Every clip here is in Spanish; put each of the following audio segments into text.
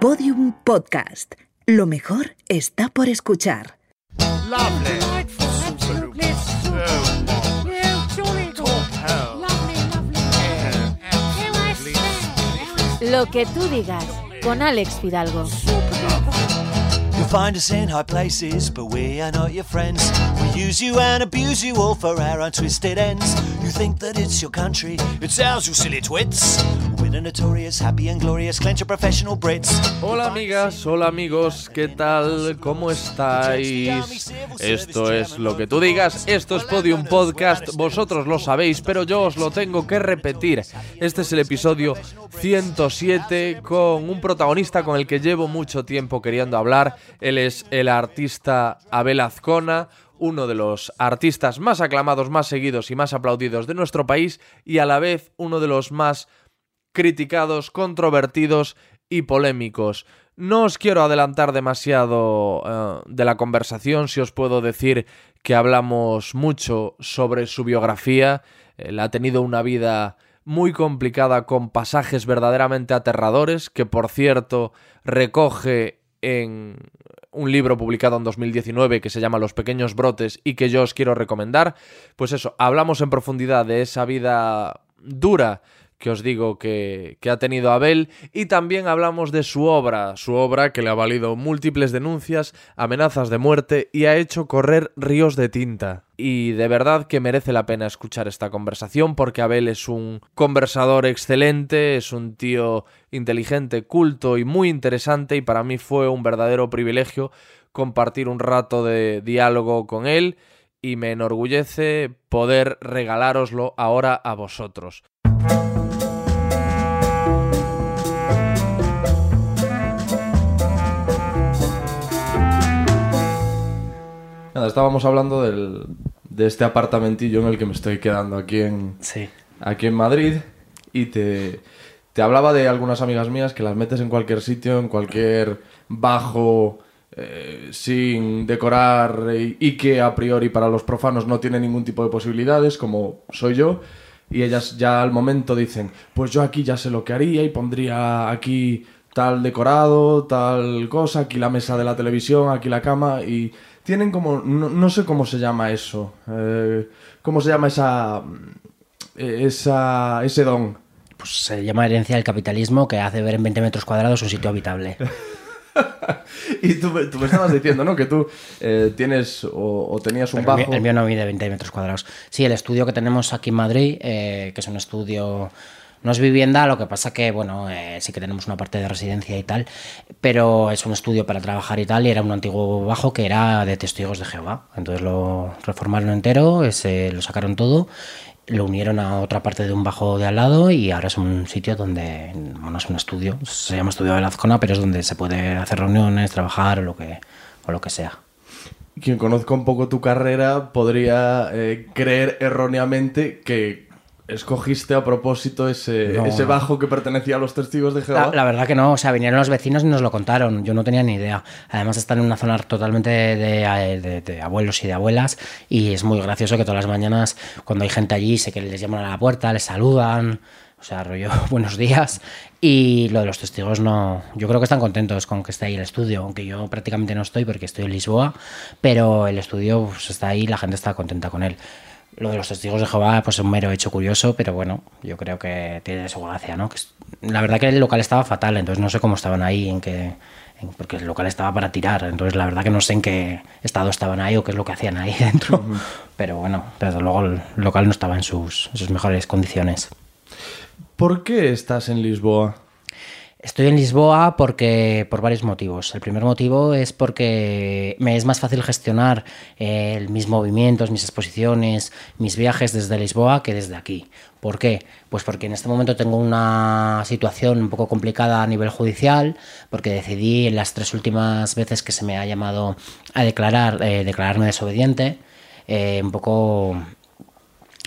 Podium Podcast. Lo mejor está por escuchar. Lovely. Lo que tú digas con Alex Fidalgo. Find us in high places, but we are not your friends. We use you and abuse you all for our ends. You think that it's your country, it's ours, you silly twits. We're notorious, happy and glorious clench of professional. Hola amigas, hola amigos, ¿qué tal? ¿Cómo estáis? Esto es lo que tú digas, esto es Podium Podcast, vosotros lo sabéis, pero yo os lo tengo que repetir. Este es el episodio 107 con un protagonista con el que llevo mucho tiempo queriendo hablar. Él es el artista Abel Azcona, uno de los artistas más aclamados, más seguidos y más aplaudidos de nuestro país y a la vez uno de los más criticados, controvertidos y polémicos. No os quiero adelantar demasiado eh, de la conversación, si os puedo decir que hablamos mucho sobre su biografía. Él ha tenido una vida muy complicada con pasajes verdaderamente aterradores, que por cierto recoge en un libro publicado en 2019 que se llama Los pequeños brotes y que yo os quiero recomendar. Pues eso, hablamos en profundidad de esa vida dura que os digo que, que, ha tenido Abel y también hablamos de su obra, su obra que le ha valido múltiples denuncias, amenazas de muerte y ha hecho correr ríos de tinta. Y de verdad que merece la pena escuchar esta conversación porque Abel es un conversador excelente, es un tío inteligente, culto y muy interesante y para mí fue un verdadero privilegio compartir un rato de diálogo con él y me enorgullece poder regalároslo ahora a vosotros. Nada, estábamos hablando del, de este apartamentillo en el que me estoy quedando aquí en, Sí. aquí en Madrid y te, te hablaba de algunas amigas mías que las metes en cualquier sitio, en cualquier bajo eh, sin decorar y, y que a priori para los profanos no tiene ningún tipo de posibilidades, como soy yo. Y ellas ya al momento dicen, pues yo aquí ya sé lo que haría y pondría aquí tal decorado, tal cosa, aquí la mesa de la televisión, aquí la cama y tienen como, no, no sé cómo se llama eso, eh, cómo se llama esa, eh, esa, ese don. Pues se llama herencia del capitalismo que hace ver en 20 metros cuadrados un sitio habitable. y tú, me- tú me estabas diciendo, ¿no? Que tú eh, tienes o, o tenías un Pero el mío- bajo... El mío no mide 20 metros cuadrados. Sí, el estudio que tenemos aquí en Madrid, eh, que es un estudio. No es vivienda, lo que pasa que, bueno, eh, sí que tenemos una parte de residencia y tal, pero es un estudio para trabajar y tal, y era un antiguo bajo que era de testigos de Jehová. Entonces lo reformaron entero, ese, lo sacaron todo, lo unieron a otra parte de un bajo de al lado y ahora es un sitio donde, bueno, es un estudio, se llama Estudio de la Azcona, pero es donde se puede hacer reuniones, trabajar o lo que, o lo que sea. Quien conozca un poco tu carrera podría eh, creer erróneamente que escogiste a propósito ese, No, ese bajo que pertenecía a los testigos de Jehová. La, la verdad que no, o sea, vinieron los vecinos y nos lo contaron, yo no tenía ni idea. Además están en una zona totalmente de, de- de- de abuelos y de abuelas y es muy gracioso que todas las mañanas cuando hay gente allí sé que les llaman a la puerta, les saludan, o sea, rollo buenos días y lo de los testigos no, yo creo que están contentos con que esté ahí el estudio, aunque yo prácticamente no estoy porque estoy en Lisboa, pero el estudio pues, está ahí y la gente está contenta con él. Lo de los testigos de Jehová, pues es un mero hecho curioso, pero bueno, yo creo que tiene su gracia, ¿no? Que es- la verdad que el local estaba fatal, entonces no sé cómo estaban ahí, en qué, en- porque el local estaba para tirar, entonces la verdad que no sé en qué estado estaban ahí o qué es lo que hacían ahí dentro, pero bueno, desde luego el local no estaba en sus, en sus mejores condiciones. ¿Por qué estás en Lisboa? Estoy en Lisboa porque por varios motivos. El primer motivo es porque me es más fácil gestionar eh, mis movimientos, mis exposiciones, mis viajes desde Lisboa que desde aquí. ¿Por qué? Pues porque en este momento tengo una situación un poco complicada a nivel judicial, porque decidí en las tres últimas veces que se me ha llamado a declarar, eh, declararme desobediente, eh, un poco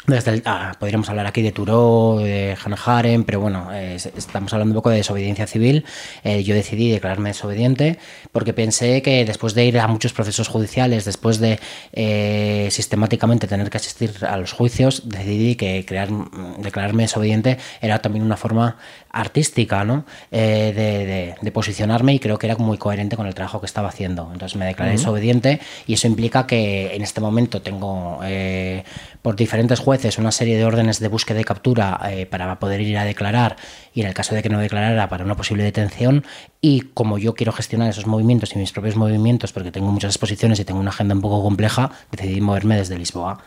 Desde el- ah, podríamos hablar aquí de Turó, de Hannah Haren, pero bueno, eh, es- estamos hablando un poco de desobediencia civil. Eh, yo decidí declararme desobediente porque pensé que después de ir a muchos procesos judiciales, después de eh, sistemáticamente tener que asistir a los juicios, decidí que crear, declararme desobediente era también una forma artística, ¿no? Eh, de, de- de posicionarme y creo que era muy coherente con el trabajo que estaba haciendo. Entonces me declaré desobediente y eso implica que en este momento tengo eh, por diferentes jueces una serie de órdenes de búsqueda y captura eh, para poder ir a declarar y en el caso de que no declarara para una posible detención y como yo quiero gestionar esos movimientos y mis propios movimientos porque tengo muchas exposiciones y tengo una agenda un poco compleja, decidí moverme desde Lisboa.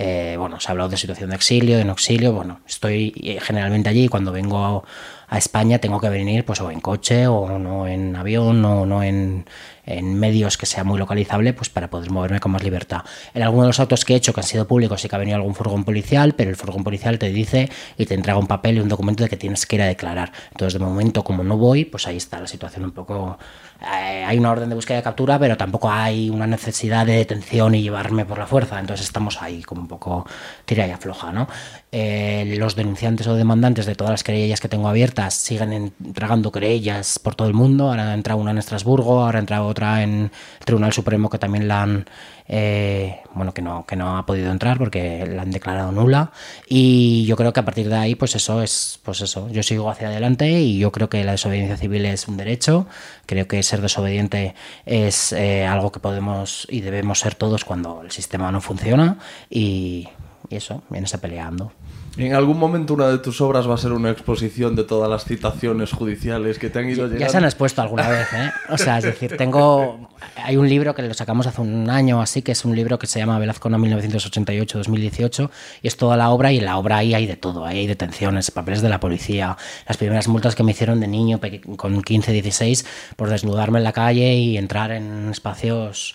Eh, bueno, se ha hablado de situación de exilio, de no exilio. Bueno, estoy eh, generalmente allí y cuando vengo a, a España tengo que venir pues o en coche o no en avión o no en, en medios que sea muy localizable pues para poder moverme con más libertad. En algunos de los autos que he hecho que han sido públicos sí que ha venido algún furgón policial, pero el furgón policial te dice y te entrega un papel y un documento de que tienes que ir a declarar. Entonces de momento como no voy, pues ahí está la situación un poco... eh, hay una orden de búsqueda y captura, pero tampoco hay una necesidad de detención y llevarme por la fuerza. Entonces estamos ahí como un poco tira y afloja, ¿no? Eh, los denunciantes o demandantes de todas las querellas que tengo abiertas siguen entregando querellas por todo el mundo. Ahora ha entrado una en Estrasburgo, ahora ha entrado otra en el Tribunal Supremo que también la han, eh, bueno, que no, que no ha podido entrar porque la han declarado nula. Y yo creo que a partir de ahí, pues eso es, pues eso, yo sigo hacia adelante y yo creo que la desobediencia civil es un derecho. Creo que ser desobediente es eh, algo que podemos y debemos ser todos cuando el sistema no funciona. Y, y eso, vienes peleando. En algún momento una de tus obras va a ser una exposición de todas las citaciones judiciales que te han ido llegando. Ya se han expuesto alguna vez, ¿eh? O sea, es decir, tengo. Hay un libro que lo sacamos hace un año así, que es un libro que se llama Velazcona 1988-2018, y es toda la obra, y en la obra ahí hay de todo. Ahí hay detenciones, papeles de la policía, las primeras multas que me hicieron de niño con 15, 16, por desnudarme en la calle y entrar en espacios.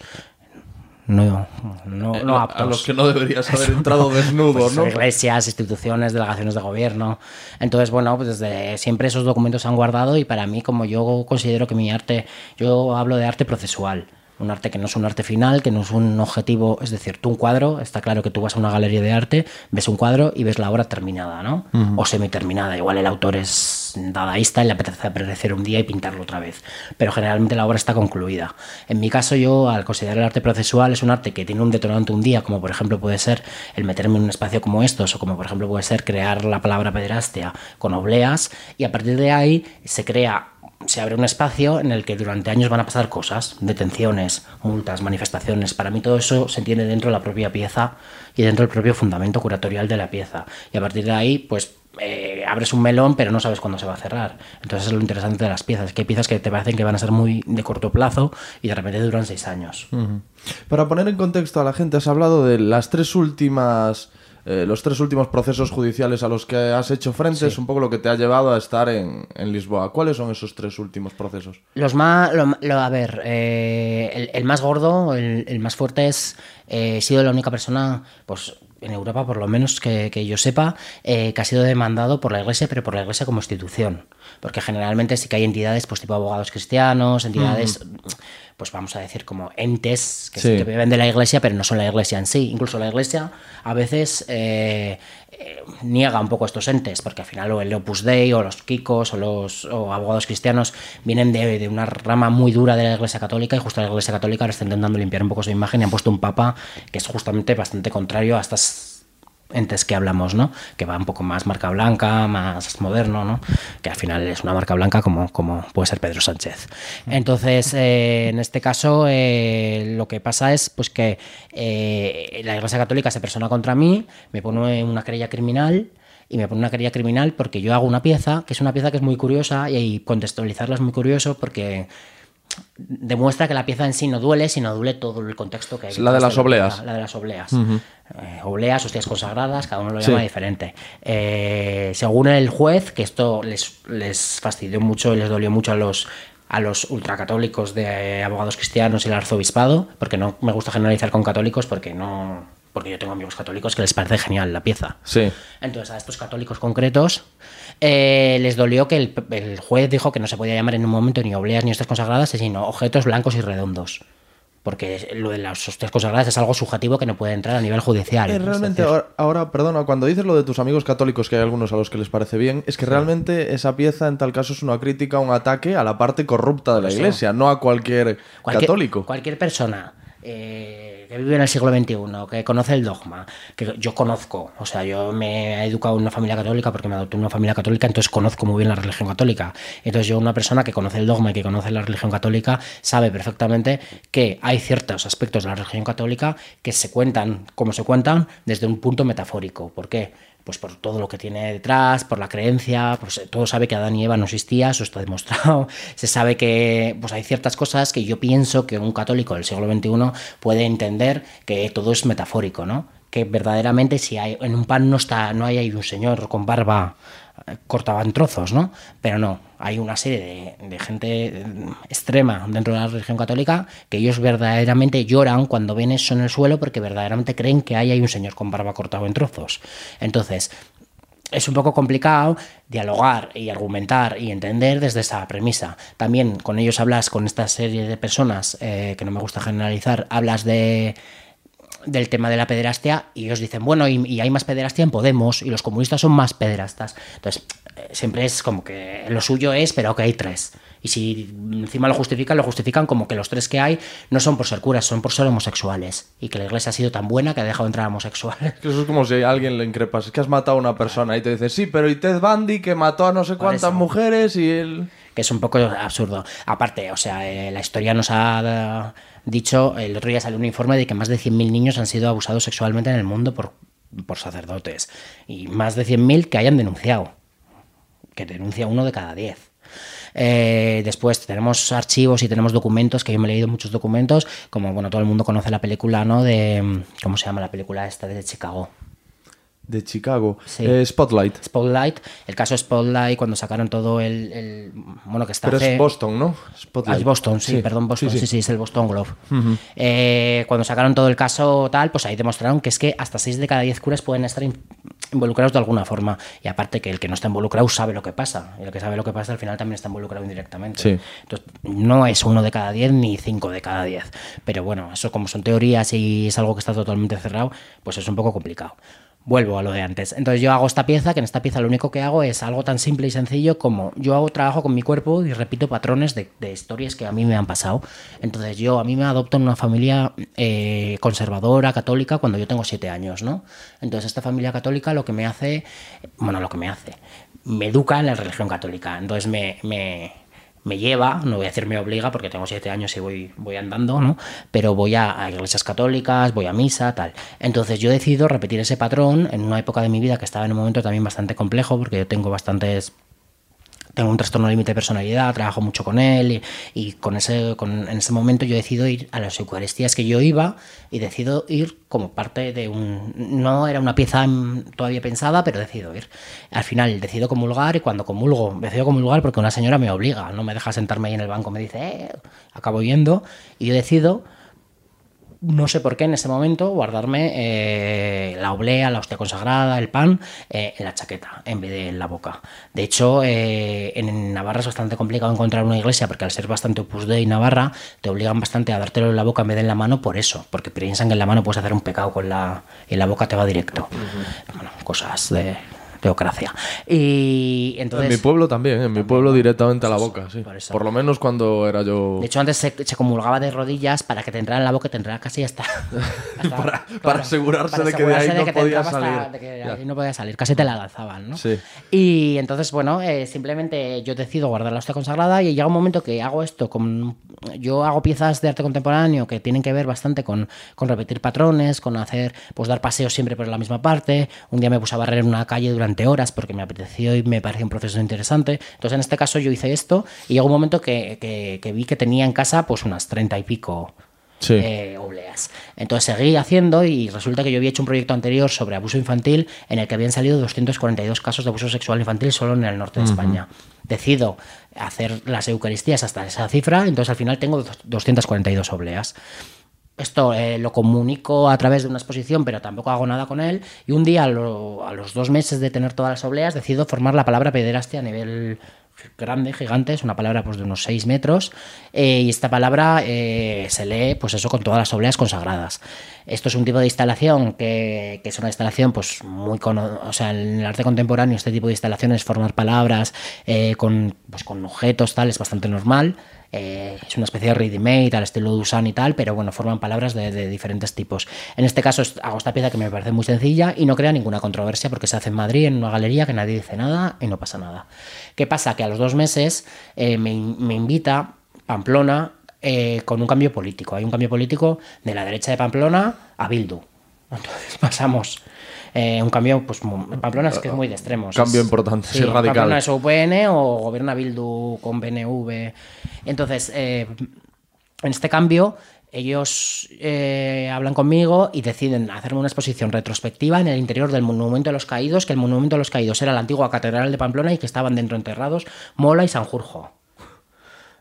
No, no, no a, aptos. a los que no deberías haber entrado desnudo, Pues, ¿no? Iglesias, instituciones, delegaciones de gobierno. Entonces, bueno, pues desde siempre esos documentos se han guardado y para mí, como yo considero que mi arte, yo hablo de arte procesual. Un arte que no es un arte final, que no es un objetivo, es decir, tú un cuadro, está claro que tú vas a una galería de arte, ves un cuadro y ves la obra terminada, ¿no? O semi-terminada. Igual el autor es dadaísta y le apetece aparecer un día y pintarlo otra vez. Pero generalmente la obra está concluida. En mi caso, yo, al considerar el arte procesual, es un arte que tiene un detonante un día, como por ejemplo puede ser el meterme en un espacio como estos, o como por ejemplo puede ser crear la palabra pederastia con obleas, y a partir de ahí se crea se abre un espacio en el que durante años van a pasar cosas, detenciones, multas, manifestaciones. Para mí todo eso se entiende dentro de la propia pieza y dentro del propio fundamento curatorial de la pieza. Y a partir de ahí, pues eh, abres un melón, pero no sabes cuándo se va a cerrar. Entonces es lo interesante de las piezas, que hay piezas que te parecen que van a ser muy de corto plazo y de repente duran seis años. Para poner en contexto a la gente, has hablado de las tres últimas. eh, los tres últimos procesos judiciales a los que has hecho frente es un poco lo que te ha llevado a estar en, en Lisboa. ¿Cuáles son esos tres últimos procesos? Los más, lo- lo- a ver, eh, el, el más gordo, el, el más fuerte es, eh, he sido la única persona, pues en Europa por lo menos que, que yo sepa, eh, que ha sido demandado por la Iglesia, pero por la Iglesia como institución. Porque generalmente sí que hay entidades, pues tipo abogados cristianos, entidades, pues vamos a decir como entes que, Sí. que viven de la Iglesia, pero no son la Iglesia en sí. Incluso la Iglesia a veces eh, niega un poco estos entes, porque al final o el Opus Dei o los Kikos o los o abogados cristianos vienen de, de una rama muy dura de la Iglesia Católica y justo la Iglesia Católica ahora está intentando limpiar un poco su imagen y han puesto un papa que es justamente bastante contrario a estas entes que hablamos, ¿no? Que va un poco más marca blanca, más moderno, ¿no? Que al final es una marca blanca como, como puede ser Pedro Sánchez. Entonces, eh, en este caso, eh, lo que pasa es pues que eh, la Iglesia Católica se persona contra mí, me pone una querella criminal y me pone una querella criminal porque yo hago una pieza, que es una pieza que es muy curiosa y, contextualizarla es muy curioso porque demuestra que la pieza en sí no duele, sino duele todo el contexto que hay. Es la de las la obleas. pieza, La de las obleas. Eh, obleas, hostias consagradas, cada uno lo llama Sí. diferente. Eh, según el juez, que esto les, les fastidió mucho y les dolió mucho a los a los ultracatólicos de abogados cristianos y el arzobispado, porque no me gusta generalizar con católicos porque no porque yo tengo amigos católicos que les parece genial la pieza. Sí. Entonces, a estos católicos concretos eh, les dolió que el, el juez dijo que no se podía llamar en un momento ni obleas ni hostias consagradas, sino objetos blancos y redondos. Porque lo de las hostias consagradas es algo subjetivo que no puede entrar a nivel judicial. Eh, realmente, ahora, ahora, perdona, cuando dices lo de tus amigos católicos, que hay algunos a los que les parece bien, es que realmente esa pieza en tal caso es una crítica, un ataque a la parte corrupta de la eso. iglesia, no a cualquier, cualquier, católico. Cualquier persona eh, que vive en el siglo XXI, que conoce el dogma, que yo conozco, o sea, yo me he educado en una familia católica porque me adopté en una familia católica, entonces conozco muy bien la religión católica. Entonces yo, una persona que conoce el dogma y que conoce la religión católica, sabe perfectamente que hay ciertos aspectos de la religión católica que se cuentan como se cuentan desde un punto metafórico. ¿Por qué? Pues por todo lo que tiene detrás, por la creencia, pues todo sabe que Adán y Eva no existía, eso está demostrado, se sabe que pues hay ciertas cosas que yo pienso que un católico del siglo XXI puede entender que todo es metafórico, ¿no? Que verdaderamente si hay en un pan no está, no hay ahí un señor con barba cortado en trozos, ¿no? Pero no, hay una serie de, gente eh, extrema dentro de la religión católica que ellos verdaderamente lloran cuando ven eso en el suelo porque verdaderamente creen que ahí hay un señor con barba cortado en trozos. Entonces, es un poco complicado dialogar y argumentar y entender desde esa premisa. También con ellos hablas, con esta serie de personas, eh, que no me gusta generalizar, hablas de del tema de la pederastia y ellos dicen, bueno, y, y hay más pederastia en Podemos y los comunistas son más pederastas. Entonces, eh, siempre es como que lo suyo es, pero que hay tres. Y si encima lo justifican, lo justifican como que los tres que hay no son por ser curas, son por ser homosexuales. Y que la iglesia ha sido tan buena que ha dejado entrar a homosexuales. Eso es como si a alguien le increpas, es que has matado a una persona y te dice, sí, pero y Ted Bundy que mató a no sé cuántas mujeres y él... que es un poco absurdo. Aparte, o sea, eh, la historia nos ha dicho, el otro día salió un informe de que más de 100.000 niños han sido abusados sexualmente en el mundo por, por sacerdotes. Y más de 100.000 que hayan denunciado. Que denuncia uno de cada 10. Eh, después tenemos archivos y tenemos documentos, que yo me he leído muchos documentos, como bueno, todo el mundo conoce la película, ¿no? De, ¿cómo se llama la película esta de Chicago? De Chicago. Sí. Eh, Spotlight. Spotlight, el caso Spotlight, cuando sacaron todo el, el- bueno, que está Pero es Boston, ¿no? Ah, Spotlight. es Boston, sí, perdón, Boston, Sí, sí, es el Boston Globe. Eh, cuando sacaron todo el caso tal, pues ahí demostraron que es que hasta 6 de cada 10 curas pueden estar in- involucrados de alguna forma. Y aparte que el que no está involucrado sabe lo que pasa. Y el que sabe lo que pasa al final también está involucrado indirectamente. Sí. Entonces, no es uno de cada 10 ni 5 de cada 10. Pero bueno, eso como son teorías y es algo que está totalmente cerrado, pues es un poco complicado. Vuelvo a lo de antes. Entonces yo hago esta pieza, que en esta pieza lo único que hago es algo tan simple y sencillo como yo hago trabajo con mi cuerpo y repito patrones de, historias que a mí me han pasado. Entonces yo a mí me adopto en una familia eh, conservadora, católica, cuando yo tengo siete años, ¿no? Entonces esta familia católica lo que me hace, bueno, lo que me hace, me educa en la religión católica. Entonces me, me lleva, no voy a decir me obliga porque tengo siete años y voy, voy andando, ¿no? Pero voy a, a iglesias católicas, voy a misa, tal. Entonces yo decido repetir ese patrón en una época de mi vida que estaba en un momento también bastante complejo porque yo tengo bastantes tengo un trastorno límite de personalidad, trabajo mucho con él y, y con ese, con- en ese momento yo decido ir a las Eucaristías que yo iba y decido ir como parte de un... No era una pieza todavía pensada, pero decido ir. Al final decido comulgar y cuando comulgo, decido comulgar porque una señora me obliga, no me deja sentarme ahí en el banco, me dice, eh, acabo yendo y yo decido no sé por qué en ese momento guardarme eh, la oblea, la hostia consagrada, el pan eh, en la chaqueta en vez de en la boca. De hecho, eh, en Navarra es bastante complicado encontrar una iglesia porque al ser bastante opus dei Navarra te obligan bastante a dártelo en la boca en vez de en la mano por eso, porque piensan que en la mano puedes hacer un pecado con la y en la boca te va directo. Bueno, cosas de teocracia. Y entonces en mi pueblo también, en mi pueblo directamente a la boca, sí. por lo menos cuando era yo... de hecho, antes se, se comulgaba de rodillas para que te entrara en la boca y te entrara casi hasta. hasta- Para- para asegurarse de que de ahí no podía hasta- salir. de que de Ya. ahí no podía salir, casi te la lanzaban, ¿no? Sí. Y entonces, bueno, eh, simplemente yo decido guardar la hostia consagrada y llega un momento que hago esto. Con, yo hago piezas de arte contemporáneo que tienen que ver bastante con, con repetir patrones, con hacer, pues dar paseos siempre por la misma parte. Un día me puse a barrer una calle durante horas porque me apeteció y me pareció un proceso interesante. Entonces, en este caso, yo hice esto y llegó un momento que, que- que vi que tenía en casa pues unas treinta y pico Sí. eh, obleas. Entonces seguí haciendo y resulta que yo había hecho un proyecto anterior sobre abuso infantil en el que habían salido 242 casos de abuso sexual infantil solo en el norte de España. Decido hacer las Eucaristías hasta esa cifra, entonces al final tengo 242 obleas. Esto eh, lo comunico a través de una exposición, pero tampoco hago nada con él. Y un día, a, lo- a los dos meses de tener todas las obleas, decido formar la palabra pederastia a nivel grande, gigante, es una palabra pues, de unos 6 metros, eh, y esta palabra eh, se lee pues eso con todas las obleas consagradas. Esto es un tipo de instalación que, es una instalación pues muy cono- o sea, en el arte contemporáneo este tipo de instalaciones, formar palabras eh, con, pues, con objetos tal, es bastante normal. Eh, es una especie de ready-made al estilo Dusan y tal, pero bueno, forman palabras de, de diferentes tipos. En este caso hago esta pieza que me parece muy sencilla y no crea ninguna controversia porque se hace en Madrid, en una galería que nadie dice nada y no pasa nada. ¿Qué pasa? Que a los dos meses eh, me, me invita Pamplona eh, con un cambio político. Hay un cambio político de la derecha de Pamplona a Bildu. Entonces pasamos. Eh, un cambio, pues Pamplona es que es muy de extremos. Cambio Es- importante, sí, Pamplona radical. es UPN o gobierna Bildu con BNV. Entonces, eh, en este cambio, ellos eh, hablan conmigo y deciden hacerme una exposición retrospectiva en el interior del Monumento de los Caídos, que el Monumento de los Caídos era la antigua Catedral de Pamplona y que estaban dentro enterrados Mola y Sanjurjo.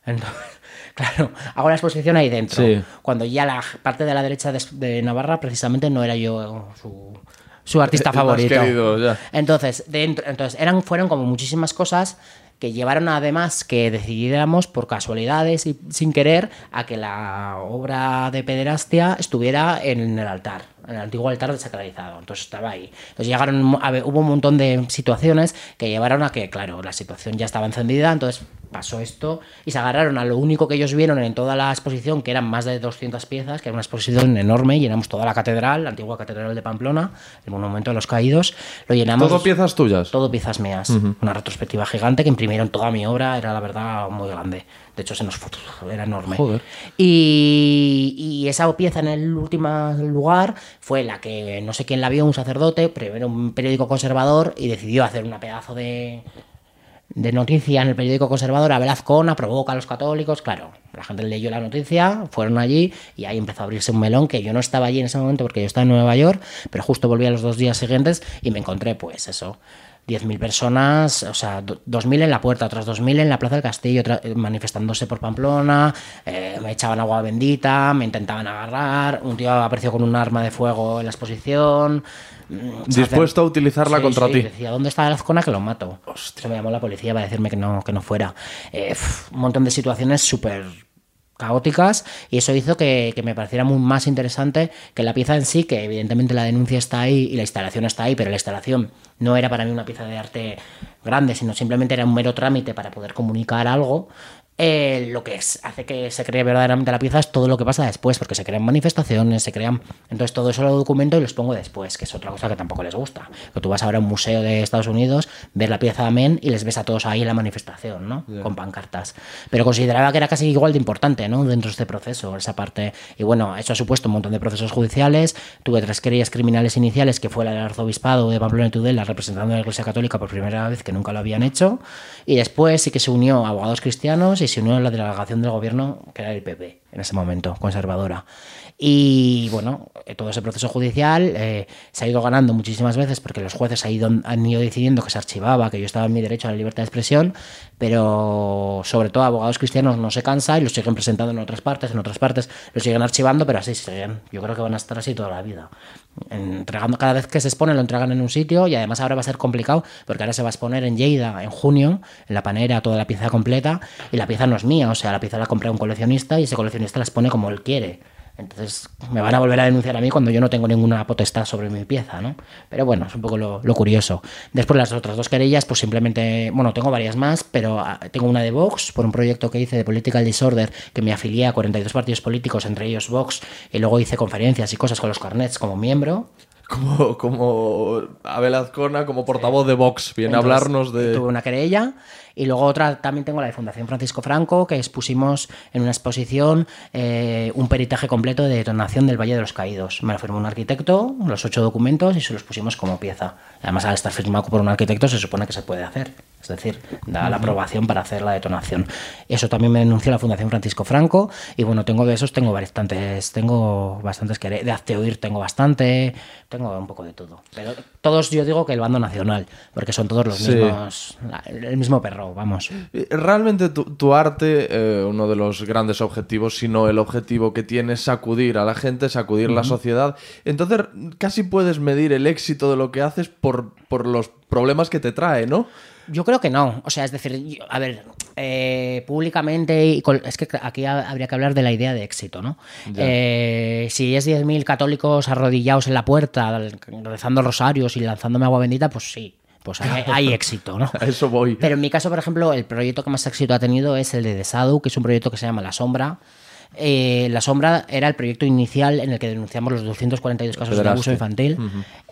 Entonces, claro, hago la exposición ahí dentro. Sí. Cuando ya la parte de la derecha de, de Navarra precisamente no era yo su, su artista El favorito. querido, ya. Entonces, dentro, entonces eran, fueron como muchísimas cosas que llevaron además que decidiéramos por casualidades y sin querer a que la obra de pederastia estuviera en el altar, el antiguo altar desacralizado. Entonces estaba ahí. Entonces llegaron, a ver, hubo un montón de situaciones que llevaron a que, claro, la situación ya estaba encendida, entonces pasó esto y se agarraron a lo único que ellos vieron en toda la exposición, que eran más de 200 piezas, que era una exposición enorme, llenamos toda la catedral, la antigua catedral de Pamplona, el monumento de los caídos, lo llenamos... ¿Todo piezas tuyas? Todo piezas mías. Una retrospectiva gigante que imprimieron toda mi obra, era la verdad muy grande. De hecho, se nos fue, era enorme. Joder. Y, y esa pieza en el último lugar fue la que no sé quién la vio, un sacerdote, pero era un periódico conservador y decidió hacer una pedazo de, de noticia en el periódico conservador, Abel Azcona provoca a los católicos, claro, la gente leyó la noticia, fueron allí y ahí empezó a abrirse un melón que yo no estaba allí en ese momento porque yo estaba en Nueva York, pero justo volví a los dos días siguientes y me encontré pues eso. 10.000 personas, o sea, do- 2.000 en la puerta, otras 2.000 en la Plaza del Castillo, eh, manifestándose por Pamplona, eh, me echaban agua bendita, me intentaban agarrar, un tío apareció con un arma de fuego en la exposición. mm, Dispuesto a utilizarla Sí, contra sí, ti. Decía, ¿dónde está la zona que lo mato? Se me llamó la policía para decirme que no, que no fuera. Eh, un montón de situaciones súper caóticas y eso hizo que, que me pareciera muy más interesante que la pieza en sí, que evidentemente la denuncia está ahí y la instalación está ahí, pero la instalación no era para mí una pieza de arte grande, sino simplemente era un mero trámite para poder comunicar algo. Eh, lo que es- hace que se cree verdaderamente la pieza es todo lo que pasa después, porque se crean manifestaciones, se crean... Entonces todo eso lo documento y los pongo después, que es otra cosa que tampoco les gusta. Que tú vas ahora a un museo de Estados Unidos, ves la pieza de Amén y les ves a todos ahí en la manifestación, ¿no? Con pancartas. Pero consideraba que era casi igual de importante, ¿no? Dentro de este proceso, esa parte. Y bueno, eso ha supuesto un montón de procesos judiciales. Tuve tres querellas criminales iniciales, que fue la del arzobispado de Pamplona y Tudela, representando a la Iglesia Católica por primera vez, que nunca lo habían hecho. Y después sí que se unió a abogados cristianos y se unió la delegación del gobierno, que era el PP en ese momento, conservadora. Y bueno, eh, todo ese proceso judicial eh, se ha ido ganando muchísimas veces porque los jueces han ido, han ido decidiendo que se archivaba, que yo estaba en mi derecho a la libertad de expresión, pero sobre todo abogados cristianos no se cansa y los siguen presentando en otras partes, en otras partes los siguen archivando, pero así siguen. Yo creo que van a estar así toda la vida. Entregando cada vez que se expone lo entregan en un sitio y además ahora va a ser complicado porque ahora se va a exponer en Lleida en junio, en la panera, toda la pieza completa y la pieza no es mía, o sea, la pieza la compré a un coleccionista y ese coleccionista la expone como él quiere. Entonces me van a volver a denunciar a mí cuando yo no tengo ninguna potestad sobre mi pieza, ¿no? Pero bueno, es un poco lo, lo curioso. Después las otras dos querellas, pues simplemente, bueno, tengo varias más, pero ah, tengo una de Vox por un proyecto que hice de Political Disorder, que me afilié a 42 partidos políticos, entre ellos Vox, y luego hice conferencias y cosas con los carnets como miembro. Como, como Abel Azcona, como portavoz de Vox, viene a hablarnos de... Tuve una querella. Y luego otra, también tengo la de Fundación Francisco Franco, que expusimos en una exposición eh, un peritaje completo de detonación del Valle de los Caídos. Me lo firmó un arquitecto, los ocho documentos, y se los pusimos como pieza. Además, al estar firmado por un arquitecto, se supone que se puede hacer. Es decir, da la aprobación para hacer la detonación. Eso también me denunció la Fundación Francisco Franco. Y bueno, tengo de esos, tengo bastantes, tengo bastantes querellas. De Hazte Oír tengo bastante, tengo un poco de todo. Pero todos yo digo que el bando nacional, porque son todos los Sí. mismos, el mismo perro. Vamos. Eh, Realmente tu, tu arte, eh, uno de los grandes objetivos, sino el objetivo que tiene es sacudir a la gente, sacudir la sociedad. Entonces casi puedes medir el éxito de lo que haces por, por los problemas que te trae, ¿no? Yo creo que no. O sea, es decir, yo- a ver, eh, públicamente, y es que aquí ha- habría que hablar de la idea de éxito, ¿no? Eh, si es 10.000 católicos arrodillados en la puerta, rezando rosarios y lanzándome agua bendita, pues sí, pues hay, hay éxito, ¿no? A eso voy. Pero en mi caso, por ejemplo, el proyecto que más éxito ha tenido es el de The Shadow, que es un proyecto que se llama La Sombra. Eh, la Sombra era el proyecto inicial en el que denunciamos los 242 casos de Pederastia. abuso infantil.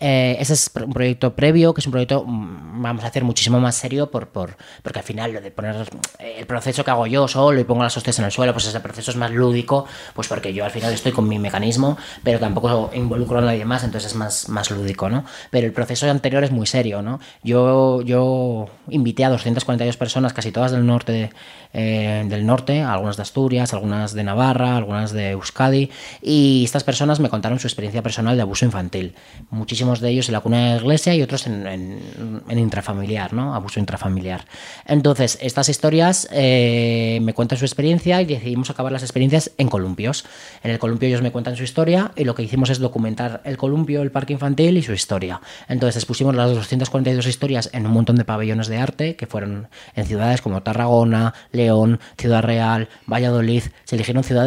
Eh, ese es un proyecto previo, que es un proyecto, mm, vamos a hacer muchísimo más serio, por, por, porque al final lo de poner eh, el proceso que hago yo solo y pongo las hostias en el suelo, pues ese proceso es más lúdico, pues porque yo al final estoy con mi mecanismo, pero tampoco involucro a nadie más, entonces es más, más lúdico, ¿no? Pero el proceso anterior es muy serio, ¿no? Yo, yo invité a 242 personas, casi todas del norte, eh, del norte, algunas de Asturias, algunas de Navarra, algunas de Euskadi, y estas personas me contaron su experiencia personal de abuso infantil. Muchísimos de ellos en la cuna de la iglesia y otros en, intrafamiliar, ¿no? Abuso intrafamiliar. Entonces, estas historias eh, me cuentan su experiencia y decidimos acabar las experiencias en columpios. En el columpio ellos me cuentan su historia y lo que hicimos es documentar el columpio, el parque infantil y su historia. Entonces expusimos las 242 historias en un montón de pabellones de arte que fueron en ciudades como Tarragona, León, Ciudad Real, Valladolid. Se eligieron ciudades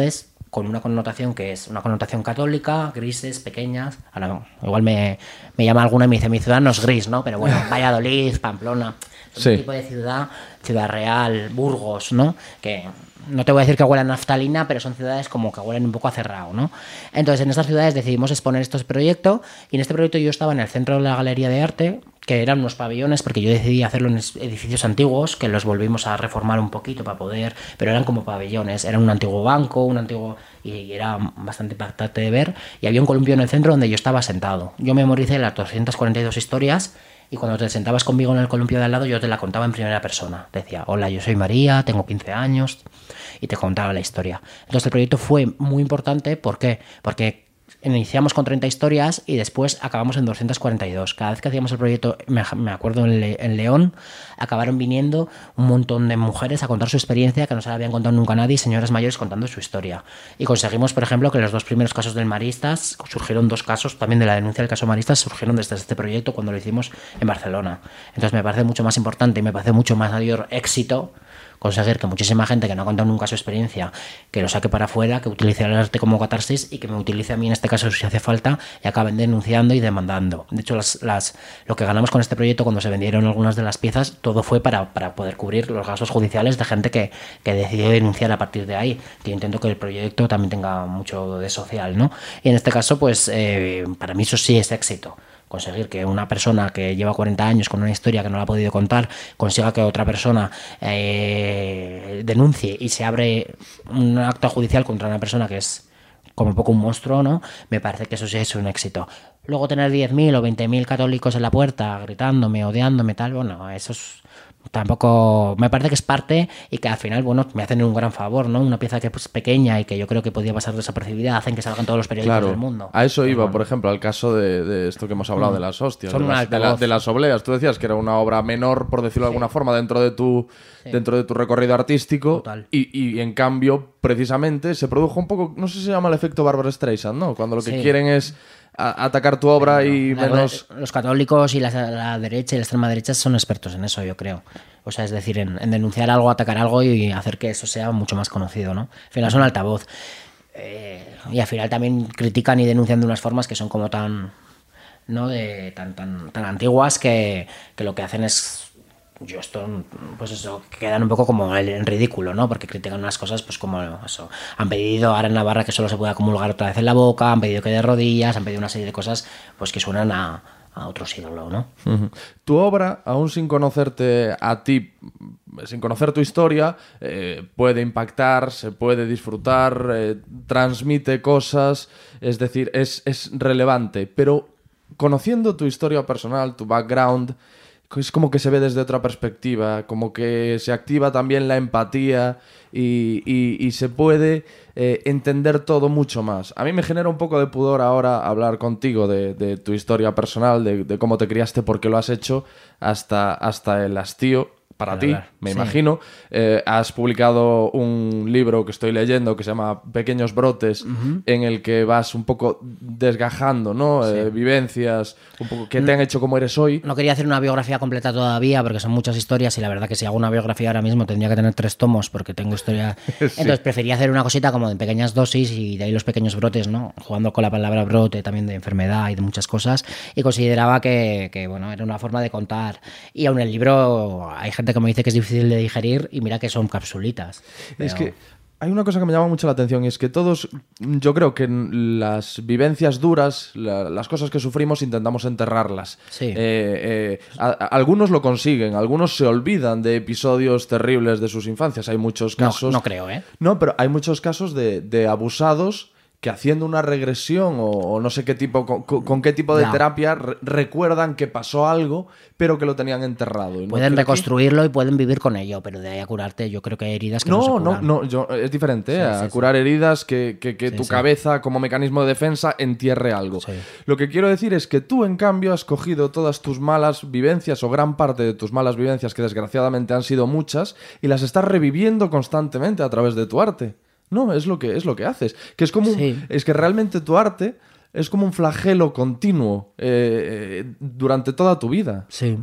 con una connotación que es una connotación católica, grises, pequeñas. Ahora, igual me, me llama alguna y me dice, mi ciudad no es gris, ¿no? Pero bueno, Valladolid, Pamplona, Sí. un tipo de ciudad, Ciudad Real, Burgos, ¿no? Que no te voy a decir que huelan a naftalina, pero son ciudades como que huelen un poco a cerrado, ¿no? Entonces, en estas ciudades decidimos exponer este proyecto y en este proyecto yo estaba en el centro de la galería de arte, que eran unos pabellones, porque yo decidí hacerlo en edificios antiguos, que los volvimos a reformar un poquito para poder, pero eran como pabellones, era un antiguo banco, un antiguo, y era bastante impactante de ver, y había un columpio en el centro donde yo estaba sentado. Yo memoricé las 242 historias y cuando te sentabas conmigo en el columpio de al lado, yo te la contaba en primera persona. Decía, hola, yo soy María, tengo 15 años, y te contaba la historia. Entonces el proyecto fue muy importante, ¿por qué? Porque iniciamos con 30 historias y después acabamos en 242. Cada vez que hacíamos el proyecto, me, acuerdo en, Le- en León, acabaron viniendo un montón de mujeres a contar su experiencia que no se la habían contado nunca a nadie, señoras mayores contando su historia. Y conseguimos, por ejemplo, que los dos primeros casos del Maristas, surgieron dos casos también de la denuncia del caso Maristas, surgieron desde este proyecto cuando lo hicimos en Barcelona. Entonces me parece mucho más importante y me parece mucho más mayor éxito conseguir que muchísima gente que no ha contado nunca su experiencia, que lo saque para afuera, que utilice el arte como catarsis y que me utilice a mí en este caso si hace falta y acaben denunciando y demandando. De hecho, las, las, lo que ganamos con este proyecto cuando se vendieron algunas de las piezas, todo fue para, para poder cubrir los gastos judiciales de gente que, que decidió denunciar a partir de ahí. Que yo intento que el proyecto también tenga mucho de social, ¿no? Y en este caso, pues eh, para mí eso sí es éxito conseguir que una persona que lleva 40 años con una historia que no la ha podido contar consiga que otra persona eh, denuncie y se abre un acto judicial contra una persona que es como poco un monstruo, ¿no? Me parece que eso sí es un éxito. Luego tener 10.000 o 20.000 católicos en la puerta gritándome, odiándome, tal, bueno, eso es tampoco me parece que es parte y que al final bueno me hacen un gran favor no una pieza que es pequeña y que yo creo que podía pasar desapercibida hacen que salgan todos los periódicos Claro, del mundo a eso iba, bueno. por ejemplo, al caso de, de esto que hemos hablado de las hostias, de las, de, la- altavoz. de las obleas. Tú decías que era una obra menor, por decirlo de alguna forma, dentro de tu, dentro de tu recorrido artístico. Total. Y, y, en cambio, precisamente, se produjo un poco, no sé si se llama el efecto Barbara Streisand, ¿no? Cuando lo que Sí. quieren es a- atacar tu obra y menos... Los católicos y la, la derecha y la extrema derecha son expertos en eso, yo creo. O sea, es decir, en, en denunciar algo, atacar algo y hacer que eso sea mucho más conocido, ¿no? Al final son altavoz. Eh, y al final también critican y denuncian de unas formas que son como tan, ¿no? De, tan, tan, tan antiguas que, que lo que hacen es yo esto, pues eso, quedan un poco como en ridículo, ¿no? Porque critican unas cosas, pues como eso. Han pedido ahora en Navarra que solo se pueda comulgar otra vez en la boca, han pedido que de rodillas, han pedido una serie de cosas, pues que suenan a, a otro siglo, ¿no? Tu obra, aún sin conocerte a ti, sin conocer tu historia, eh, puede impactar, se puede disfrutar, eh, transmite cosas, es decir, es, es relevante, pero conociendo tu historia personal, tu background, es como que se ve desde otra perspectiva, como que se activa también la empatía y, y- se puede eh, entender todo mucho más. A mí me genera un poco de pudor ahora hablar contigo de, de tu historia personal, de, de cómo te criaste, por qué lo has hecho, hasta, hasta el hastío para ti, me sí. imagino. Eh, has publicado un libro que estoy leyendo que se llama Pequeños Brotes, en el que vas un poco desgajando, ¿no? Eh, vivencias, un poco que te han hecho como eres hoy. No quería hacer una biografía completa todavía porque son muchas historias y la verdad que si hago una biografía ahora mismo tendría que tener tres tomos porque tengo historia. Entonces prefería hacer una cosita como de pequeñas dosis y de ahí los pequeños brotes, ¿no? Jugando con la palabra brote también de enfermedad y de muchas cosas y consideraba que, que, bueno, era una forma de contar. Y aún el libro hay gente que me dice que es difícil de digerir y mira que son capsulitas. Es que hay una cosa que me llama mucho la atención y es que todos, yo creo que las vivencias duras, la- las cosas que sufrimos, intentamos enterrarlas. Sí. Eh, eh, a- a- algunos lo consiguen, algunos se olvidan de episodios terribles de sus infancias. Hay muchos No, casos. no creo, ¿eh? No, pero hay muchos casos de, de abusados que haciendo una regresión o, o no sé qué tipo, con, qué tipo de terapia re- recuerdan que pasó algo, pero que lo tenían enterrado. No Pueden que- reconstruirlo y pueden vivir con ello, pero de ahí a curarte yo creo que hay heridas que no, No, no, curan. no, yo, es diferente, ¿eh? Sí, a sí, curar heridas que, que- que tu cabeza como mecanismo de defensa entierre algo. Lo que quiero decir es que tú, en cambio, has cogido todas tus malas vivencias o gran parte de tus malas vivencias, que desgraciadamente han sido muchas, y las estás reviviendo constantemente a través de tu arte. No, es lo que, es lo que haces. Que es como un- es que realmente tu arte es como un flagelo continuo eh, eh, durante toda tu vida. Sí.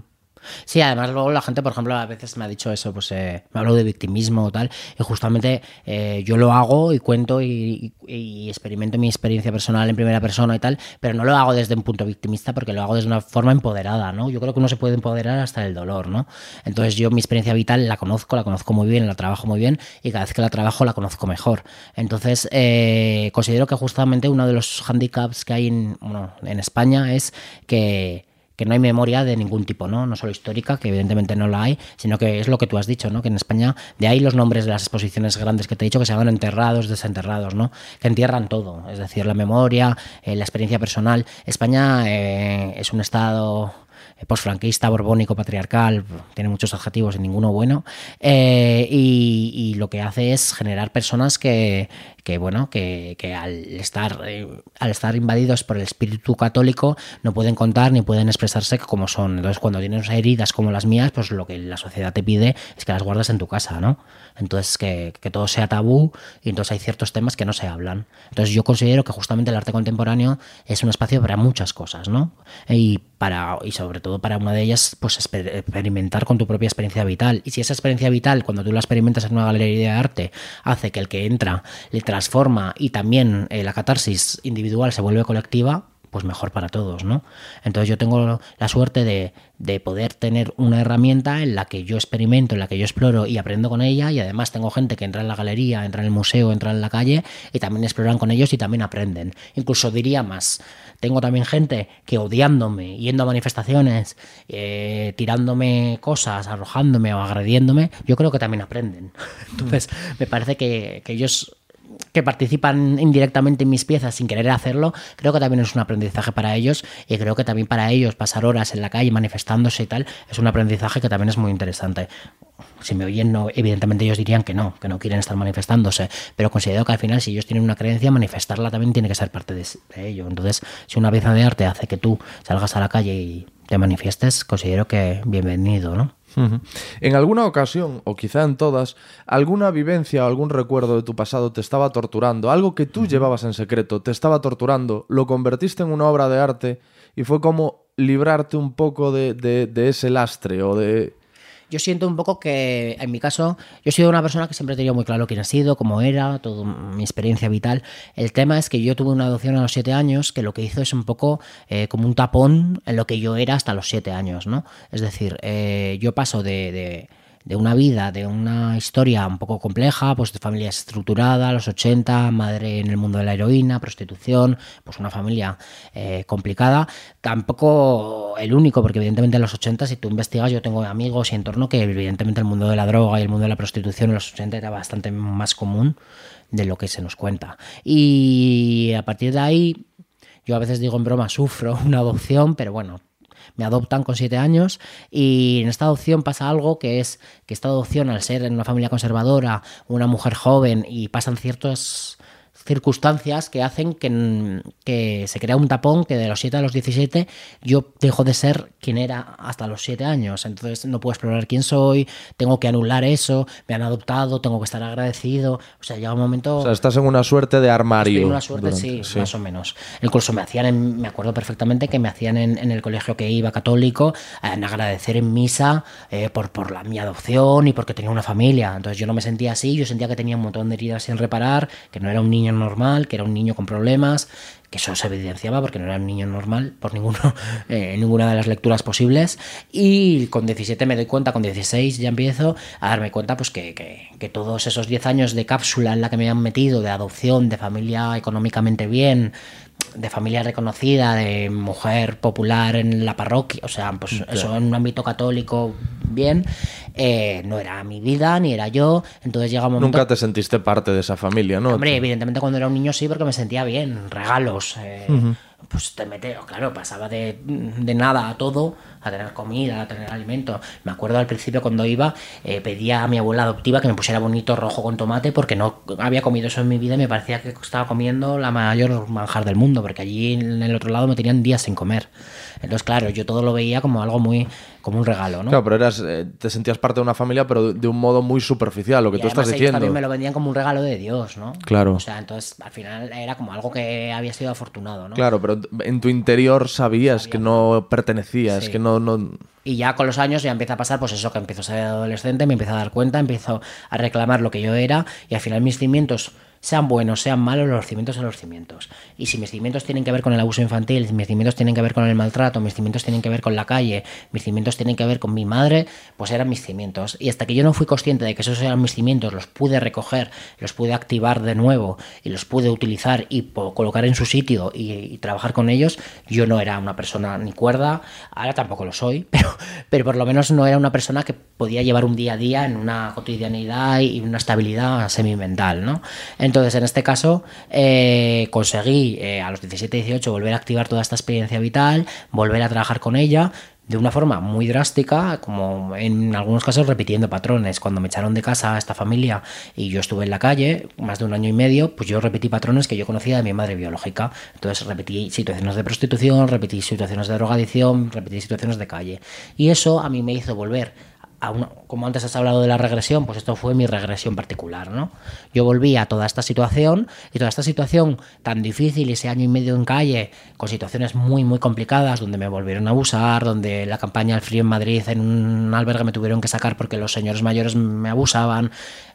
Sí, además luego la gente, por ejemplo, a veces me ha dicho eso, pues eh, me hablo de victimismo o tal, y justamente eh, yo lo hago y cuento y, experimento mi experiencia personal en primera persona y tal, pero no lo hago desde un punto victimista porque lo hago desde una forma empoderada, ¿no? Yo creo que uno se puede empoderar hasta el dolor, ¿no? Entonces yo mi experiencia vital la conozco, la conozco muy bien, la trabajo muy bien y cada vez que la trabajo la conozco mejor. Entonces eh, considero que justamente uno de los handicaps que hay en España es que que no hay memoria de ningún tipo, ¿no? No solo histórica, que evidentemente no la hay, sino que es lo que tú has dicho, ¿no? Que en España, de ahí los nombres de las exposiciones grandes que te he dicho, que se llaman enterrados, desenterrados, ¿no? Que entierran todo, es decir, la memoria, eh, la experiencia personal. España eh, es un estado eh, posfranquista, borbónico, patriarcal, tiene muchos adjetivos y ninguno bueno, y lo que hace es generar personas que, que bueno, que, que al estar eh, al estar invadidos por el espíritu católico no pueden contar ni pueden expresarse como son. Entonces, cuando tienes heridas como las mías, pues lo que la sociedad te pide es que las guardes en tu casa, ¿no? Entonces, que, que todo sea tabú y entonces hay ciertos temas que no se hablan. Entonces, yo considero que justamente el arte contemporáneo es un espacio para muchas cosas, ¿no? Y para y sobre todo para una de ellas, pues exper- experimentar con tu propia experiencia vital. Y si esa experiencia vital, cuando tú la experimentas en una galería de arte, hace que el que entra le transforma y también eh, la catarsis individual se vuelve colectiva, pues mejor para todos, ¿no? Entonces yo tengo la suerte de, de poder tener una herramienta en la que yo experimento, en la que yo exploro y aprendo con ella y además tengo gente que entra en la galería, entra en el museo, entra en la calle y también exploran con ellos y también aprenden. Incluso diría más, tengo también gente que odiándome, yendo a manifestaciones, eh, tirándome cosas, arrojándome o agrediéndome, yo creo que también aprenden. Entonces me parece que, que ellos que participan indirectamente en mis piezas sin querer hacerlo, creo que también es un aprendizaje para ellos y creo que también para ellos pasar horas en la calle manifestándose y tal es un aprendizaje que también es muy interesante. Si me oyen, no, evidentemente ellos dirían que no, que no quieren estar manifestándose, pero considero que al final si ellos tienen una creencia, manifestarla también tiene que ser parte de, ello. Entonces, si una pieza de arte hace que tú salgas a la calle y te manifiestes, considero que bienvenido, ¿no? En alguna ocasión, o quizá en todas, alguna vivencia o algún recuerdo de tu pasado te estaba torturando, algo que tú llevabas en secreto, te estaba torturando, lo convertiste en una obra de arte y fue como librarte un poco de, de- de ese lastre o de... Yo siento un poco que, en mi caso, yo he sido una persona que siempre he tenido muy claro quién ha sido, cómo era, toda mi experiencia vital. El tema es que yo tuve una adopción a los siete años que lo que hizo es un poco eh, como un tapón en lo que yo era hasta los siete años, ¿no? Es decir, eh, yo paso de, de- de una vida, de una historia un poco compleja, pues de familia estructurada, los 80, madre en el mundo de la heroína, prostitución, pues una familia eh, complicada. Tampoco el único, porque evidentemente en los 80, si tú investigas, yo tengo amigos y entorno que evidentemente el mundo de la droga y el mundo de la prostitución en los 80 era bastante más común de lo que se nos cuenta. Y a partir de ahí, yo a veces digo en broma, sufro una adopción, pero bueno, adoptan con siete años y en esta adopción pasa algo que es que esta adopción al ser en una familia conservadora, una mujer joven y pasan ciertos circunstancias que hacen que, que, se crea un tapón que de los 7 a los 17 yo dejo de ser quien era hasta los 7 años. Entonces no puedo explorar quién soy, tengo que anular eso, me han adoptado, tengo que estar agradecido. O sea, llega un momento... O sea, estás en una suerte de armario. Estoy en una suerte, sí, sí, más o menos. Incluso me hacían, en, me acuerdo perfectamente que me hacían en, en, el colegio que iba católico, en agradecer en misa eh, por, por la, mi adopción y porque tenía una familia. Entonces yo no me sentía así, yo sentía que tenía un montón de heridas sin reparar, que no era un niño normal, que era un niño con problemas, que eso se evidenciaba porque no era un niño normal por ninguno, eh, ninguna de las lecturas posibles. Y con 17 me doy cuenta, con 16 ya empiezo a darme cuenta pues que, que, que todos esos 10 años de cápsula en la que me habían metido, de adopción, de familia económicamente bien, de familia reconocida, de mujer popular en la parroquia, o sea, pues claro. eso en un ámbito católico bien, eh, no era mi vida, ni era yo, entonces llega un momento... Nunca te sentiste parte de esa familia, ¿no? Hombre, evidentemente cuando era un niño sí, porque me sentía bien, regalos, eh, uh -huh. Pues te mete, claro, pasaba de, de nada a todo, a tener comida, a tener alimento. Me acuerdo al principio cuando iba, eh, pedía a mi abuela adoptiva que me pusiera bonito rojo con tomate porque no había comido eso en mi vida y me parecía que estaba comiendo la mayor manjar del mundo, porque allí en el otro lado me tenían días sin comer. Entonces, claro, yo todo lo veía como algo muy, como un regalo, ¿no? Claro, pero eras, eh, te sentías parte de una familia, pero de un modo muy superficial, lo que y tú estás ellos diciendo. también me lo vendían como un regalo de Dios, ¿no? Claro. O sea, entonces al final era como algo que había sido afortunado, ¿no? Claro, pero en tu interior sabías Sabía. que no pertenecías, sí. que no, no... Y ya con los años ya empieza a pasar, pues eso, que empiezo a ser adolescente, me empiezo a dar cuenta, empiezo a reclamar lo que yo era y al final mis cimientos sean buenos, sean malos, los cimientos son los cimientos. Y si mis cimientos tienen que ver con el abuso infantil, mis cimientos tienen que ver con el maltrato, mis cimientos tienen que ver con la calle, mis cimientos tienen que ver con mi madre, pues eran mis cimientos. Y hasta que yo no fui consciente de que esos eran mis cimientos, los pude recoger, los pude activar de nuevo y los pude utilizar y colocar en su sitio y, y trabajar con ellos, yo no era una persona ni cuerda, ahora tampoco lo soy, pero, pero por lo menos no era una persona que podía llevar un día a día en una cotidianidad y una estabilidad semi-mental, ¿no? Entonces, en este caso, eh, conseguí eh, a los 17-18 volver a activar toda esta experiencia vital, volver a trabajar con ella de una forma muy drástica, como en algunos casos repitiendo patrones. Cuando me echaron de casa a esta familia y yo estuve en la calle más de un año y medio, pues yo repetí patrones que yo conocía de mi madre biológica. Entonces repetí situaciones de prostitución, repetí situaciones de drogadicción, repetí situaciones de calle. Y eso a mí me hizo volver una, como antes has hablado de la regresión, pues esto fue mi regresión particular, ¿no? Yo volví a toda esta situación y toda esta situación tan difícil, ese año y medio en calle, con situaciones muy, muy complicadas, donde me volvieron a abusar, donde la campaña del frío en Madrid, en un albergue me tuvieron que sacar porque los señores mayores me abusaban,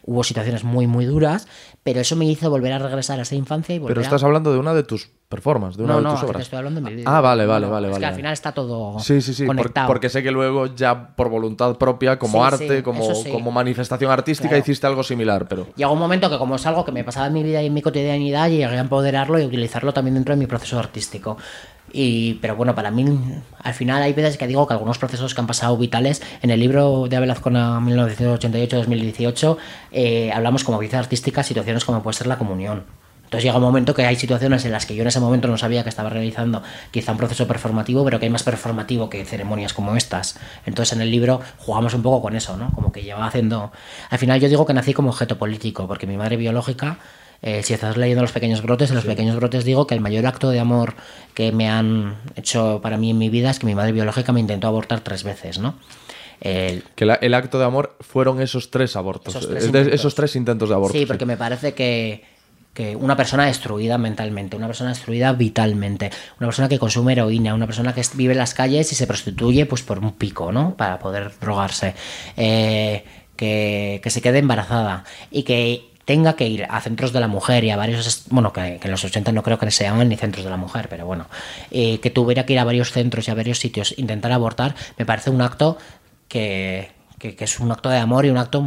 hubo situaciones muy, muy duras, pero eso me hizo volver a regresar a esa infancia y volver Pero estás a... hablando de una de tus performances, de una no, de no, tus obras. te estoy hablando de mi vida. Ah, vale, vale, No, vale. Es vale. que al final está todo Sí, sí, sí, conectado. porque sé que luego ya por voluntad propia, como Sí, arte, sí, como, sí. como manifestación artística, Claro. hiciste algo similar, pero... Llegó un momento que como es algo que me pasaba en mi vida y en mi cotidianidad, llegué a empoderarlo y utilizarlo también dentro de mi proceso artístico. Y, pero bueno, para mí, al final hay veces que digo que algunos procesos que han pasado vitales, en el libro de Abel Azcona 1988-2018, eh, hablamos como vida artística situaciones como puede ser la comunión. Entonces llega un momento que hay situaciones en las que yo en ese momento no sabía que estaba realizando quizá un proceso performativo, pero que hay más performativo que ceremonias como estas. Entonces en el libro jugamos un poco con eso, ¿no? Como que llevaba haciendo... Al final yo digo que nací como objeto político, porque mi madre biológica, eh, si estás leyendo Los Pequeños Brotes, en Los Pequeños Brotes digo que el mayor acto de amor que me han hecho para mí en mi vida es que mi madre biológica me intentó abortar tres veces, ¿no? El- Que la- el acto de amor fueron esos tres abortos, Esos tres intentos. esos tres intentos de aborto. Sí, porque me parece que, que una persona destruida mentalmente, una persona destruida vitalmente, una persona que consume heroína, una persona que vive en las calles y se prostituye pues por un pico, ¿no? Para poder drogarse. Eh, que, que se quede embarazada y que tenga que ir a centros de la mujer y a varios, bueno, que, que en los 80 no creo que se llaman ni centros de la mujer, pero bueno, eh, que tuviera que ir a varios centros y a varios sitios, intentar abortar, me parece un acto que, que, que es un acto de amor y un acto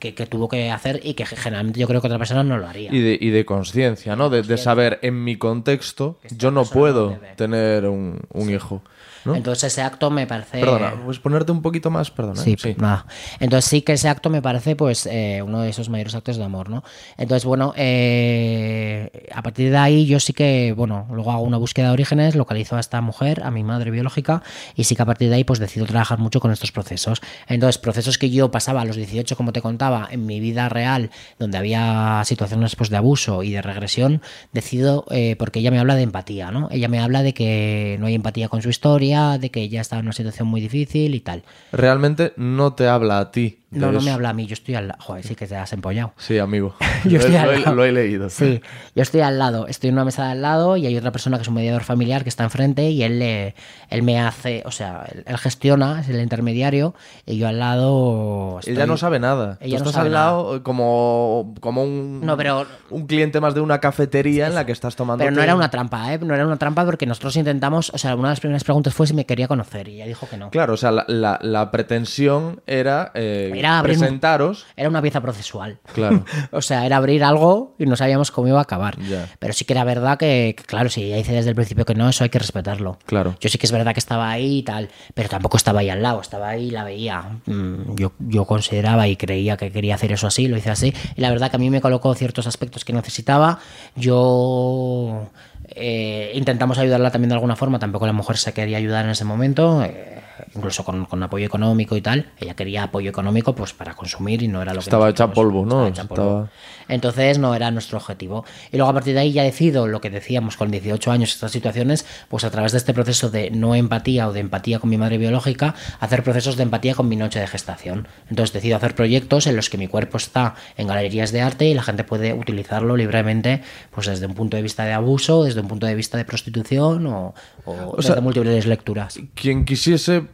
que, que tuvo que hacer y que generalmente yo creo que otra persona no lo haría. Y de, y de conciencia, ¿no? De, de saber, en mi contexto, yo no puedo tener un, un hijo. ¿No? Entonces ese acto me parece... Perdona, ¿puedes ponerte un poquito más? Perdona. Sí, ¿eh? nada. Entonces sí que ese acto me parece pues eh, uno de esos mayores actos de amor, ¿no? Entonces, bueno, eh, a partir de ahí yo sí que, bueno, luego hago una búsqueda de orígenes, localizo a esta mujer, a mi madre biológica, y sí que a partir de ahí pues decido trabajar mucho con estos procesos. Entonces, procesos que yo pasaba a los 18, como te contaba, en mi vida real, donde había situaciones pues, de abuso y de regresión, decido, eh, porque ella me habla de empatía, ¿no? Ella me habla de que no hay empatía con su historia, de que ella está en una situación muy difícil y tal. Realmente no te habla a ti. No, no me habla a mí, yo estoy al lado. Joder, sí que te has empollado. Sí, amigo. Yo estoy lo, al he- lado. lo he leído. Sí, yo estoy al lado, estoy en una mesa de al lado y hay otra persona que es un mediador familiar que está enfrente y él, le- él me hace, o sea, él, él gestiona, es el intermediario y yo al lado... Ella estoy- no sabe nada. Ella Tú no estás sabe al lado eh, como, como un, No, pero- un cliente más de una cafetería en la que estás tomando. Pero no era una trampa, ¿eh? No era una trampa porque nosotros intentamos, o sea, una de las primeras preguntas fue si me quería conocer y ella dijo que no. Claro, o sea, la, la- la pretensión era, eh, Era abrir presentaros. Era una pieza procesual. Claro. O sea, era abrir algo y no sabíamos cómo iba a acabar. Ya. Pero sí que era verdad que, que, claro, si ella dice desde el principio que no, eso hay que respetarlo. Claro. Yo sí que es verdad que estaba ahí y tal, pero tampoco estaba ahí al lado, estaba ahí y la veía. Mm, Yo, yo consideraba y creía que quería hacer eso así, lo hice así. Y la verdad que a mí me colocó ciertos aspectos que necesitaba. Yo eh, intentamos ayudarla también de alguna forma, tampoco la mujer se quería ayudar en ese momento. eh, incluso con, con apoyo económico y tal. Ella quería apoyo económico pues para consumir y no era lo que Estaba hecha polvo, ¿no? estaba hecha polvo. Estaba- Entonces no era nuestro objetivo. Y luego a partir de ahí ya decido lo que decíamos con 18 años, estas situaciones, pues a través de este proceso de no empatía o de empatía con mi madre biológica, hacer procesos de empatía con mi noche de gestación. Entonces decido hacer proyectos en los que mi cuerpo está en galerías de arte y la gente puede utilizarlo libremente, pues desde un punto de vista de abuso, desde un punto de vista de prostitución o, o desde sea, múltiples lecturas. Quien quisiese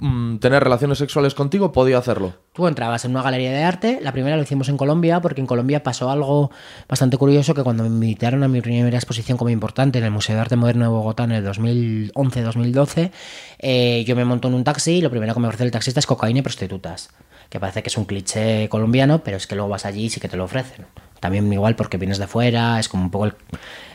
mm, tener relaciones sexuales contigo podía hacerlo. Tú entrabas en una galería de arte, la primera lo hicimos en Colombia, porque en Colombia pasó algo bastante curioso, que cuando me invitaron a mi primera exposición como importante en el Museo de Arte Moderno de Bogotá en el 2011-2012, eh, yo me monto en un taxi y lo primero que me ofrece el taxista es cocaína y prostitutas, que parece que es un cliché colombiano, pero es que luego vas allí y sí que te lo ofrecen. También igual porque vienes de fuera, es como un poco el,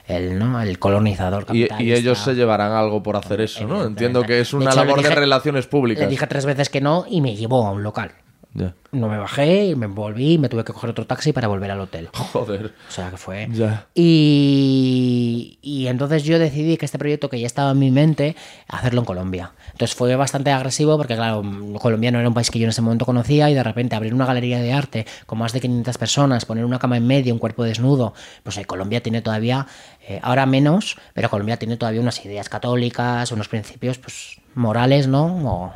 el, ¿no? el colonizador Y, ellos se llevarán algo por hacer eso, ¿no? Entiendo que es De una hecho, labor de relaciones públicas. Le dije tres veces que no y me llevó a un local. Ya. No me bajé, me volví me tuve que coger otro taxi para volver al hotel. Joder. O sea que fue. Ya. Y, y entonces yo decidí que este proyecto que ya estaba en mi mente, hacerlo en Colombia. Entonces fue bastante agresivo porque, claro, Colombia no era un país que yo en ese momento conocía y de repente abrir una galería de arte con más de 500 personas, poner una cama en medio, un cuerpo desnudo, pues eh, Colombia tiene todavía, eh, ahora menos, pero Colombia tiene todavía unas ideas católicas, unos principios pues morales, ¿no? O,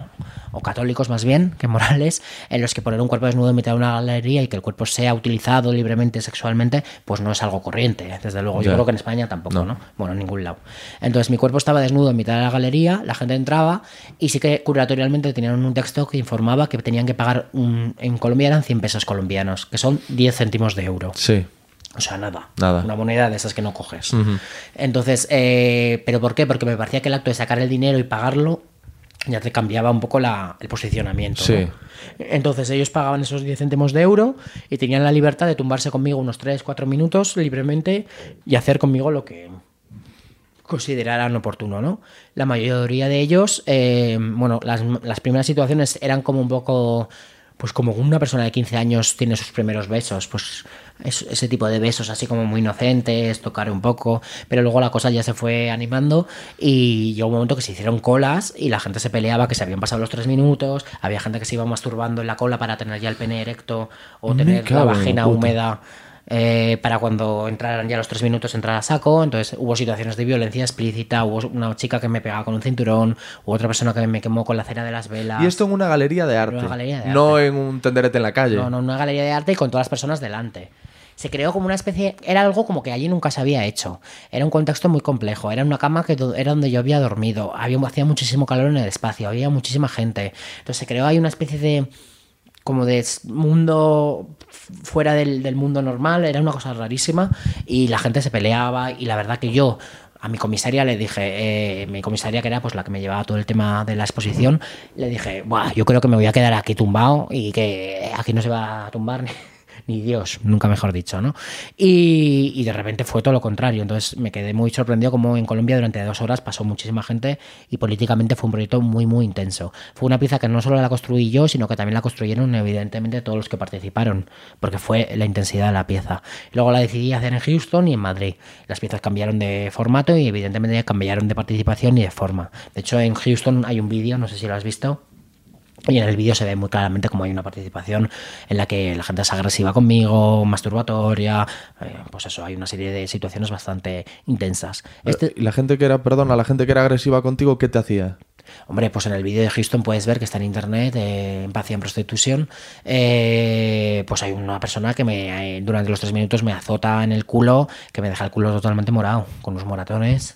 o católicos más bien que morales, en los que poner un cuerpo desnudo en mitad de una galería y que el cuerpo sea utilizado libremente sexualmente, pues no es algo corriente, desde luego. Yo creo que en España tampoco, No. ¿no? Bueno, en ningún lado. Entonces mi cuerpo estaba desnudo en mitad de la galería, la gente entraba y sí que curatorialmente tenían un texto que informaba que tenían que pagar, un- en Colombia eran 100 pesos colombianos, que son 10 céntimos de euro. Sí. O sea, nada. Nada. Una moneda de esas que no coges. Entonces, eh, ¿pero por qué? Porque me parecía que el acto de sacar el dinero y pagarlo ya te cambiaba un poco la- el posicionamiento. Sí. ¿no? Entonces ellos pagaban esos 10 céntimos de euro y tenían la libertad de tumbarse conmigo unos 3, 4 minutos libremente y hacer conmigo lo que consideraran oportuno, ¿no? La mayoría de ellos, eh, bueno, las, las primeras situaciones eran como un poco, pues como una persona de 15 años tiene sus primeros besos, pues es- ese tipo de besos así como muy inocentes, tocar un poco, pero luego la cosa ya se fue animando y llegó un momento que se hicieron colas y la gente se peleaba que se habían pasado los tres minutos, había gente que se iba masturbando en la cola para tener ya el pene erecto o Me tener la en vagina húmeda eh, para cuando entraran ya los tres minutos entrar a saco. Entonces hubo situaciones de violencia explícita, hubo una chica que me pegaba con un cinturón, hubo otra persona que me quemó con la cera de las velas. Y esto en una galería de arte. una galería de no arte. en un tenderete en la calle. No, no, una galería de arte y con todas las personas delante. Se creó como una especie, era algo como que allí nunca se había hecho. Era un contexto muy complejo. Era una cama que era donde yo había dormido. Había, hacía muchísimo calor en el espacio. Había muchísima gente. Entonces se creó ahí una especie de como de mundo fuera del, del mundo normal, era una cosa rarísima y la gente se peleaba y la verdad que yo a mi comisaria le dije, eh, mi comisaria que era pues la que me llevaba todo el tema de la exposición, le dije, Buah, yo creo que me voy a quedar aquí tumbado y que aquí no se va a tumbar ni, Dios, nunca mejor dicho, ¿no? Y, y de repente fue todo lo contrario, entonces me quedé muy sorprendido como en Colombia durante dos horas pasó muchísima gente y políticamente fue un proyecto muy, muy intenso. Fue una pieza que no solo la construí yo, sino que también la construyeron evidentemente todos los que participaron, porque fue la intensidad de la pieza. Luego la decidí hacer en Houston y en Madrid. Las piezas cambiaron de formato y evidentemente cambiaron de participación y de forma. De hecho, en Houston hay un vídeo, no sé si lo has visto, Y en el vídeo se ve muy claramente como hay una participación en la que la gente es agresiva conmigo, masturbatoria, eh, pues eso, hay una serie de situaciones bastante intensas. Este, ¿Y la gente que era, perdona, la gente que era agresiva contigo, qué te hacía? Hombre, pues en el vídeo de Houston puedes ver que está en internet, eh, Empatía en Prostitución. eh, pues hay una persona que me eh, durante los tres minutos me azota en el culo, que me deja el culo totalmente morado, con unos moratones.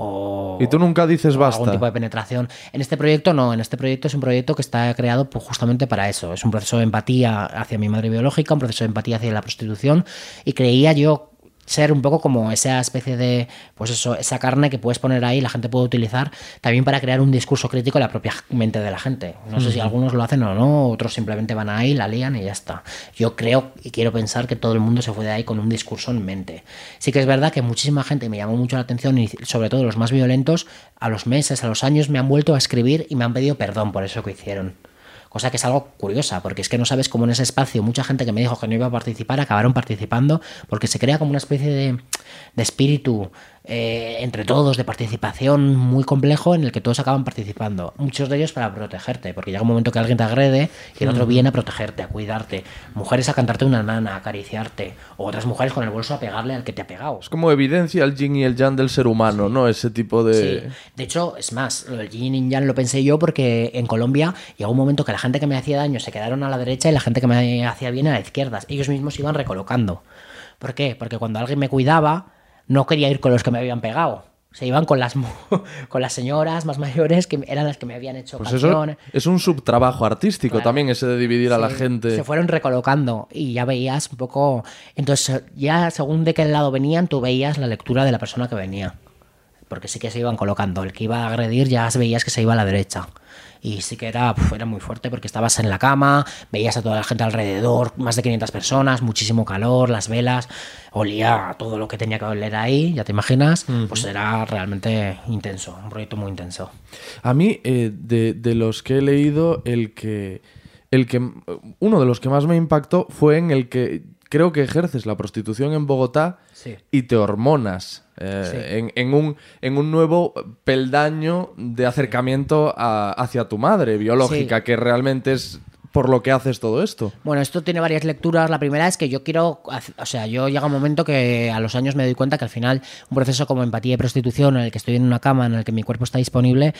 O, Y tú nunca dices basta. Algún tipo de penetración. En este proyecto no, en este proyecto es un proyecto que está creado pues, justamente para eso. Es un proceso de empatía hacia mi madre biológica, un proceso de empatía hacia la prostitución. Y creía yo ser un poco como esa especie de, pues eso, esa carne que puedes poner ahí, y la gente puede utilizar también para crear un discurso crítico en la propia mente de la gente. No sé si algunos lo hacen o no, otros simplemente van ahí, la lían y ya está. Yo creo y quiero pensar que todo el mundo se fue de ahí con un discurso en mente. Sí que es verdad que muchísima gente me llamó mucho la atención y sobre todo los más violentos, a los meses, a los años me han vuelto a escribir y me han pedido perdón por eso que hicieron. Cosa que es algo curiosa, porque es que no sabes cómo en ese espacio mucha gente que me dijo que no iba a participar acabaron participando, porque se crea como una especie de, de espíritu eh, entre todos, de participación muy complejo en el que todos acaban participando. Muchos de ellos para protegerte, porque llega un momento que alguien te agrede y el otro viene a protegerte, a cuidarte. Mujeres a cantarte una nana, a acariciarte, o otras mujeres con el bolso a pegarle al que te ha pegado. Es como evidencia el yin y el yang del ser humano, ¿no? Ese tipo de... Sí. De hecho, es más, del yin y yang lo pensé yo porque en Colombia llegó un momento que la gente que me hacía daño se quedaron a la derecha y la gente que me hacía bien a la izquierda. Ellos mismos se iban recolocando. ¿Por qué? Porque cuando alguien me cuidaba, no quería ir con los que me habían pegado. Se iban con las, con las señoras más mayores que eran las que me habían hecho Pues eso es un subtrabajo artístico Claro. también, ese de dividir a la gente. Se fueron recolocando y ya veías un poco. Entonces, ya según de qué lado venían, tú veías la lectura de la persona que venía. Porque sí que se iban colocando. El que iba a agredir ya veías que se iba a la derecha. Y sí que era, era muy fuerte porque estabas en la cama, veías a toda la gente alrededor, más de 500 personas, muchísimo calor, las velas, olía todo lo que tenía que oler ahí, ya te imaginas. Pues era realmente intenso, un proyecto muy intenso. A mí, eh, de, de los que he leído, el que, el que. Uno de los que más me impactó fue en el que creo que ejerces la prostitución en Bogotá Sí. y te hormonas. Eh, Sí. en, en un, en un nuevo peldaño de acercamiento a- hacia tu madre biológica, Sí. que realmente es por lo que haces todo esto. Bueno, esto tiene varias lecturas. La primera es que yo quiero, o sea, yo llega un momento que a los años me doy cuenta que al final un proceso como empatía y prostitución, en el que estoy en una cama, en el que mi cuerpo está disponible,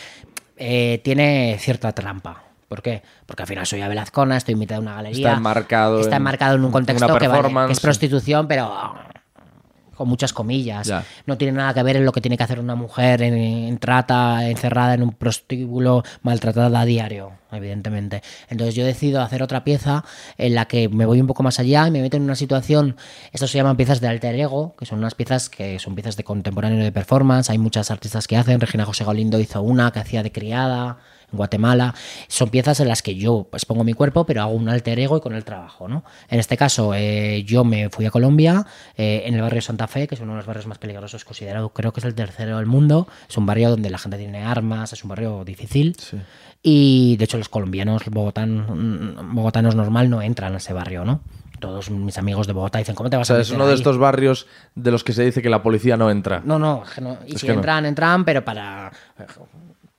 eh, tiene cierta trampa. ¿Por qué? Porque al final soy Abel Azcona, estoy en mitad de una galería. Está enmarcado Está en enmarcado en un contexto que, vale, que es prostitución, pero con muchas comillas. Ya. No tiene nada que ver en lo que tiene que hacer una mujer en, en trata, encerrada en un prostíbulo, maltratada a diario, evidentemente. Entonces yo decido hacer otra pieza en la que me voy un poco más allá y me meto en una situación, esto se llaman piezas de alter ego, que son unas piezas que son piezas de contemporáneo de performance, hay muchas artistas que hacen, Regina José Galindo hizo una que hacía de criada, en Guatemala. Son piezas en las que yo pues, pongo mi cuerpo, pero hago un alter ego y con el trabajo, ¿no? En este caso, eh, yo me fui a Colombia, eh, en el barrio Santa Fe, que es uno de los barrios más peligrosos, considerado, creo que es el tercero del mundo. Es un barrio donde la gente tiene armas, es un barrio difícil. Y de hecho, los colombianos bogotan- bogotanos normal no entran a ese barrio, ¿no? Todos mis amigos de Bogotá dicen, ¿cómo te O vas sea, a es meter uno de ahí?". estos barrios de los que se dice que la policía no entra. No, no, es no. y Es si que no. entran, entran, pero para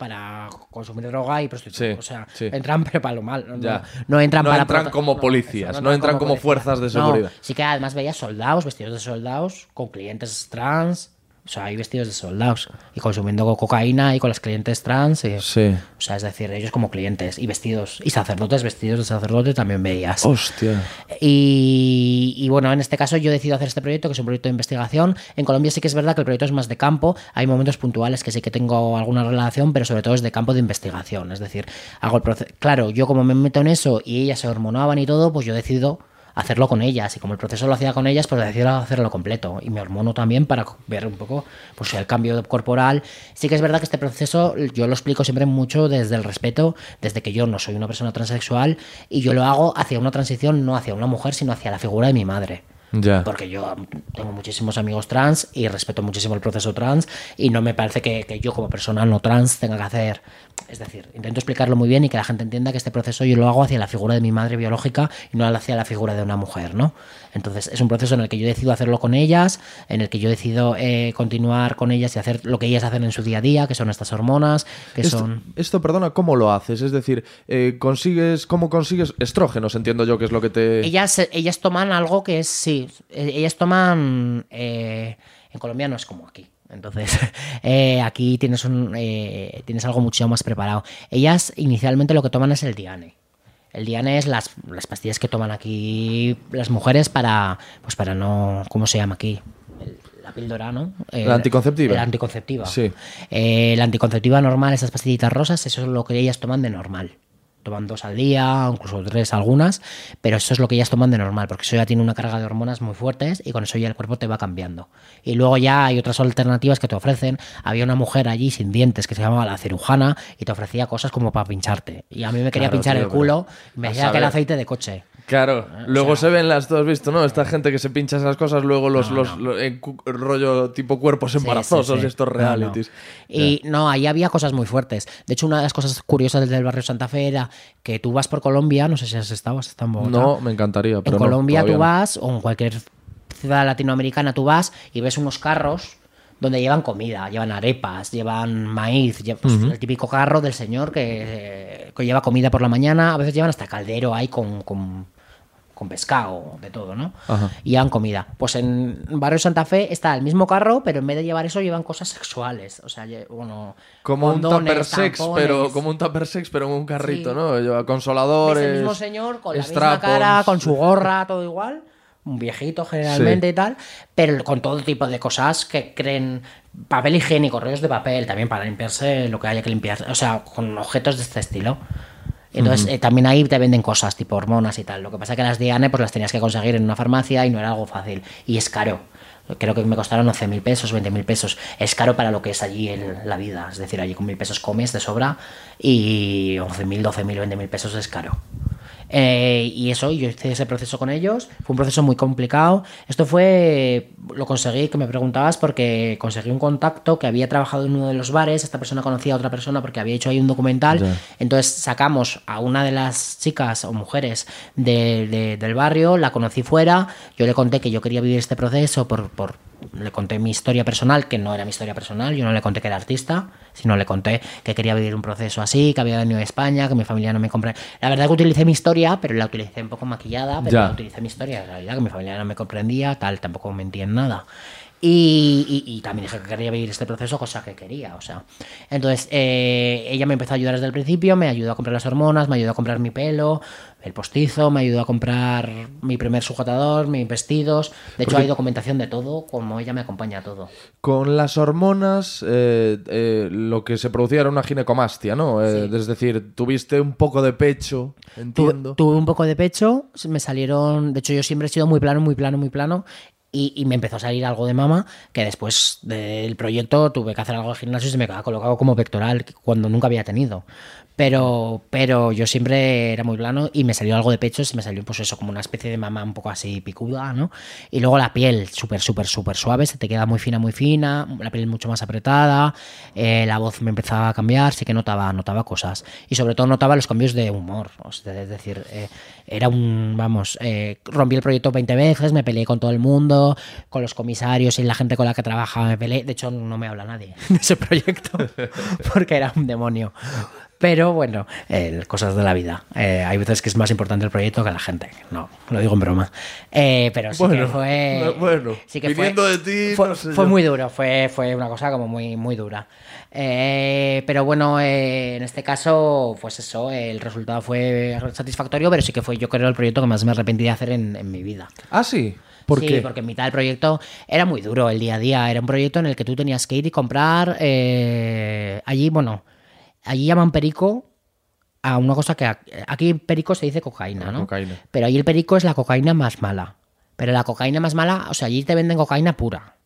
para consumir droga y prostitución. Sí, o sea, sí. entran pero para lo mal. No, Ya. no, entran No para entran como policías, eso, no entran como policías. fuerzas de seguridad. sí que además veía soldados, vestidos de soldados, con clientes trans. O sea, hay vestidos de soldados y consumiendo co- cocaína y con las clientes trans. y- Sí. O sea, es decir, ellos como clientes y vestidos. Y sacerdotes vestidos de sacerdote también veías. Hostia. Y, y bueno, en este caso yo decido hacer este proyecto, que es un proyecto de investigación. En Colombia sí que es verdad que el proyecto es más de campo. Hay momentos puntuales que sí que tengo alguna relación, pero sobre todo es de campo de investigación. Es decir, hago el proceso. Claro, yo como me meto en eso y ellas se hormonaban y todo, pues yo decido hacerlo con ellas. Y como el proceso lo hacía con ellas, pues decido hacerlo completo. Y me hormono también para ver un poco pues, el cambio corporal. Sí que es verdad que este proceso yo lo explico siempre mucho desde el respeto, desde que yo no soy una persona transexual y yo lo hago hacia una transición, no hacia una mujer, sino hacia la figura de mi madre. Porque yo tengo muchísimos amigos trans y respeto muchísimo el proceso trans y no me parece que, que yo como persona no trans tenga que hacer... Es decir, intento explicarlo muy bien y que la gente entienda que este proceso yo lo hago hacia la figura de mi madre biológica y no hacia la figura de una mujer, ¿no? Entonces es un proceso en el que yo decido hacerlo con ellas, en el que yo decido eh, continuar con ellas y hacer lo que ellas hacen en su día a día, que son estas hormonas, que Esto, son... esto, perdona, ¿cómo lo haces? Es decir, eh, consigues, ¿cómo consigues estrógenos? Entiendo yo que es lo que te. Ellas, ellas toman algo que es, sí, eh, ellas toman, eh, en Colombia no es como aquí. Entonces, eh, aquí tienes, un, eh, tienes algo mucho más preparado. Ellas inicialmente lo que toman es el Diane. El Diane es las, las pastillas que toman aquí las mujeres para, pues para no, ¿cómo se llama aquí? El- la píldora, ¿no? El- La anticonceptiva. La anticonceptiva. Sí. Eh, la anticonceptiva normal, esas pastillitas rosas, eso es lo que ellas toman de normal. Toman dos al día, incluso tres algunas, pero eso es lo que ellas toman de normal, porque eso ya tiene una carga de hormonas muy fuertes y con eso ya el cuerpo te va cambiando. Y luego ya hay otras alternativas que te ofrecen. Había una mujer allí sin dientes que se llamaba la cirujana y te ofrecía cosas como para pincharte. Y a mí me quería Claro, pinchar tío, el culo me decía que era aceite de coche. Claro, luego Ah, sea- se ven las, tú has visto, ¿no? Esta gente que se pincha esas cosas, luego los, No, los, no. lo- en cu- rollo tipo cuerpos embarazosos sí, sí. y estos no. realities. Y no, ahí había cosas muy fuertes. De hecho, una de las cosas curiosas del barrio Santa Fe era que tú vas por Colombia, no sé si has estado, has estado en Bogotá. No, me encantaría, pero en Colombia tú vas, o en cualquier ciudad latinoamericana tú vas y ves unos carros donde llevan comida, llevan arepas, llevan maíz, pues, el típico carro del señor que, que lleva comida por la mañana, a veces llevan hasta caldero ahí con, con, con pescado, de todo, ¿no? Ajá. Y llevan comida. Pues en Barrio Santa Fe está el mismo carro, pero en vez de llevar eso llevan cosas sexuales, o sea, bueno, Como un tupper sex, tampones. pero como un tupper sex, pero en un carrito, Sí. ¿no? Lleva consoladores. el mismo señor con la misma cara, con su gorra, todo igual. Un viejito generalmente Sí. y tal, pero con todo tipo de cosas que creen papel higiénico, rollos de papel, también para limpiarse lo que haya que limpiar, o sea, con objetos de este estilo. Entonces, eh, también ahí te venden cosas tipo hormonas y tal. Lo que pasa es que las Diane pues las tenías que conseguir en una farmacia y no era algo fácil. Y es caro. Creo que me costaron 11 mil pesos, 20 mil pesos. Es caro para lo que es allí el- la vida. Es decir, allí con mil pesos comes de sobra y 11 mil, 12 mil, 20 mil pesos es caro. Eh, y eso, yo hice ese proceso con ellos. Fue un proceso muy complicado. Esto fue, lo conseguí, que me preguntabas, porque conseguí un contacto que había trabajado en uno de los bares. Esta persona conocía a otra persona porque había hecho ahí un documental. Entonces sacamos a una de las chicas o mujeres de- de- del barrio, la conocí fuera. Yo le conté que yo quería vivir este proceso por, por le conté mi historia personal, que no era mi historia personal, yo no le conté que era artista, sino le conté que quería vivir un proceso así, que había venido de España, que mi familia no me compré. La verdad que utilicé mi historia, pero la utilicé un poco maquillada, pero Ya. la utilicé mi historia, en realidad, que mi familia no me comprendía, tal, tampoco mentía en nada. Y, y- y también dije que quería vivir este proceso, cosa que quería, o sea. Entonces, eh, ella me empezó a ayudar desde el principio, me ayudó a comprar las hormonas, me ayudó a comprar mi pelo, el postizo, me ayudó a comprar mi primer sujetador, mis vestidos. De hecho, Porque- hay documentación de todo, como ella me acompaña a todo. Con las hormonas, eh, eh, lo que se producía era una ginecomastia, ¿no? Eh, Es decir, tuviste un poco de pecho, Tu- entiendo. tuve un poco de pecho, me salieron, de hecho yo siempre he sido muy plano, muy plano, muy plano, y, me empezó a salir algo de mama, que después del proyecto tuve que hacer algo de gimnasio y se me quedaba colocado como pectoral, cuando nunca había tenido. Pero, pero yo siempre era muy plano y me salió algo de pecho, se me salió pues eso, como una especie de mama un poco así picuda, ¿no? Y luego la piel súper, súper, súper suave, se te queda muy fina, muy fina, la piel mucho más apretada, eh, la voz me empezaba a cambiar, sí que notaba, notaba cosas. Y sobre todo notaba los cambios de humor, es decir, eh, era un, vamos, eh, rompí el proyecto 20 veces, me peleé con todo el mundo, con los comisarios y la gente con la que trabajaba me peleé, de hecho no me habla nadie de ese proyecto, porque era un demonio. Pero bueno, eh, cosas de la vida. Eh, hay veces que es más importante el proyecto que la gente. No, lo digo en broma. Eh, pero sí Bueno, que fue. no, bueno, sí que fue, de ti, fue, no sé fue yo. muy duro. Fue, fue una cosa como muy, muy dura. Eh, pero bueno, en este caso, pues eso, el resultado fue satisfactorio, pero sí que fue, yo creo, el proyecto que más me arrepentí de hacer en, en mi vida. Ah, sí. ¿Por sí, qué? porque en mitad del proyecto era muy duro el día a día. Era un proyecto en el que tú tenías que ir y comprar. eh, allí, bueno, allí llaman perico a una cosa que aquí perico se dice cocaína, ¿no? Cocaína. Pero allí el perico es la cocaína más mala. Pero la cocaína más mala, o sea, allí te venden cocaína pura.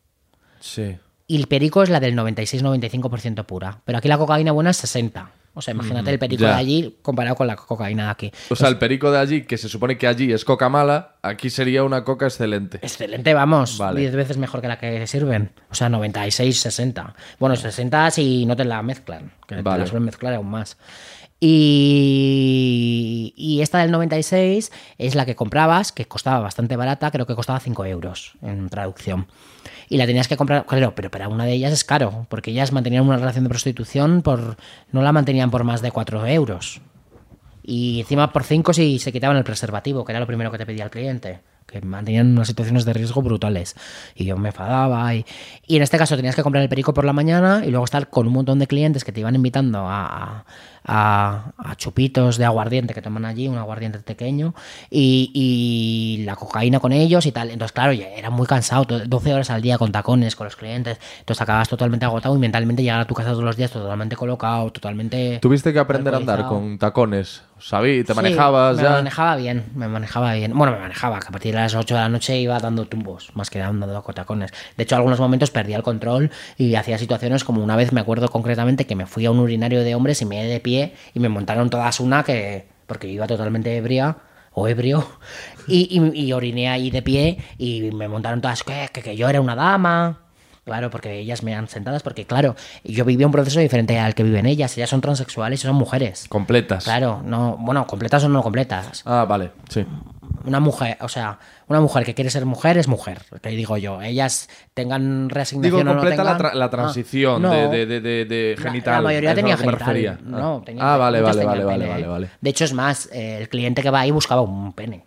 Sí. Y el perico es la del 96-95% pura. Pero aquí la cocaína buena es 60. O sea, imagínate el perico ya. de allí comparado con la cocaína de aquí. O sea, el perico de allí, que se supone que allí es coca mala, aquí sería una coca excelente. Excelente, vamos. Vale. 10 veces mejor que la que sirven. O sea, 96, 60. Bueno, 60 si no te la mezclan. Que te la suelen mezclar aún más. Y, y esta del 96 es la que comprabas, que costaba bastante barata, creo que costaba 5 euros en traducción. Y la tenías que comprar, claro, pero para una de ellas es caro, porque ellas mantenían una relación de prostitución por. no la mantenían por más de 4 euros. Y encima por 5 si se quitaban el preservativo, que era lo primero que te pedía el cliente. Que mantenían unas situaciones de riesgo brutales. Y yo me enfadaba. Y, y en este caso tenías que comprar el perico por la mañana y luego estar con un montón de clientes que te iban invitando a, a- a chupitos de aguardiente que toman allí, un aguardiente pequeño, y, y la cocaína con ellos y tal. Entonces, claro, ya era muy cansado, to- 12 horas al día con tacones, con los clientes. Entonces acabas totalmente agotado y mentalmente llegar a tu casa todos los días totalmente colocado, totalmente... Tuviste que aprender a andar con tacones. Sabí, te Sí, manejabas me ya. manejaba bien, me manejaba bien. Bueno, me manejaba, que a partir de las 8 de la noche iba dando tumbos, más que dando cotacones. De hecho, algunos momentos perdía el control y hacía situaciones como una vez me acuerdo concretamente que me fui a un urinario de hombres y me quedé de pie y me montaron todas una que. porque iba totalmente ebria o ebrio y, y- y oriné ahí de pie y me montaron todas que, que, que yo era una dama. Claro, porque ellas me han sentadas, porque claro, yo vivía un proceso diferente al que viven ellas. Ellas son transexuales y son mujeres. Completas. Claro, no, bueno, completas o no completas. Ah, vale, sí. Una mujer, o sea, una mujer que quiere ser mujer es mujer, te digo yo. Ellas tengan Digo, reasignación o no completa la, tengan- tra- la Ah, transición no. de, de, de, de- La- genital. La, mayoría tenía genital. No, Ah. tenía, Ah, vale, vale, vale, vale, vale, vale. De hecho, es más, eh, el cliente que va ahí buscaba un pene.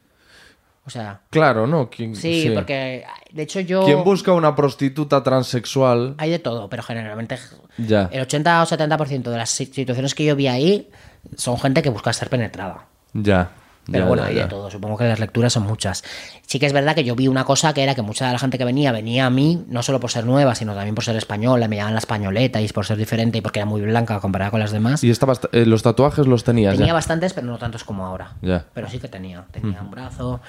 O sea, Claro, ¿no? ¿Quién, sí, porque de hecho yo... Quien busca una prostituta transexual. Hay de todo, pero generalmente Ya. el 80 o 70% de las situaciones que yo vi ahí son gente que busca ser penetrada. Ya. Pero ya, bueno, ya, hay de todo. Supongo que las lecturas son muchas. Sí que es verdad que yo vi una cosa que era que mucha de la gente que venía venía a mí no solo por ser nueva, sino también por ser española, me llamaban la españoleta y por ser diferente y porque era muy blanca comparada con las demás. Y estabas, eh, los tatuajes los tenías Tenía bastantes, pero no tantos como ahora. Pero sí que tenía. Tenía un brazo.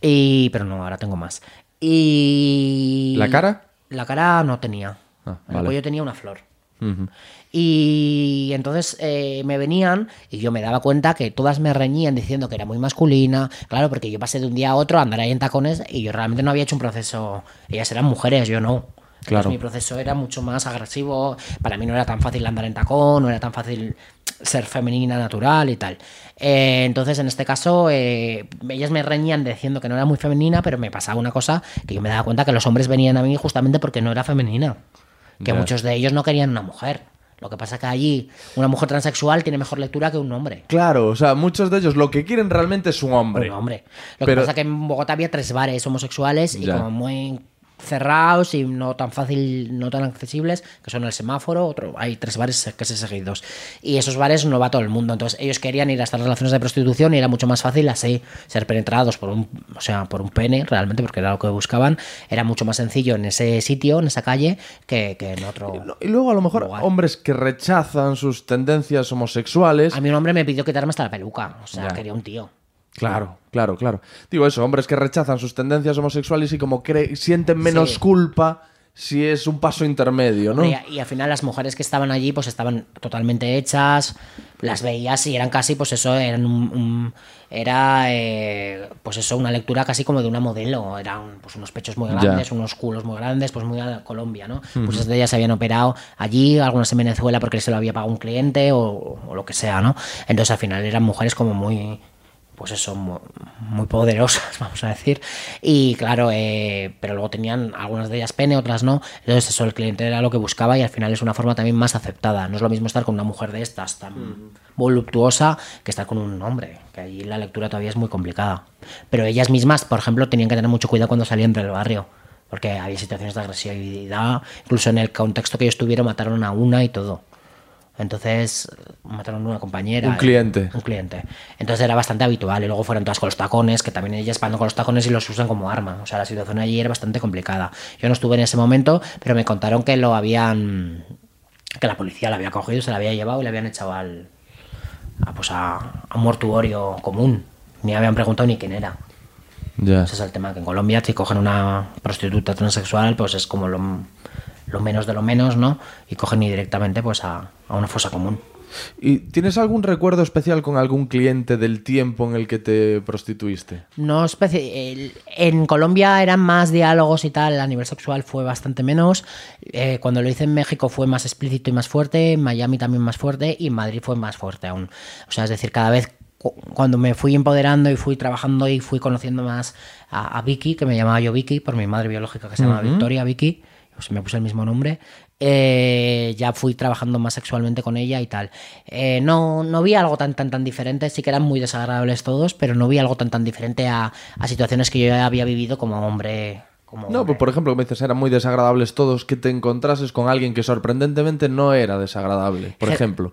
Y. Pero no, ahora tengo más. Y. ¿La cara? La cara no tenía. Ah, el vale. cuello tenía una flor. Y entonces eh, me venían y yo me daba cuenta que todas me reñían diciendo que era muy masculina. Claro, porque yo pasé de un día a otro a andar ahí en tacones y yo realmente no había hecho un proceso. Ellas eran mujeres, yo no. Entonces, Claro. mi proceso era mucho más agresivo. Para mí no era tan fácil andar en tacón, no era tan fácil ser femenina natural y tal. Eh, entonces, en este caso, eh, ellas me reñían diciendo que no era muy femenina, pero me pasaba una cosa que yo me daba cuenta que los hombres venían a mí justamente porque no era femenina. Que muchos de ellos no querían una mujer. Lo que pasa que allí una mujer transexual tiene mejor lectura que un hombre. Claro, o sea, muchos de ellos lo que quieren realmente es un hombre. Un hombre. Lo Pero- que pasa que en Bogotá había tres bares homosexuales y como muy cerrados y no tan fácil, no tan accesibles, que son el semáforo, otro, hay tres bares que se seguidos. Y esos bares no va todo el mundo. Entonces ellos querían ir a estas relaciones de prostitución y era mucho más fácil así ser penetrados por un, o sea, por un pene, realmente, porque era lo que buscaban. Era mucho más sencillo en ese sitio, en esa calle, que, que en otro. Y luego a lo mejor lugar. hombres que rechazan sus tendencias homosexuales. A mí un hombre me pidió quitarme hasta la peluca. O sea, Ya. quería un tío. Claro, claro, claro. Digo eso, hombres que rechazan sus tendencias homosexuales y como cre- sienten menos Sí. culpa si es un paso intermedio, ¿no? Y, y al final las mujeres que estaban allí pues estaban totalmente hechas, las veías y eran casi pues eso, eran un, un- era eh, pues eso, una lectura casi como de una modelo, eran pues unos pechos muy grandes, unos culos muy grandes, pues muy a la Colombia, ¿no? Muchas de ellas se habían operado allí, algunas en Venezuela porque se lo había pagado un cliente o, o lo que sea, ¿no? Entonces al final eran mujeres como muy pues eso, mu- muy, poderosas, vamos a decir. Y claro, eh, pero luego tenían algunas de ellas pene, otras no. Entonces eso, el cliente era lo que buscaba y al final es una forma también más aceptada. No es lo mismo estar con una mujer de estas tan voluptuosa que estar con un hombre, que allí la lectura todavía es muy complicada. Pero ellas mismas, por ejemplo, tenían que tener mucho cuidado cuando salían del barrio. Porque había situaciones de agresividad, incluso en el contexto que ellos tuvieron mataron a una y todo. Entonces mataron a una compañera. Un cliente. Un cliente. Entonces era bastante habitual. Y luego fueron todas con los tacones, que también ellas van con los tacones y los usan como arma. O sea, la situación allí era bastante complicada. Yo no estuve en ese momento, pero me contaron que lo habían. que la policía la había cogido, se la había llevado y le habían echado al. a, pues a, a un mortuorio común. Ni habían preguntado ni quién era. Ya. Ese es el tema, que en Colombia si cogen una prostituta transexual, pues es como lo, lo menos de lo menos, ¿no? Y cogen y directamente pues a, a una fosa común. ¿Y tienes algún recuerdo especial con algún cliente del tiempo en el que te prostituiste? No En Colombia eran más diálogos y tal, a nivel sexual fue bastante menos. Eh, cuando lo hice en México fue más explícito y más fuerte, en Miami también más fuerte y en Madrid fue más fuerte aún. O sea, es decir, cada vez cu- cuando me fui empoderando y fui trabajando y fui conociendo más a, a Vicky, que me llamaba yo Vicky por mi madre biológica que se llama Victoria Vicky, pues me puse el mismo nombre, eh, ya fui trabajando más sexualmente con ella y tal. Eh, no, no vi algo tan, tan, tan diferente, sí que eran muy desagradables todos, pero no vi algo tan, tan diferente a, a situaciones que yo ya había vivido como hombre. Como No, pues por ejemplo, me dices, eran muy desagradables todos, que te encontrases con alguien que sorprendentemente no era desagradable, por Je- ejemplo.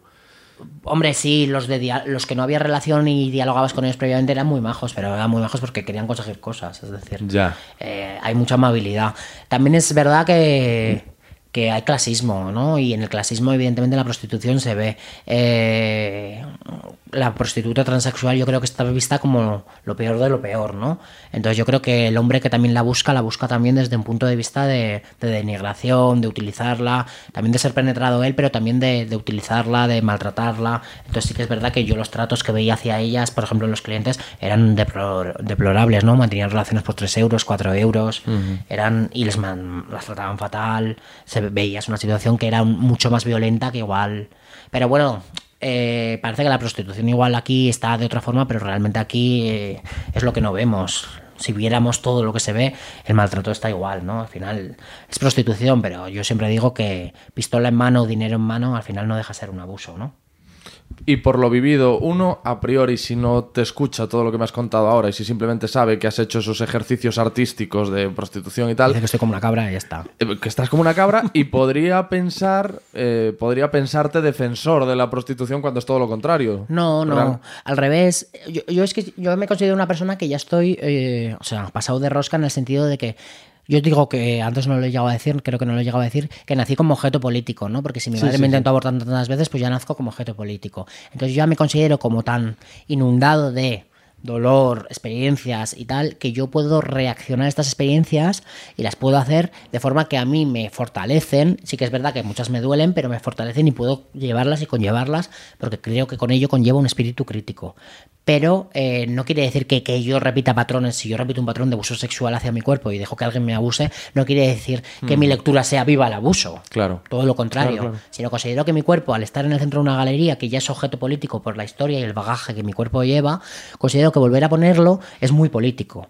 Hombre, sí, los, de los que no había relación y dialogabas con ellos previamente eran muy majos, pero eran muy majos porque querían conseguir cosas, es decir, Ya. eh, hay mucha amabilidad. También es verdad que, que hay clasismo, ¿no? Y en el clasismo, evidentemente, la prostitución se ve. Eh, la prostituta transexual yo creo que está vista como lo peor de lo peor, ¿no? Entonces yo creo que el hombre que también la busca, la busca también desde un punto de vista de, de denigración, de utilizarla, también de ser penetrado él, pero también de, de utilizarla, de maltratarla. Entonces sí que es verdad que yo los tratos que veía hacia ellas, por ejemplo, los clientes, eran deplor- deplorables, ¿no? Mantenían relaciones por 3 euros, 4 euros, eran y les man- las trataban fatal, se veía es una situación que era mucho más violenta que igual. Pero bueno, eh, parece que la prostitución igual aquí está de otra forma, pero realmente aquí eh, es lo que no vemos. Si viéramos todo lo que se ve, el maltrato está igual, ¿no? Al final es prostitución, pero yo siempre digo que pistola en mano, dinero en mano, al final no deja de ser un abuso, ¿no? Y por lo vivido, uno, a priori, si no te escucha todo lo que me has contado ahora y si simplemente sabe que has hecho esos ejercicios artísticos de prostitución y tal, Dice que estoy como una cabra y ya está. eh, que estás como una cabra y podría pensar, eh, podría pensarte defensor de la prostitución cuando es todo lo contrario. No, no, al revés. Yo, yo es que yo me considero una persona que ya estoy, eh, o sea, pasado de rosca en el sentido de que yo digo que antes no lo he llegado a decir, creo que no lo he llegado a decir, que nací como objeto político, ¿no? Porque si mi Sí, madre sí, me sí. intentó abortar tantas veces, pues ya nazco como objeto político. Entonces yo ya me considero como tan inundado de dolor, experiencias y tal, que yo puedo reaccionar a estas experiencias y las puedo hacer de forma que a mí me fortalecen. Sí que es verdad que muchas me duelen, pero me fortalecen y puedo llevarlas y conllevarlas porque creo que con ello conlleva un espíritu crítico. Pero eh, no quiere decir que, que yo repita patrones. Si yo repito un patrón de abuso sexual hacia mi cuerpo y dejo que alguien me abuse, no quiere decir que mi lectura sea viva el abuso. Claro. Todo lo contrario. Claro, claro. Sino considero que mi cuerpo, al estar en el centro de una galería que ya es objeto político por la historia y el bagaje que mi cuerpo lleva, considero que volver a ponerlo es muy político.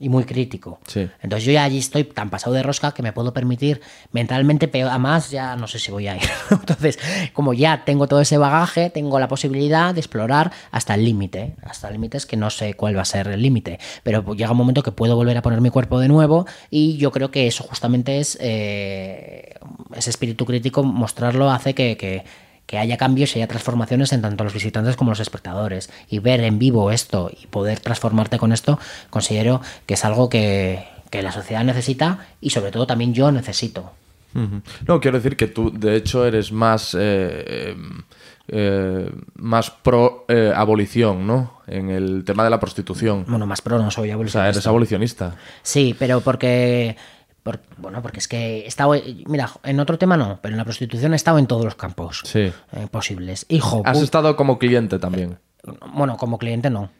Y muy crítico. Sí. Entonces yo ya allí estoy tan pasado de rosca que me puedo permitir mentalmente, pero además ya no sé si voy a ir. Entonces, como ya tengo todo ese bagaje, tengo la posibilidad de explorar hasta el límite. Hasta límites que no sé cuál va a ser el límite. Pero llega un momento que puedo volver a poner mi cuerpo de nuevo y yo creo que eso justamente es eh, ese espíritu crítico, mostrarlo hace que... que que haya cambios y haya transformaciones en tanto los visitantes como los espectadores. Y ver en vivo esto y poder transformarte con esto, considero que es algo que, que la sociedad necesita y sobre todo también yo necesito. No, quiero decir que tú, de hecho, eres más, eh, eh, más pro eh, abolición, ¿no? En el tema de la prostitución. Bueno, más pro no soy O sea, abolicionista. eres abolicionista. Sí, pero porque... por- bueno, porque es que he estado... Mira, en otro tema no, pero en la prostitución he estado en todos los campos Sí. eh, posibles. Hijo, Has estado como cliente también. bueno, como cliente no.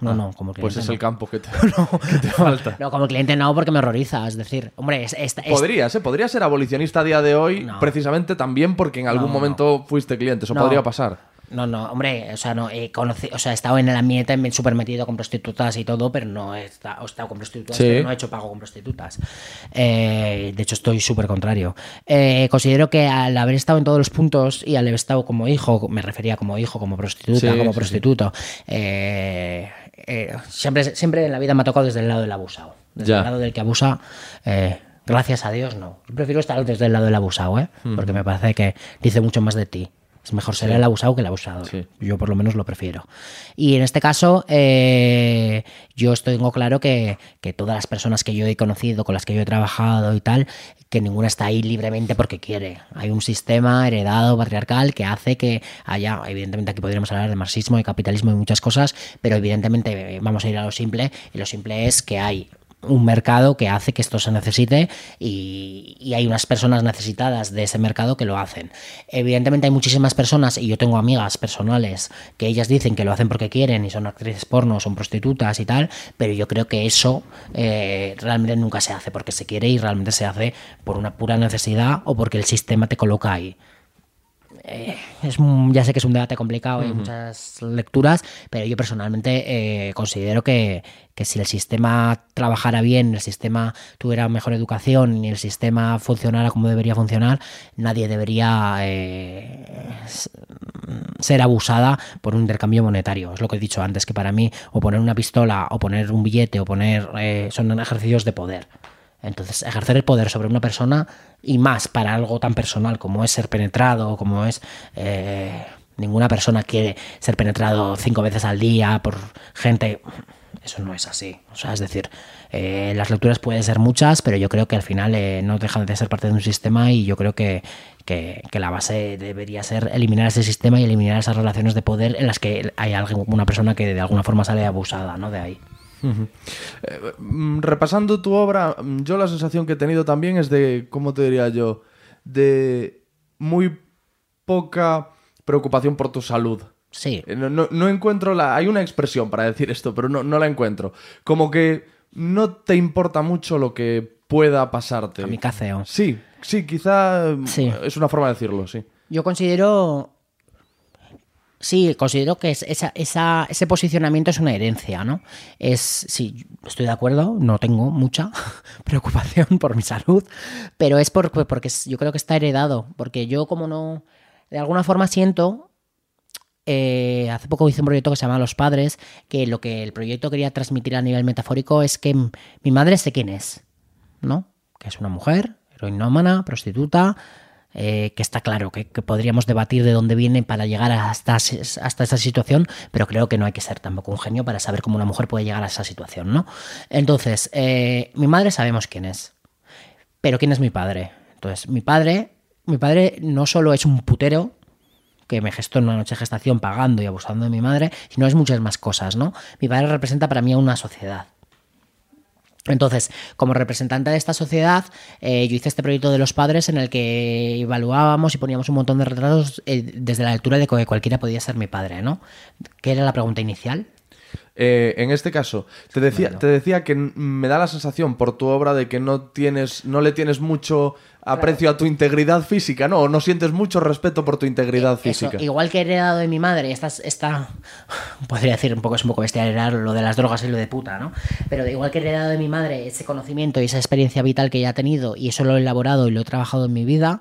No, no, como cliente Pues es no. el campo que te, que te falta. No, como cliente no, porque me horroriza. Es decir, hombre, es, es- es- Podrías, ¿eh? Podrías ser abolicionista a día de hoy precisamente también porque en algún momento fuiste cliente. Eso podría pasar. No, no, hombre, o sea, no he conocido, o sea, he estado en el ambiente súper metido con prostitutas y todo, pero no he estado, he estado con prostitutas, Sí. pero no he hecho pago con prostitutas. Eh, de hecho, estoy súper contrario. Eh, considero que al haber estado en todos los puntos y al haber estado como hijo, me refería como hijo, como prostituta, Sí, como sí, prostituto, eh, eh, siempre, siempre en la vida me ha tocado desde el lado del abusado. Desde Ya. el lado del que abusa, eh, gracias a Dios, no. Yo prefiero estar desde el lado del abusado, ¿eh? Porque me parece que dice mucho más de ti. Es mejor ser el abusado que el abusador. Sí. Yo por lo menos lo prefiero. Y en este caso, eh, yo estoy- tengo claro que, que todas las personas que yo he conocido, con las que yo he trabajado y tal, que ninguna está ahí libremente porque quiere. Hay un sistema heredado patriarcal que hace que haya, evidentemente aquí podríamos hablar de marxismo y capitalismo y muchas cosas, pero evidentemente eh, vamos a ir a lo simple, y lo simple es que hay un mercado que hace que esto se necesite y, y, hay unas personas necesitadas de ese mercado que lo hacen. Evidentemente hay muchísimas personas, y yo tengo amigas personales, que ellas dicen que lo hacen porque quieren y son actrices porno, son prostitutas y tal, pero yo creo que eso eh, realmente nunca se hace porque se quiere y realmente se hace por una pura necesidad o porque el sistema te coloca ahí. Eh, es un- ya sé que es un debate complicado, hay muchas lecturas, pero yo personalmente eh, considero que, que si el sistema trabajara bien, el sistema tuviera mejor educación y el sistema funcionara como debería funcionar, nadie debería eh, ser abusada por un intercambio monetario. Es lo que he dicho antes, que para mí o poner una pistola o poner un billete o poner eh, son ejercicios de poder. Entonces, ejercer el poder sobre una persona y más para algo tan personal como es ser penetrado, como es... eh, ninguna persona quiere ser penetrado cinco veces al día por gente... Eso no es así. O sea, es decir, eh, las lecturas pueden ser muchas, pero yo creo que al final eh, no dejan de ser parte de un sistema y yo creo que, que, la base debería ser eliminar ese sistema y eliminar esas relaciones de poder en las que hay alguna persona que de alguna forma sale abusada, ¿no? De ahí. Mm, Repasando tu obra, mm, yo la sensación que he tenido también es de, ¿cómo te diría yo? De muy poca preocupación por tu salud. Sí. Eh, No, no- no encuentro la... Hay una expresión para decir esto, pero no, no la encuentro. Como que no te importa mucho lo que pueda pasarte. Kamikazeo. Sí, sí, quizá mm, Sí. es una forma de decirlo, sí. Yo considero. Sí, considero que es- esa, esa- ese posicionamiento es una herencia, ¿no? Es, sí, estoy de acuerdo, no tengo mucha preocupación por mi salud, pero es por- porque es- yo creo que está heredado, porque yo como no, de alguna forma siento, eh, hace poco hice un proyecto que se llama Los Padres, que lo que el proyecto quería transmitir a nivel metafórico es que mi madre sé quién es, ¿no? Que es una mujer, heroinómana, prostituta, eh, que está claro que, podríamos debatir de dónde viene para llegar hasta, hasta esa situación, pero creo que no hay que ser tampoco un genio para saber cómo una mujer puede llegar a esa situación, ¿no? Entonces, eh, mi madre sabemos quién es, pero ¿quién es mi padre? Entonces, mi padre, mi padre no solo es un putero, que me gestó en una noche de gestación pagando y abusando de mi madre, sino es muchas más cosas, ¿no? Mi padre representa para mí a una sociedad. Entonces, como representante de esta sociedad, eh, yo hice este proyecto de los padres en el que evaluábamos y poníamos un montón de retratos eh, desde la altura de que cualquiera podía ser mi padre, ¿no? ¿Qué era la pregunta inicial? Eh, en este caso, te decía, te decía que me da la sensación por tu obra de que no tienes, no le tienes mucho aprecio a tu integridad física, ¿no? O no sientes mucho respeto por tu integridad Eso, física. igual que he heredado de mi madre, esta, esta podría decir un poco, es un poco bestial heredar lo de las drogas y lo de puta, ¿no? Pero de igual que he heredado de mi madre ese conocimiento y esa experiencia vital que ella ha tenido, y eso lo he elaborado y lo he trabajado en mi vida,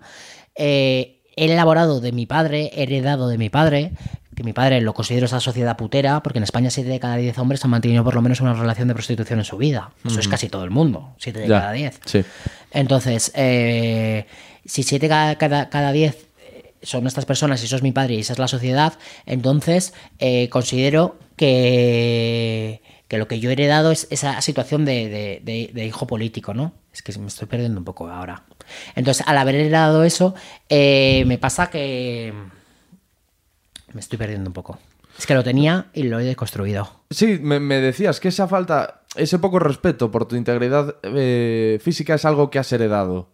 eh, he elaborado de mi padre, he heredado de mi padre, que mi padre lo considero esa sociedad putera, porque en España 7 de cada 10 hombres han mantenido por lo menos una relación de prostitución en su vida. Eso es casi todo el mundo, 7 de Ya, cada 10. sí. Entonces, eh, si siete cada, cada, cada diez eh, son estas personas y eso es mi padre y esa es la sociedad, entonces eh, considero que, que lo que yo he heredado es esa situación de, de- de- de hijo político, ¿no? Es que me estoy perdiendo un poco ahora. Entonces, al haber heredado eso, eh, me pasa que... Me estoy perdiendo un poco. Es que lo tenía y lo he deconstruido. Sí, me, me decías que esa falta, ese poco respeto por tu integridad eh, física es algo que has heredado.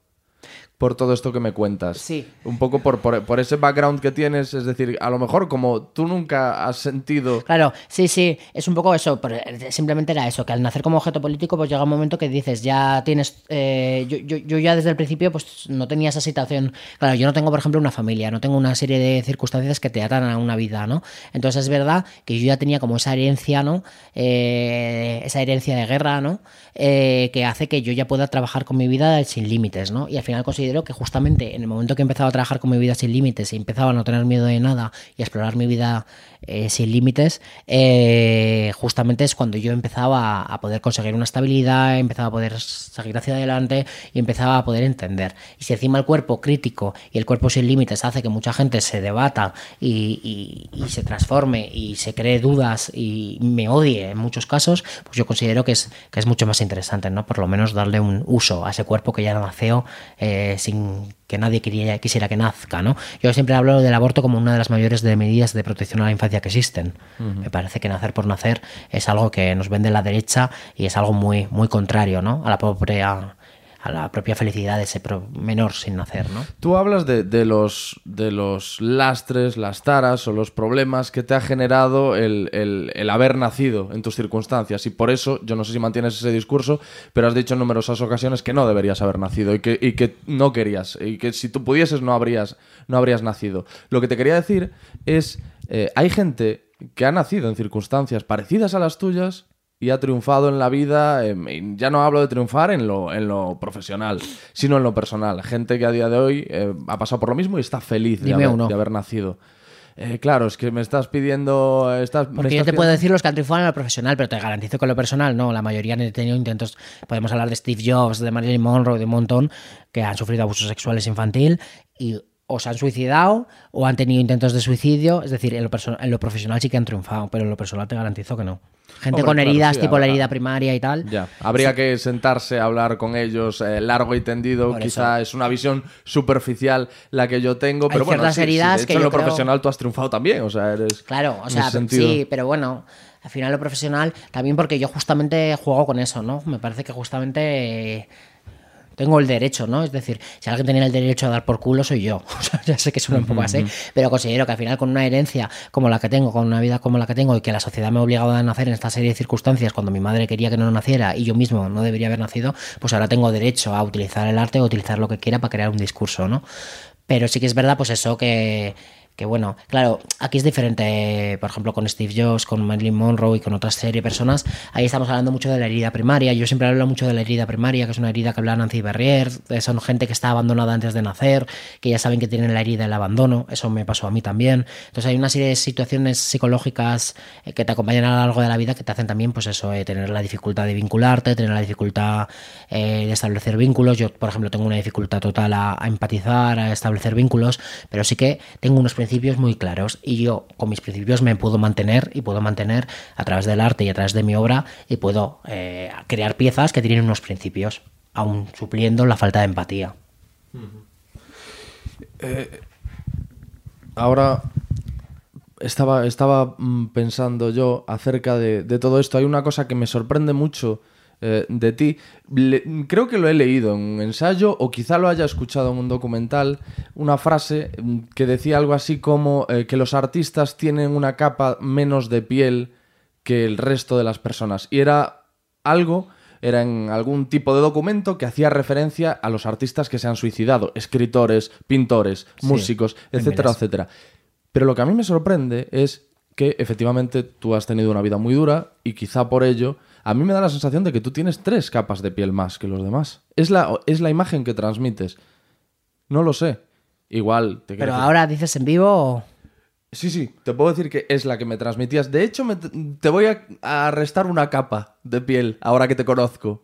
Por todo esto que me cuentas. Sí. Un poco por, por, por ese background que tienes, es decir, a lo mejor como tú nunca has sentido Claro, sí, sí, es un poco eso, pero simplemente era eso, que al nacer como objeto político, pues llega un momento que dices, ya tienes, eh, yo, yo, yo ya desde el principio pues no tenía esa situación, claro, yo no tengo, por ejemplo, una familia, no tengo una serie de circunstancias que te atan a una vida, ¿no? Entonces es verdad que yo ya tenía como esa herencia, ¿no? Eh, esa herencia de guerra, ¿no? Eh, que hace que yo ya pueda trabajar con mi vida sin límites, ¿no? Y al final que justamente en el momento que he empezado a trabajar con mi vida sin límites y empezaba a no tener miedo de nada y a explorar mi vida eh, sin límites, eh, justamente es cuando yo empezaba a, poder conseguir una estabilidad, empezaba a poder seguir hacia adelante y empezaba a poder entender. Y si encima el cuerpo crítico y el cuerpo sin límites hace que mucha gente se debata y, se transforme y se cree dudas y me odie en muchos casos, pues yo considero que es, que es mucho más interesante, ¿no? Por lo menos darle un uso a ese cuerpo que ya nació eh, sin que nadie quería, quisiera que nazca, ¿no? Yo siempre hablo del aborto como una de las mayores de medidas de protección a la infancia que existen. Me parece que nacer por nacer es algo que nos vende la derecha y es algo muy, muy contrario, ¿no? A la propia a la propia felicidad de ese menor sin nacer, ¿no? Tú hablas de, los, de los lastres, las taras o los problemas que te ha generado el, el- el haber nacido en tus circunstancias. Y por eso, yo no sé si mantienes ese discurso, pero has dicho en numerosas ocasiones que no deberías haber nacido y que, y que no querías. Y que si tú pudieses no habrías, no habrías nacido. Lo que te quería decir es, eh, hay gente que ha nacido en circunstancias parecidas a las tuyas y ha triunfado en la vida, em, ya no hablo de triunfar en lo, en lo profesional, sino en lo personal. Gente que a día de hoy eh, ha pasado por lo mismo y está feliz de, haber, de haber nacido. Eh, claro, es que me estás pidiendo... Estás, Porque yo te puedo decir los que han triunfado en lo profesional, pero te garantizo que en lo personal no. La mayoría han tenido intentos. Podemos hablar de Steve Jobs, de Marilyn Monroe, de un montón que han sufrido abusos sexuales infantil y o se han suicidado o han tenido intentos de suicidio. Es decir, en lo, en lo profesional sí que han triunfado, pero en lo personal te garantizo que no. Gente Hombre, con claro, heridas, sí, tipo la herida primaria y tal. Ya, habría que sentarse a hablar con ellos eh, largo y tendido. Por Quizá es una visión superficial la que yo tengo, Hay pero bueno, ciertas sí, sí, heridas de que hecho, en yo lo creo- profesional tú has triunfado también, o sea, eres... Claro, o en sea, sí, pero bueno, al final lo profesional también porque yo justamente juego con eso, ¿no? Me parece que justamente tengo el derecho, ¿no? Es decir, si alguien tenía el derecho a dar por culo soy yo. O sea, ya sé que suena un poco así, pero considero que al final con una herencia como la que tengo, con una vida como la que tengo y que la sociedad me ha obligado a nacer en esta serie de circunstancias cuando mi madre quería que no naciera y yo mismo no debería haber nacido, pues ahora tengo derecho a utilizar el arte o utilizar lo que quiera para crear un discurso, ¿no? Pero sí que es verdad, pues eso, que, que bueno, claro, aquí es diferente, por ejemplo, con Steve Jobs, con Marilyn Monroe y con otras serie de personas. Ahí estamos hablando mucho de la herida primaria. Yo siempre hablo mucho de la herida primaria, que es una herida que habla Nancy Berrier. eh, Son gente que está abandonada antes de nacer, que ya saben que tienen la herida del abandono. Eso me pasó a mí también. Entonces hay una serie de situaciones psicológicas eh, que te acompañan a lo largo de la vida que te hacen también, pues eso, eh, tener la dificultad de vincularte, tener la dificultad eh, de establecer vínculos. Yo, por ejemplo, tengo una dificultad total a, a empatizar, a establecer vínculos, pero sí que tengo unos principios muy claros y yo con mis principios me puedo mantener y puedo mantener a través del arte y a través de mi obra y puedo eh, crear piezas que tienen unos principios, aún supliendo la falta de empatía. Ahora estaba, estaba mm, pensando yo acerca de todo esto. Hay una cosa que me sorprende mucho eh, de ti. Le- creo que lo he leído en un ensayo o quizá lo haya escuchado en un documental. Una frase que decía algo así como eh, que los artistas tienen una capa menos de piel que el resto de las personas. Y era algo era en algún tipo de documento que hacía referencia a los artistas que se han suicidado, escritores, pintores, músicos, etcétera, etcétera. Pero lo que a mí me sorprende es que efectivamente tú has tenido una vida muy dura y quizá por ello a mí me da la sensación de que tú tienes tres capas de piel más que los demás. Es la, es la imagen que transmites. No lo sé. Igual te Pero decir- ahora dices en vivo... o- Sí, sí, te puedo decir que es la que me transmitías. De hecho, me- te voy a, a restar una capa de piel ahora que te conozco.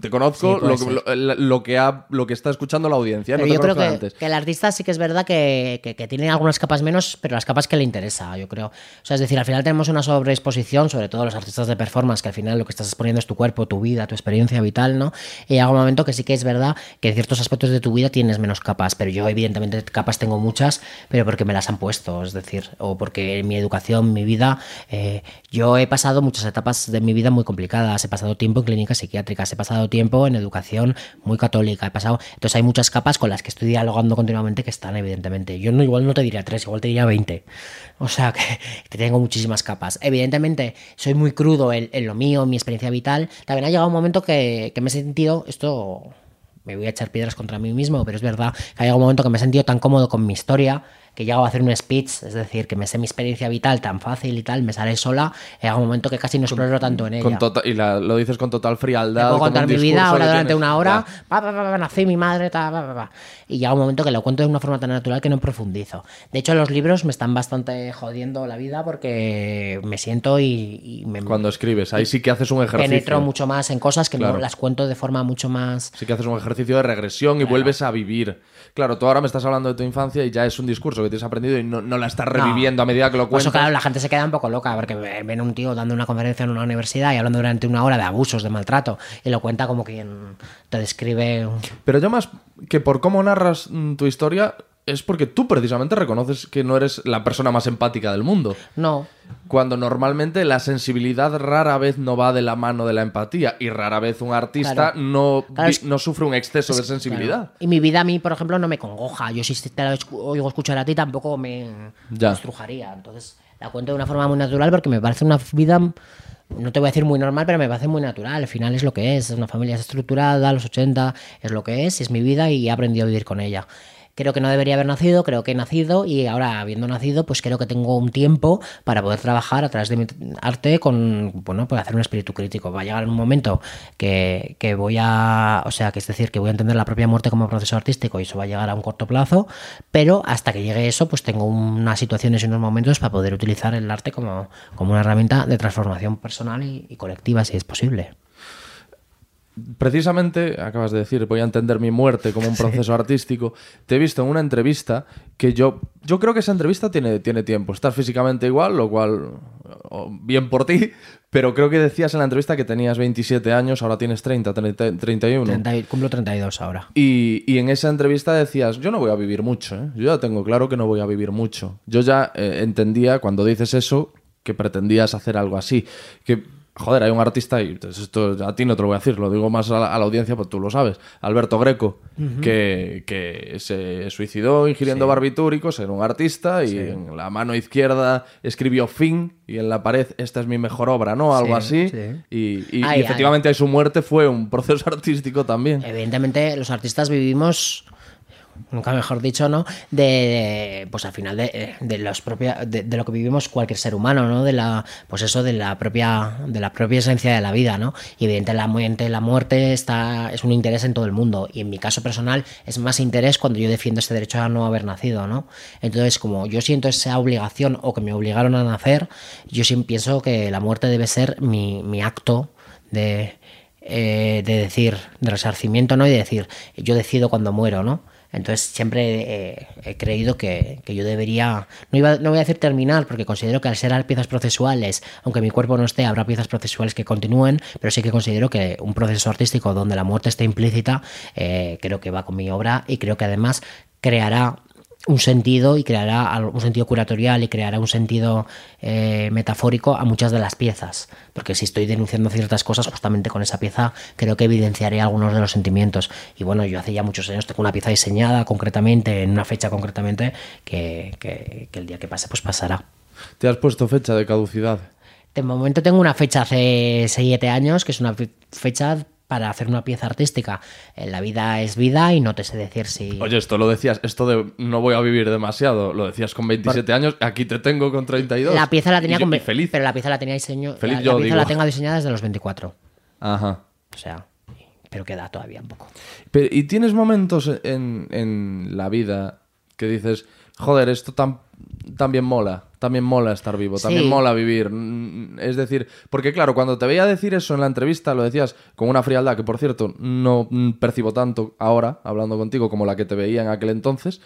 Te conozco Sí, puede lo, que- ser. lo, lo que ha, lo que está escuchando la audiencia. Pero no yo creo que, antes. que el artista sí que es verdad que, que- que tiene algunas capas menos, pero las capas que le interesa, yo creo. O sea, es decir, al final tenemos una sobreexposición, sobre todo los artistas de performance, que al final lo que estás exponiendo es tu cuerpo, tu vida, tu experiencia vital, ¿no? Y llega un momento que sí que es verdad que en ciertos aspectos de tu vida tienes menos capas, pero yo evidentemente capas tengo muchas, pero porque me las han puesto, es decir, o porque en mi educación, mi vida, eh, yo he pasado muchas etapas de mi vida muy complicadas, he pasado tiempo en clínicas psiquiátricas, he pasado tiempo en educación muy católica, he pasado, entonces hay muchas capas con las que estoy dialogando continuamente que están evidentemente. Yo no igual no te diría tres, igual te diría 20. O sea que, tengo muchísimas capas. Evidentemente soy muy crudo en, en lo mío, en mi experiencia vital. También ha llegado un momento que, que me he sentido esto me voy a echar piedras contra mí mismo, pero es verdad que ha llegado un momento que me he sentido tan cómodo con mi historia que he llegado a hacer un speech, es decir, que me sé mi experiencia vital tan fácil y tal, me sale sola, he llegado un momento que casi no exploro tanto en ella. Con tota- y la- lo dices con total Te frialdad. puedo como contar mi vida ahora durante tienes- una hora, pa, pa, pa, nací mi madre, ta, pa, pa, pa. Y llega un momento que lo cuento de una forma tan natural que no profundizo. De hecho, los libros me están bastante jodiendo la vida porque me siento y, y me Cuando escribes, ahí sí que haces un ejercicio. penetro mucho más en cosas que Claro. no las cuento de forma mucho más... Sí que haces un ejercicio de regresión y vuelves a vivir. Claro, tú ahora me estás hablando de tu infancia y ya es un discurso que tienes aprendido y no, no la estás reviviendo a medida que lo cuentas. Eso, claro, la gente se queda un poco loca porque ve- ven un tío dando una conferencia en una universidad y hablando durante una hora de abusos, de maltrato, y lo cuenta como quien te describe. Pero yo más que por cómo narras mm, tu historia es porque tú precisamente reconoces que no eres la persona más empática del mundo. No, Cuando normalmente la sensibilidad rara vez no va de la mano de la empatía y rara vez un artista Claro. no, Claro, vi- es- no sufre un exceso de sensibilidad. Claro. Y mi vida a mí, por ejemplo, no me congoja. Yo si te la oigo escuchar a ti tampoco me estrujaría. Entonces la cuento de una forma muy natural porque me parece una vida, no te voy a decir muy normal, pero me parece muy natural. Al final es lo que es. Es una familia estructurada, los 80 es lo que es, es mi vida y he aprendido a vivir con ella. Creo que no debería haber nacido, creo que he nacido y ahora habiendo nacido, pues creo que tengo un tiempo para poder trabajar a través de mi arte con, bueno, pues hacer un espíritu crítico. Va a llegar un momento que, que voy a, o sea, que es decir, que voy a entender la propia muerte como proceso artístico y eso va a llegar a un corto plazo, pero hasta que llegue eso, pues tengo unas situaciones y unos momentos para poder utilizar el arte como, como una herramienta de transformación personal y colectiva, si es posible. Precisamente, acabas de decir, voy a entender mi muerte como un proceso artístico. Te he visto en una entrevista que yo, yo creo que esa entrevista tiene, tiene tiempo. Estás físicamente igual, lo cual, bien por ti, pero creo que decías en la entrevista que tenías 27 años, ahora tienes 30, 30 31. 30 y- cumplo 32 ahora. Y, y en esa entrevista decías, yo no voy a vivir mucho, ¿eh? yo ya tengo claro que no voy a vivir mucho. Yo ya eh, entendía cuando dices eso que pretendías hacer algo así. Que, joder, hay un artista, y entonces esto a ti no te lo voy a decir, lo digo más a la, a la audiencia, pues tú lo sabes, Alberto Greco, que, que se suicidó ingiriendo barbitúricos, era un artista y en la mano izquierda escribió fin y en la pared, esta es mi mejor obra, ¿no? Algo Sí, así. sí. Y, Ay, ay. efectivamente ahí su muerte fue un proceso artístico también. Evidentemente, los artistas vivimos, nunca mejor dicho, ¿no? De, pues al final de, de los propia, de, lo que vivimos cualquier ser humano, ¿no? De la, pues eso, de la propia, de la propia esencia de la vida, ¿no? Y evidentemente la muerte está, es un interés en todo el mundo. Y en mi caso personal es más interés cuando yo defiendo este derecho a no haber nacido, ¿no? Entonces, como yo siento esa obligación o que me obligaron a nacer, yo siempre pienso que la muerte debe ser mi, mi acto de, eh, de decir, de resarcimiento, ¿no? Y de decir, yo decido cuando muero, ¿no? Entonces siempre eh, he creído que, que yo debería, no, iba, no voy a decir terminar, porque considero que al ser piezas procesuales, aunque mi cuerpo no esté, habrá piezas procesuales que continúen, pero sí que considero que un proceso artístico donde la muerte esté implícita, eh, creo que va con mi obra y creo que además creará un sentido y creará un sentido curatorial y creará un sentido eh, metafórico a muchas de las piezas. Porque si estoy denunciando ciertas cosas, justamente con esa pieza creo que evidenciaré algunos de los sentimientos. Y bueno, yo hace ya muchos años tengo una pieza diseñada concretamente, en una fecha concretamente, que, que- que el día que pase, pues pasará. ¿Te has puesto fecha de caducidad? De momento tengo una fecha hace 7 años, que es una fe- fecha para hacer una pieza artística. Eh, La vida es vida y no te sé decir si... Oye, esto lo decías, esto de no voy a vivir demasiado, lo decías con 27 años, aquí te tengo con 32. La pieza la tenía con y feliz. pero la pieza la tenía diseño, Feliz la, yo, la pieza digo. la tengo diseñada desde los 24. Ajá. O sea, pero queda todavía un poco. Pero, ¿Y tienes momentos en, en la vida que dices, joder, esto tan, también mola, también mola estar vivo, también Sí. mola vivir? Mm, Es decir, porque claro, cuando te veía decir eso en la entrevista, lo decías con una frialdad que, por cierto, no mm, percibo tanto ahora, hablando contigo, como la que te veía en aquel entonces,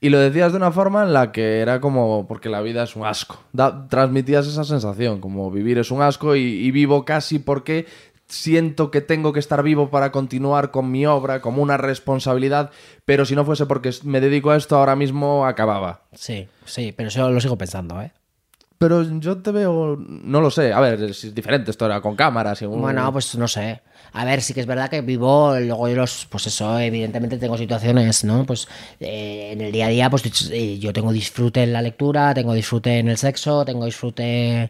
y lo decías de una forma en la que era como, porque la vida es un asco. Da- transmitías esa sensación, como vivir es un asco y, y vivo casi porque siento que tengo que estar vivo para continuar con mi obra como una responsabilidad, pero si no fuese porque me dedico a esto ahora mismo acababa. Sí, sí, pero eso lo sigo pensando, ¿eh? Pero yo te veo, no lo sé, a ver, es diferente, esto era con cámaras y un- Bueno, pues no sé. A ver, sí que es verdad que vivo, luego yo los, pues eso, evidentemente tengo situaciones, ¿no? Pues eh, en el día a día, pues eh, yo tengo disfrute en la lectura, tengo disfrute en el sexo, tengo disfrute...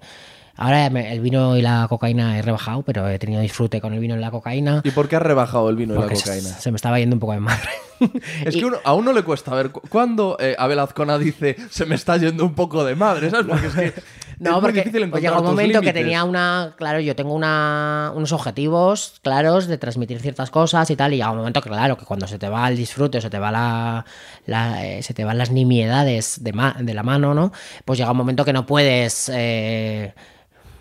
Ahora el vino y la cocaína he rebajado, pero he tenido disfrute con el vino y la cocaína. ¿Y por qué has rebajado el vino y la se, cocaína? se me estaba yendo un poco de madre. Es que uno- a uno le cuesta ver cu- cuando eh, Abel Azcona dice se me está yendo un poco de madre, ¿sabes? Porque es que No, porque pues llega un momento que tenía una, claro, yo tengo una, unos objetivos claros de transmitir ciertas cosas y tal, y llega un momento que claro, que cuando se te va el disfrute o se te va la, la, eh, se te van las nimiedades de, ma- de la mano, ¿no? Pues llega un momento que no puedes eh,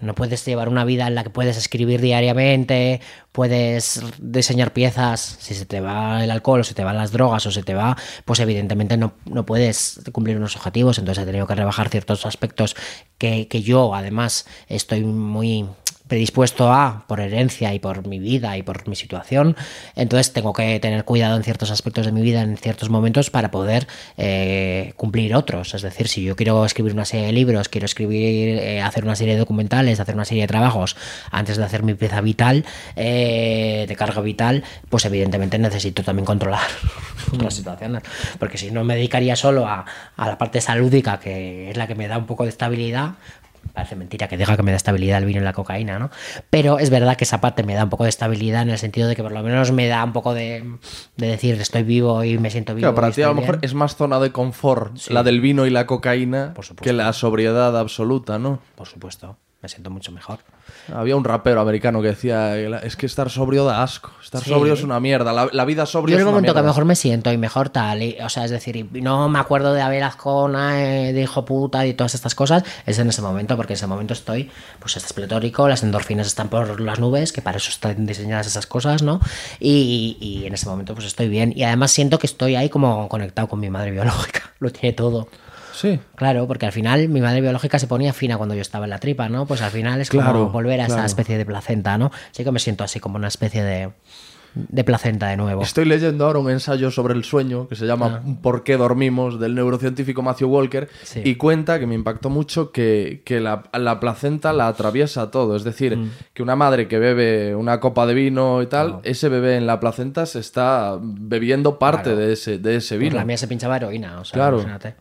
No puedes llevar una vida en la que puedes escribir diariamente, puedes diseñar piezas. Si se te va el alcohol, o se te van las drogas, o se te va, pues evidentemente no, no puedes cumplir unos objetivos. Entonces he tenido que rebajar ciertos aspectos que, que yo, además, estoy muy predispuesto a por herencia y por mi vida y por mi situación, entonces tengo que tener cuidado en ciertos aspectos de mi vida en ciertos momentos para poder eh, cumplir otros. Es decir, si yo quiero escribir una serie de libros, quiero escribir, eh, hacer una serie de documentales, hacer una serie de trabajos antes de hacer mi pieza vital, eh, de carga vital, pues evidentemente necesito también controlar las situaciones, porque si no me dedicaría solo a, a la parte salúdica, que es la que me da un poco de estabilidad, Parece mentira que diga que me da estabilidad el vino y la cocaína, ¿no? Pero es verdad que esa parte me da un poco de estabilidad en el sentido de que por lo menos me da un poco de, de decir estoy vivo y me siento vivo. Claro, para ti a lo mejor bien. es más zona de confort Sí. la del vino y la cocaína Por que la sobriedad absoluta, ¿no? Por supuesto, me siento mucho mejor. Había un rapero americano que decía, es que estar sobrio da asco, estar Sí. sobrio es una mierda, la, la vida sobria Yo en es el una momento que mejor me siento y mejor tal, y- o sea, es decir, y no me acuerdo de haber Azcona, eh, de hijo puta y todas estas cosas, es en ese momento, porque en ese momento estoy, pues estás pletórico, las endorfinas están por las nubes, que para eso están diseñadas esas cosas, ¿no? Y, y en ese momento pues estoy bien, y además siento que estoy ahí como conectado con mi madre biológica, lo tiene todo. Sí, Claro, porque al final mi madre biológica se ponía fina cuando yo estaba en la tripa, ¿no? Pues al final es como Claro, volver a esa especie de placenta, ¿no? Sí que me siento así como una especie de, de placenta de nuevo. Estoy leyendo ahora un ensayo sobre el sueño que se llama ¿Por qué dormimos? del neurocientífico Matthew Walker Ah. Sí. y cuenta que me impactó mucho que, que la, la placenta la atraviesa todo. Es decir, Mm. que una madre que bebe una copa de vino y tal, ese bebé en la placenta se está bebiendo parte Claro. de, ese, de ese Pues vino. la mía se pinchaba heroína, o sea, Claro. imagínate.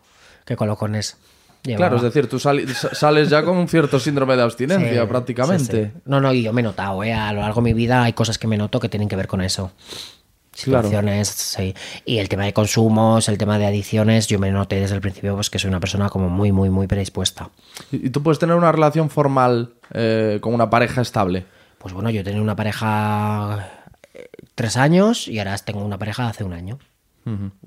Qué colocones. Claro, es decir, tú sali- sa- sales ya con un cierto síndrome de abstinencia Sí, prácticamente. sí, sí. No, no, y yo me he notado, ¿eh? A lo largo de mi vida hay cosas que me noto que tienen que ver con eso. Claro. Situaciones, sí. Y el tema de consumos, el tema de adicciones, yo me noté desde el principio pues, que soy una persona como muy, muy, muy predispuesta. ¿Y, tú puedes tener una relación formal eh, con una pareja estable? Pues bueno, yo tenía una pareja eh, tres años y ahora tengo una pareja hace un año.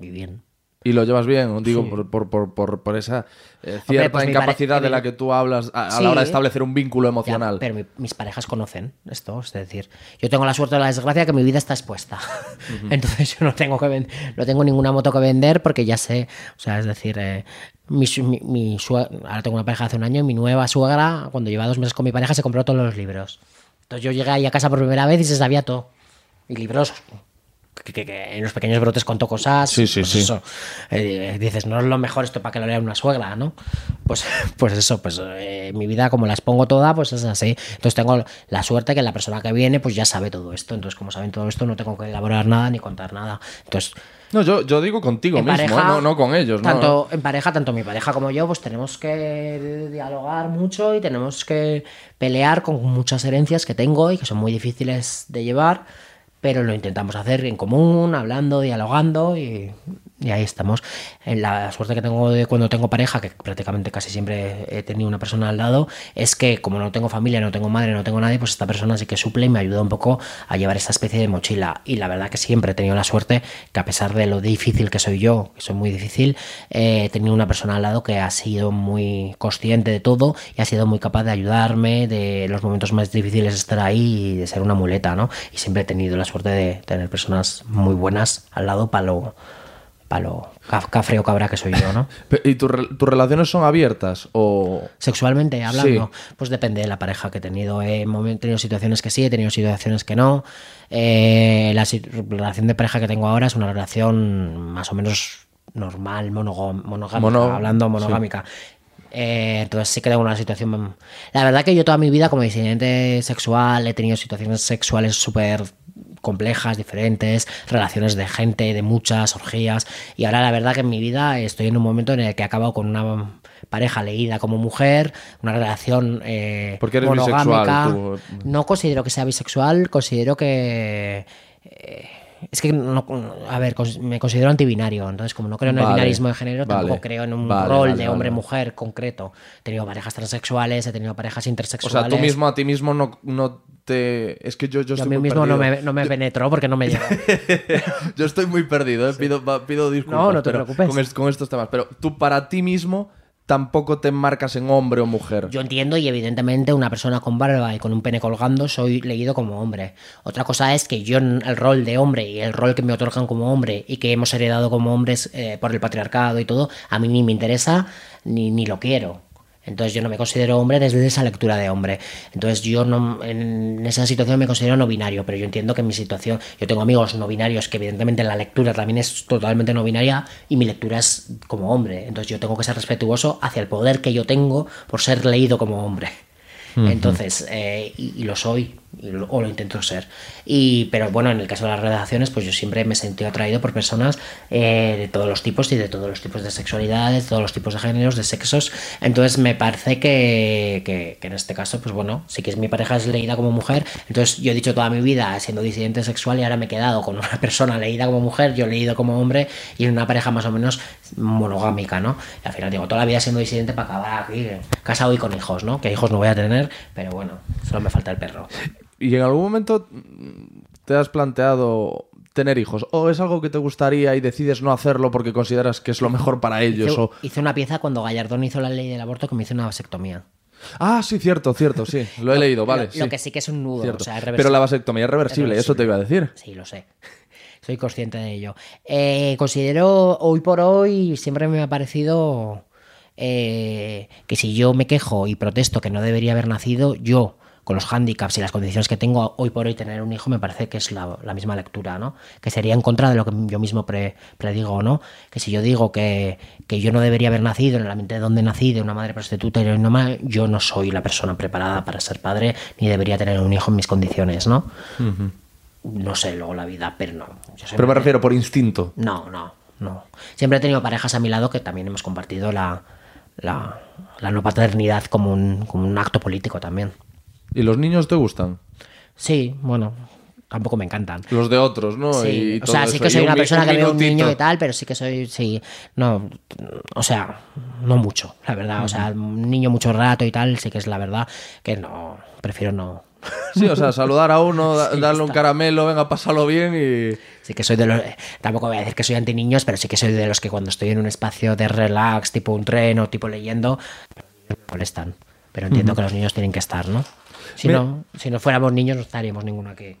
Y bien. Y lo llevas bien, digo, por, por, por, por, por esa eh, cierta pues incapacidad de la que tú hablas a, a Sí. la hora de establecer un vínculo Ya, emocional. pero mi- mis parejas conocen esto, es decir, yo tengo la suerte o la desgracia que mi vida está expuesta. Entonces yo no tengo que no tengo ninguna moto que vender porque ya sé, o sea, es decir, eh, mi, mi- mi ahora tengo una pareja hace un año y mi nueva suegra, cuando lleva dos meses con mi pareja, se compró todos los libros. Entonces yo llegué ahí a casa por primera vez y se sabía todo. Y libros que, que- que en los pequeños brotes contó cosas. Sí, sí, pues sí. eso. Eh, dices, no es lo mejor esto para que lo lea una suegra, ¿no? Pues, pues eso, pues eh, mi vida como la expongo toda, pues es así. Entonces tengo la suerte que la persona que viene, pues ya sabe todo esto. Entonces, como saben todo esto, no tengo que elaborar nada ni contar nada. Entonces, No, yo, yo digo contigo mismo, pareja, ¿eh? no, no con ellos. ¿no? Tanto en pareja, tanto mi pareja como yo, pues tenemos que dialogar mucho y tenemos que pelear con muchas herencias que tengo y que son muy difíciles de llevar, pero lo intentamos hacer en común, hablando, dialogando y, y ahí estamos. En la suerte que tengo de cuando tengo pareja, que prácticamente casi siempre he tenido una persona al lado, es que como no tengo familia, no tengo madre, no tengo nadie, pues esta persona sí que suple y me ayuda un poco a llevar esta especie de mochila. Y la verdad que siempre he tenido la suerte que a pesar de lo difícil que soy yo, que soy muy difícil, eh, he tenido una persona al lado que ha sido muy consciente de todo y ha sido muy capaz de ayudarme, de los momentos más difíciles estar ahí y de ser una muleta, ¿no? Y siempre he tenido la suerte de tener personas muy buenas al lado para lo, pa lo ca- cafre o cabra que soy yo, ¿no? ¿Y tu tus relaciones son abiertas? O... Sexualmente hablando, pues depende de la pareja que he tenido. He tenido situaciones que sí, he tenido situaciones que no. Eh, la relación de pareja que tengo ahora es una relación más o menos normal, monogámica, Mono- hablando monogámica. Eh, entonces sí que tengo una situación... La verdad que yo toda mi vida como disidente sexual he tenido situaciones sexuales súper complejas, diferentes, relaciones de gente, de muchas orgías. Y ahora la verdad que en mi vida estoy en un momento en el que he acabado con una pareja leída como mujer, una relación eh, Porque eres monogámica. bisexual, tú. No considero que sea bisexual, considero que... eh, es que, no, a ver, me considero antibinario, entonces como no creo en el Vale, binarismo de género, tampoco creo en un vale, rol de hombre-mujer concreto. He tenido parejas transexuales, he tenido parejas O intersexuales. sea, tú mismo a ti mismo no, no te... Es que yo, yo Yo a estoy mí muy mismo no me, no me penetró porque no me llegó. Yo estoy muy perdido, ¿eh? pido, pido disculpas. No, no te preocupes. Con, con estos temas. Pero tú para ti mismo tampoco te enmarcas en hombre o mujer. Yo entiendo y evidentemente una persona con barba y con un pene colgando soy leído como hombre. Otra cosa es que yo el rol de hombre y el rol que me otorgan como hombre y que hemos heredado como hombres eh, por el patriarcado y todo, a mí ni me interesa ni, ni lo quiero. Entonces yo no me considero hombre desde esa lectura de hombre. Entonces yo no, en esa situación me considero no binario, pero yo entiendo que en mi situación, yo tengo amigos no binarios que evidentemente la lectura también es totalmente no binaria y mi lectura es como hombre. Entonces yo tengo que ser respetuoso hacia el poder que yo tengo por ser leído como hombre. Entonces, eh, y, lo soy, o lo intento ser. Y, pero bueno, en el caso de las redacciones, pues yo siempre me sentido atraído por personas eh, de todos los tipos y de todos los tipos de sexualidades, de todos los tipos de géneros, de sexos. Entonces me parece que, que, en este caso, pues bueno, sí que es mi pareja es leída como mujer. Entonces yo he dicho toda mi vida siendo disidente sexual y ahora me he quedado con una persona leída como mujer, yo leído como hombre y en una pareja más o menos monogámica, ¿no? Y al final digo, toda la vida siendo disidente para acabar aquí, casado y con hijos, ¿no? Que hijos no voy a tener, pero bueno, solo me falta el perro. ¿Y en algún momento te has planteado tener hijos? ¿O es algo que te gustaría y decides no hacerlo porque consideras que es lo mejor para ellos? Hice, o... hice una pieza cuando Gallardón hizo la ley del aborto que me hizo una vasectomía. Ah, sí, cierto, cierto, sí. Lo he leído, vale. Lo, que sí que es un nudo. O sea, Pero la vasectomía es reversible, eso te iba a decir. Sí, lo sé. Soy consciente de ello. Eh, considero hoy por hoy, siempre me ha parecido eh, que si yo me quejo y protesto que no debería haber nacido, yo con los hándicaps y las condiciones que tengo hoy por hoy tener un hijo me parece que es la, misma lectura, ¿no? Que sería en contra de lo que yo mismo predigo, ¿no? Que si yo digo que, yo no debería haber nacido en el ambiente donde nací, de una madre prostituta y no yo no soy la persona preparada para ser padre ni debería tener un hijo en mis condiciones, ¿no? No sé luego la vida, pero no. pero me refiero por instinto. No, no, no. Siempre he tenido parejas a mi lado que también hemos compartido la, la, no paternidad como un, como un acto político también. ¿Y los niños te gustan? Sí, bueno, tampoco me encantan. Los de otros, ¿no? Sí, o sea, sí que soy una persona que ve un niño y tal, pero sí que soy, sí, no, o sea, no mucho, la verdad. O sea, un niño mucho rato y tal, sí que es la verdad que no, prefiero no. Sí, o sea, saludar a uno, darle un caramelo, venga, pásalo bien y... Sí que soy de los... Tampoco voy a decir que soy anti niños, pero sí que soy de los que cuando estoy en un espacio de relax, tipo un tren o tipo leyendo, me molestan. Pero entiendo que los niños tienen que estar, ¿no? Si, no, si no fuéramos niños, no estaríamos ninguno aquí.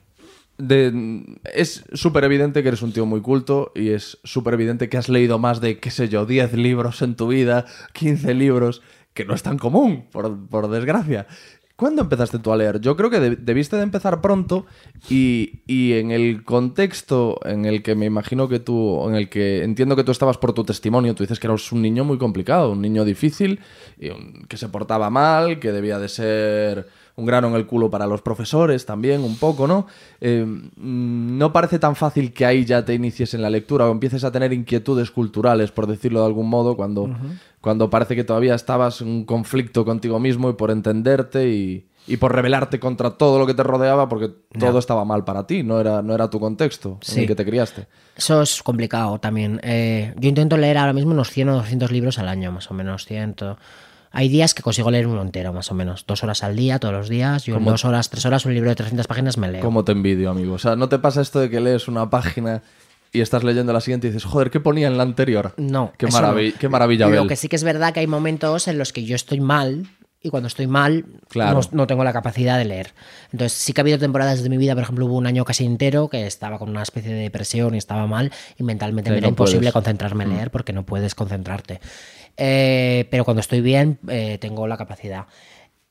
es súper evidente que eres un tío muy culto y es súper evidente que has leído más de, qué sé yo, 10 libros en tu vida, 15 libros, que no es tan común, por, por desgracia. ¿Cuándo empezaste tú a leer? Yo creo que debiste de empezar pronto y, en el contexto en el que me imagino que tú, en el que entiendo que tú estabas por tu testimonio, tú dices que eras un niño muy complicado, un niño difícil, que se portaba mal, que debía de ser un grano en el culo para los profesores también, un poco, ¿no? Eh, mm, no parece tan fácil que ahí ya te inicies en la lectura o empieces a tener inquietudes culturales, por decirlo de algún modo, cuando, cuando parece que todavía estabas en un conflicto contigo mismo y por entenderte y, por rebelarte contra todo lo que te rodeaba porque todo estaba mal para ti, no era, no era tu contexto en el que te criaste. Eso es complicado también. Eh, yo intento leer ahora mismo unos 100 o 200 libros al año, más o menos, 100. Hay días que consigo leer uno entero, más o menos. Dos horas al día, todos los días. Yo en dos horas, tres horas, un libro de 300 páginas me leo. ¿Cómo te envidio, amigo? O sea, ¿no te pasa esto de que lees una página y estás leyendo la siguiente y dices, joder, ¿qué ponía en la anterior? No. Qué, maravilla, qué maravilla Lo que sí que es verdad que hay momentos en los que yo estoy mal y cuando estoy mal claro. no, tengo la capacidad de leer. Entonces sí que ha habido temporadas de mi vida, por ejemplo, hubo un año casi entero que estaba con una especie de depresión y estaba mal y mentalmente me era imposible concentrarme en mm. leer porque no puedes concentrarte. Eh, pero cuando estoy bien eh, tengo la capacidad.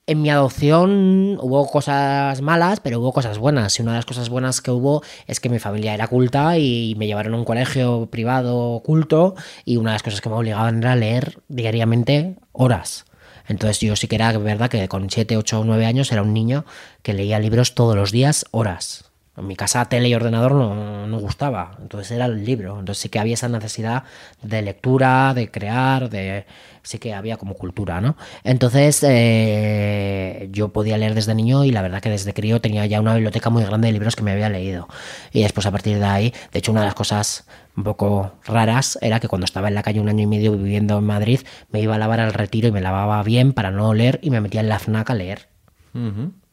En mi adopción hubo cosas malas, pero hubo cosas buenas. Y una de las cosas buenas que hubo es que mi familia era culta y me llevaron a un colegio privado culto y una de las cosas que me obligaban era leer diariamente horas. Entonces yo sí que era verdad que con 7, 8 o 9 años era un niño que leía libros todos los días horas. En mi casa tele y ordenador no, no, gustaba, entonces era el libro. Entonces sí que había esa necesidad de lectura, de crear, de sí que había como cultura, ¿no? Entonces eh, yo podía leer desde niño y la verdad que desde crío tenía ya una biblioteca muy grande de libros que me había leído. Y después a partir de ahí, de hecho una de las cosas un poco raras era que cuando estaba en la calle un año y medio viviendo en Madrid, me iba a lavar al retiro y me lavaba bien para no leer y me metía en la FNAC a leer.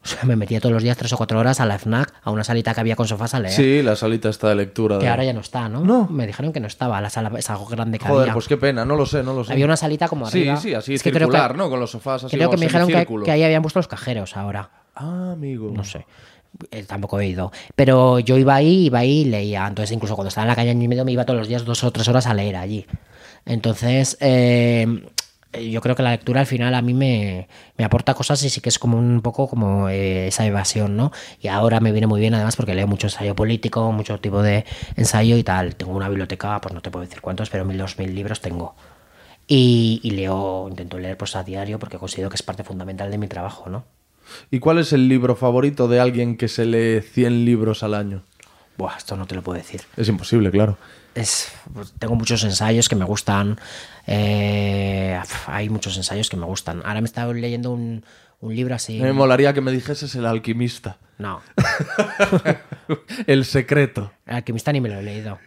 O sea, me metía todos los días tres o cuatro horas a la FNAC, a una salita que había con sofás a leer. Sí, la salita está de lectura. Que de- ahora ya no está, ¿no? No. Me dijeron que no estaba, la sala esa grande que Joder, había. pues qué pena, no lo sé, no lo sé. Había una salita como Sí, arriba. sí, así Es que creo que- circular, ¿no? Con los sofás así Creo que me dijeron que, que ahí habían puesto los cajeros ahora. Ah, amigo. No sé. Eh, tampoco he ido. Pero yo iba ahí, iba ahí y leía. Entonces, incluso cuando estaba en la calle año y medio, me iba todos los días dos o tres horas a leer allí. Entonces, eh, yo creo que la lectura al final a mí me, me aporta cosas y sí que es como un poco como eh, esa evasión, ¿no? Y ahora me viene muy bien además porque leo mucho ensayo político, mucho tipo de ensayo y tal. Tengo una biblioteca, pues no te puedo decir cuántos, pero mil, dos mil libros tengo. Y, y leo, intento leer pues a diario porque considero que es parte fundamental de mi trabajo, ¿no? ¿Y cuál es el libro favorito de alguien que se lee 100 libros al año? Buah, esto no te lo puedo decir. Es imposible, claro. Es, pues, tengo muchos ensayos que me gustan. eh, hay muchos ensayos que me gustan. Ahora me estaba leyendo un, un libro así. Me molaría que me dijeses El alquimista. No, el secreto. el alquimista ni me lo he leído.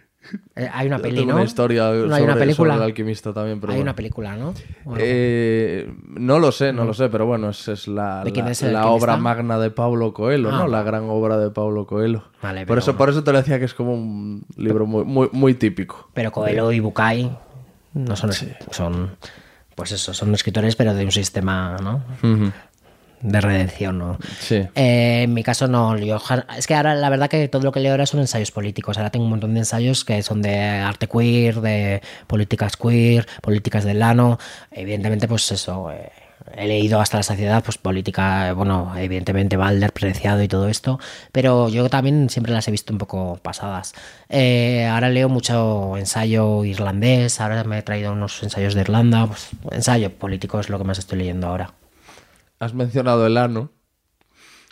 Eh, hay una peli, Tengo ¿no? una historia no hay sobre, una película. sobre el alquimista también, pero hay bueno. una película, ¿no? Eh, no lo sé, no lo sé, pero bueno, es, es la, ¿De quién la- es la obra magna de Paulo Coelho, Ah, ¿no? La vale. gran obra de Paulo Coelho. Vale, por, eso, por eso te lo decía que es como un libro muy, muy, muy típico. Pero Coelho y Bucay no son, son. Pues eso, son escritores, pero de un sistema, ¿no? De redención, ¿no? Sí. Eh, en mi caso no, yo es que ahora la verdad que todo lo que leo ahora son ensayos políticos. Ahora tengo un montón de ensayos que son de arte queer, de políticas queer, políticas del lano. Evidentemente, pues eso, eh, he leído hasta la saciedad, pues política, bueno, evidentemente Balder, Preciado y todo esto, pero yo también siempre las he visto un poco pasadas. Eh, ahora leo mucho ensayo irlandés, ahora me he traído unos ensayos de Irlanda, pues ensayo político es lo que más estoy leyendo ahora. Has mencionado el ano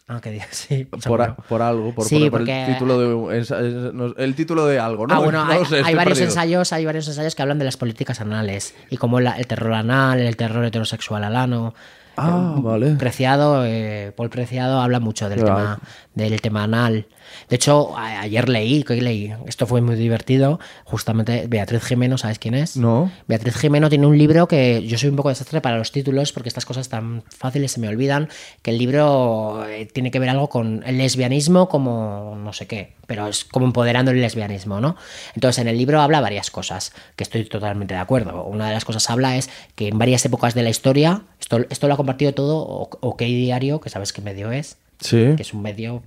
Ah, que diga, sí. por, a- por algo, por, Sí, por- por porque- el título de es- no, el título de algo, ¿no? Ah, bueno, No hay, sé, varios perdido. ensayos, hay varios ensayos que hablan de las políticas anales y como la- el terror anal, el terror heterosexual al ano. Ah, vale. Preciado, eh, Paul Preciado habla mucho del Claro. tema del tema anal. De hecho, ayer leí, que leí, esto fue muy divertido, justamente Beatriz Jimeno, ¿sabes quién es? No. Beatriz Jimeno tiene un libro que yo soy un poco desastre para los títulos porque estas cosas tan fáciles se me olvidan, que el libro eh, tiene que ver algo con el lesbianismo como no sé qué, pero es como empoderando el lesbianismo, ¿no? Entonces en el libro habla varias cosas, que estoy totalmente de acuerdo. Una de las cosas habla es que en varias épocas de la historia, esto, esto lo ha compartido todo O- OK Diario, que sabes qué medio es, Sí, que es un medio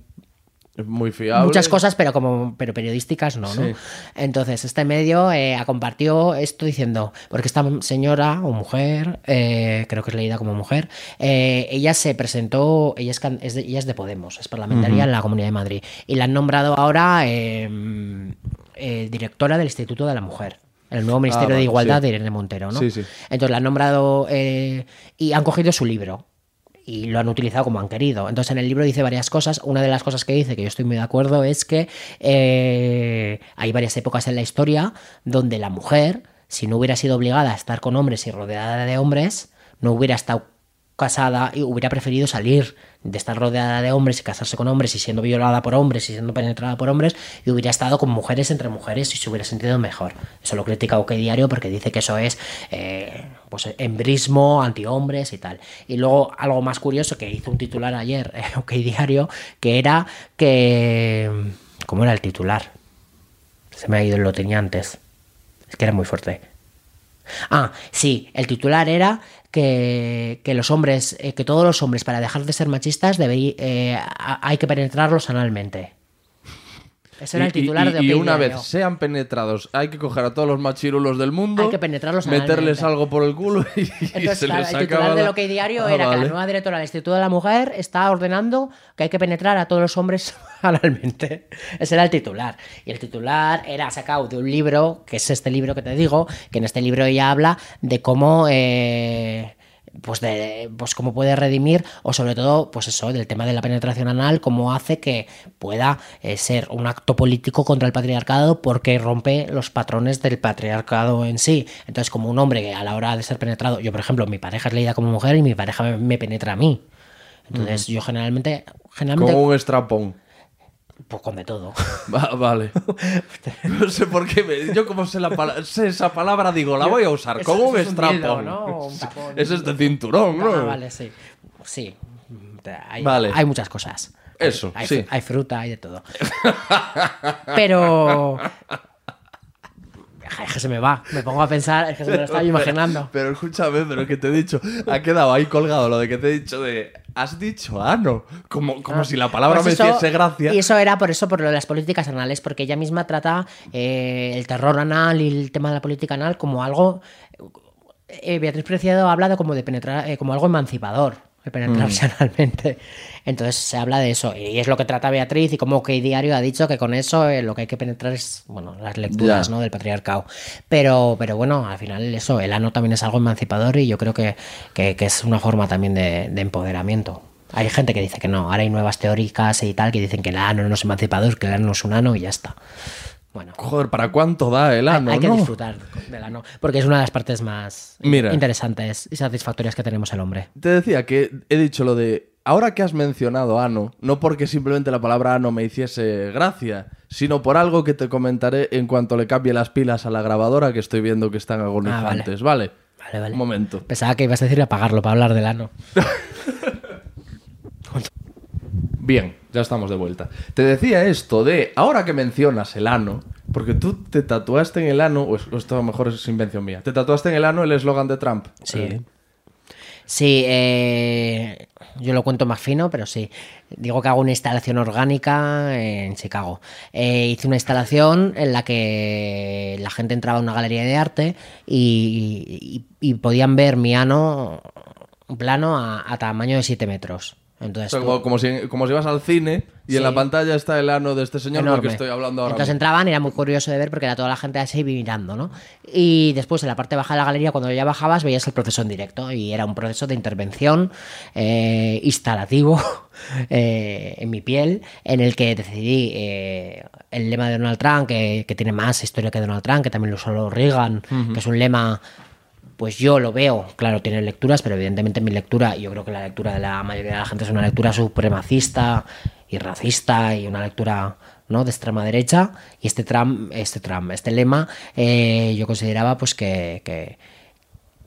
muy fiable. muchas cosas, pero como pero periodísticas no, ¿no? Entonces, este medio eh, compartió esto diciendo, porque esta señora o mujer, eh, creo que es leída como mujer, eh, ella se presentó, ella es, de, ella es de Podemos, es parlamentaria en la Comunidad de Madrid, y la han nombrado ahora eh, eh, directora del Instituto de la Mujer. El nuevo Ministerio vale, de Igualdad sí. de Irene Montero, ¿no? Sí, sí. Entonces la han nombrado y han cogido su libro y lo han utilizado como han querido. Entonces en el libro dice varias cosas. Una de las cosas que dice, que yo estoy muy de acuerdo, es que eh, hay varias épocas en la historia donde la mujer, si no hubiera sido obligada a estar con hombres y rodeada de hombres, no hubiera estado casada y hubiera preferido salir de estar rodeada de hombres y casarse con hombres y siendo violada por hombres y siendo penetrada por hombres y hubiera estado con mujeres entre mujeres y se hubiera sentido mejor. Eso lo critica OK Diario porque dice que eso es eh, pues embrismo, antihombres y tal. Y luego algo más curioso que hizo un titular ayer, eh, OK Diario, que era que... ¿Cómo era el titular? Se me ha ido, lo tenía antes. Es que era muy fuerte. Ah, sí, el titular era que, que los hombres, eh, que todos los hombres para dejar de ser machistas eh, hay que penetrarlos analmente. Ese era el Y- y- titular y, de y OK una vez sean penetrados, hay que coger a todos los machirulos del mundo, Hay que penetrarlos meterles algo por el culo y, y Entonces, se les el titular del la- OK Diario Ah, era que vale. la nueva directora del Instituto de la Mujer está ordenando que hay que penetrar a todos los hombres analmente. Ese era el titular. Y el titular era sacado de un libro, que es este libro que te digo, que en este libro ella habla de cómo... eh, pues de pues cómo puede redimir o sobre todo pues eso del tema de la penetración anal cómo hace que pueda eh, ser un acto político contra el patriarcado porque rompe los patrones del patriarcado en sí. Entonces como un hombre que a la hora de ser penetrado yo por ejemplo mi pareja es leída como mujer y mi pareja me, me penetra a mí. Entonces yo generalmente generalmente Con un estrapón. Pues con de todo Va- vale. No sé por qué. me- yo, como sé, la pala- sé esa palabra, digo, la voy a usar. Con un eso es un estrapón. dildo, ¿no? Es este cinturón, ¿no? Ah, vale, sí. Sí. hay, Vale. hay muchas cosas. Eso, hay, sí. hay fruta, hay de todo. Pero. Es que se me va. Me pongo a pensar, es que se me lo estaba imaginando. Pero escúchame, pero que te he dicho, ha quedado ahí colgado lo de que te he dicho de. Has dicho ano. Como, como si la palabra Pues me eso- hiciese gracia. Y eso era por eso, por lo de las políticas anales, porque ella misma trata eh, el terror anal y el tema de la política anal como algo. eh, Beatriz Preciado habla de como de penetrar, eh, como algo emancipador, de penetrarse analmente. Entonces se habla de eso, y es lo que trata Beatriz, y como que Diario ha dicho que con eso eh, lo que hay que penetrar es, bueno, las lecturas. ¿no? Del patriarcado. Pero, pero bueno, al final eso, el ano también es algo emancipador y yo creo que, que- que es una forma también de, de empoderamiento. Hay gente que dice que no, ahora hay nuevas teóricas y tal que dicen que el ano no es emancipador, que el ano es un ano y ya está. Bueno, Joder, ¿para cuánto da el ano? hay, que no? disfrutar del ano, porque es una de las partes más Mira. interesantes y satisfactorias que tenemos el hombre. Te decía que he dicho lo de. Ahora que has mencionado ano, no porque simplemente la palabra ano me hiciese gracia, sino por algo que te comentaré en cuanto le cambie las pilas a la grabadora que estoy viendo que están agonizantes, ¿vale? Vale, vale. Un momento. Pensaba que ibas a decir apagarlo para hablar del ano. Bien, ya estamos de vuelta. Te decía esto de, ahora que mencionas el ano, porque tú te tatuaste en el ano, o es- o esto a lo mejor es invención mía, te tatuaste en el ano el eslogan de Trump. Sí. Eh, Sí, eh, yo lo cuento más fino, pero sí. Digo que hago una instalación orgánica en Chicago. Eh, hice una instalación en la que la gente entraba a una galería de arte y, y- y podían ver mi ano plano a, a tamaño de 7 metros. Entonces, o sea, tú- como, como si, como si vas al cine y en la pantalla está el ano de este señor del que enorme. estoy hablando ahora. Entonces mismo. entraban y era muy curioso de ver porque era toda la gente así mirando, ¿no? Y después en la parte baja de la galería, cuando ya bajabas, veías el proceso en directo y era un proceso de intervención eh, instalativo eh, en mi piel, en el que decidí eh, el lema de Donald Trump, que, que tiene más historia que Donald Trump, que también lo usó Reagan, que es un lema pues yo lo veo, claro, tiene lecturas, pero evidentemente mi lectura, yo creo que la lectura de la mayoría de la gente es una lectura supremacista y racista y una lectura ¿no? de extrema derecha. Y este Trump, este Trump, este lema, eh, yo consideraba pues que,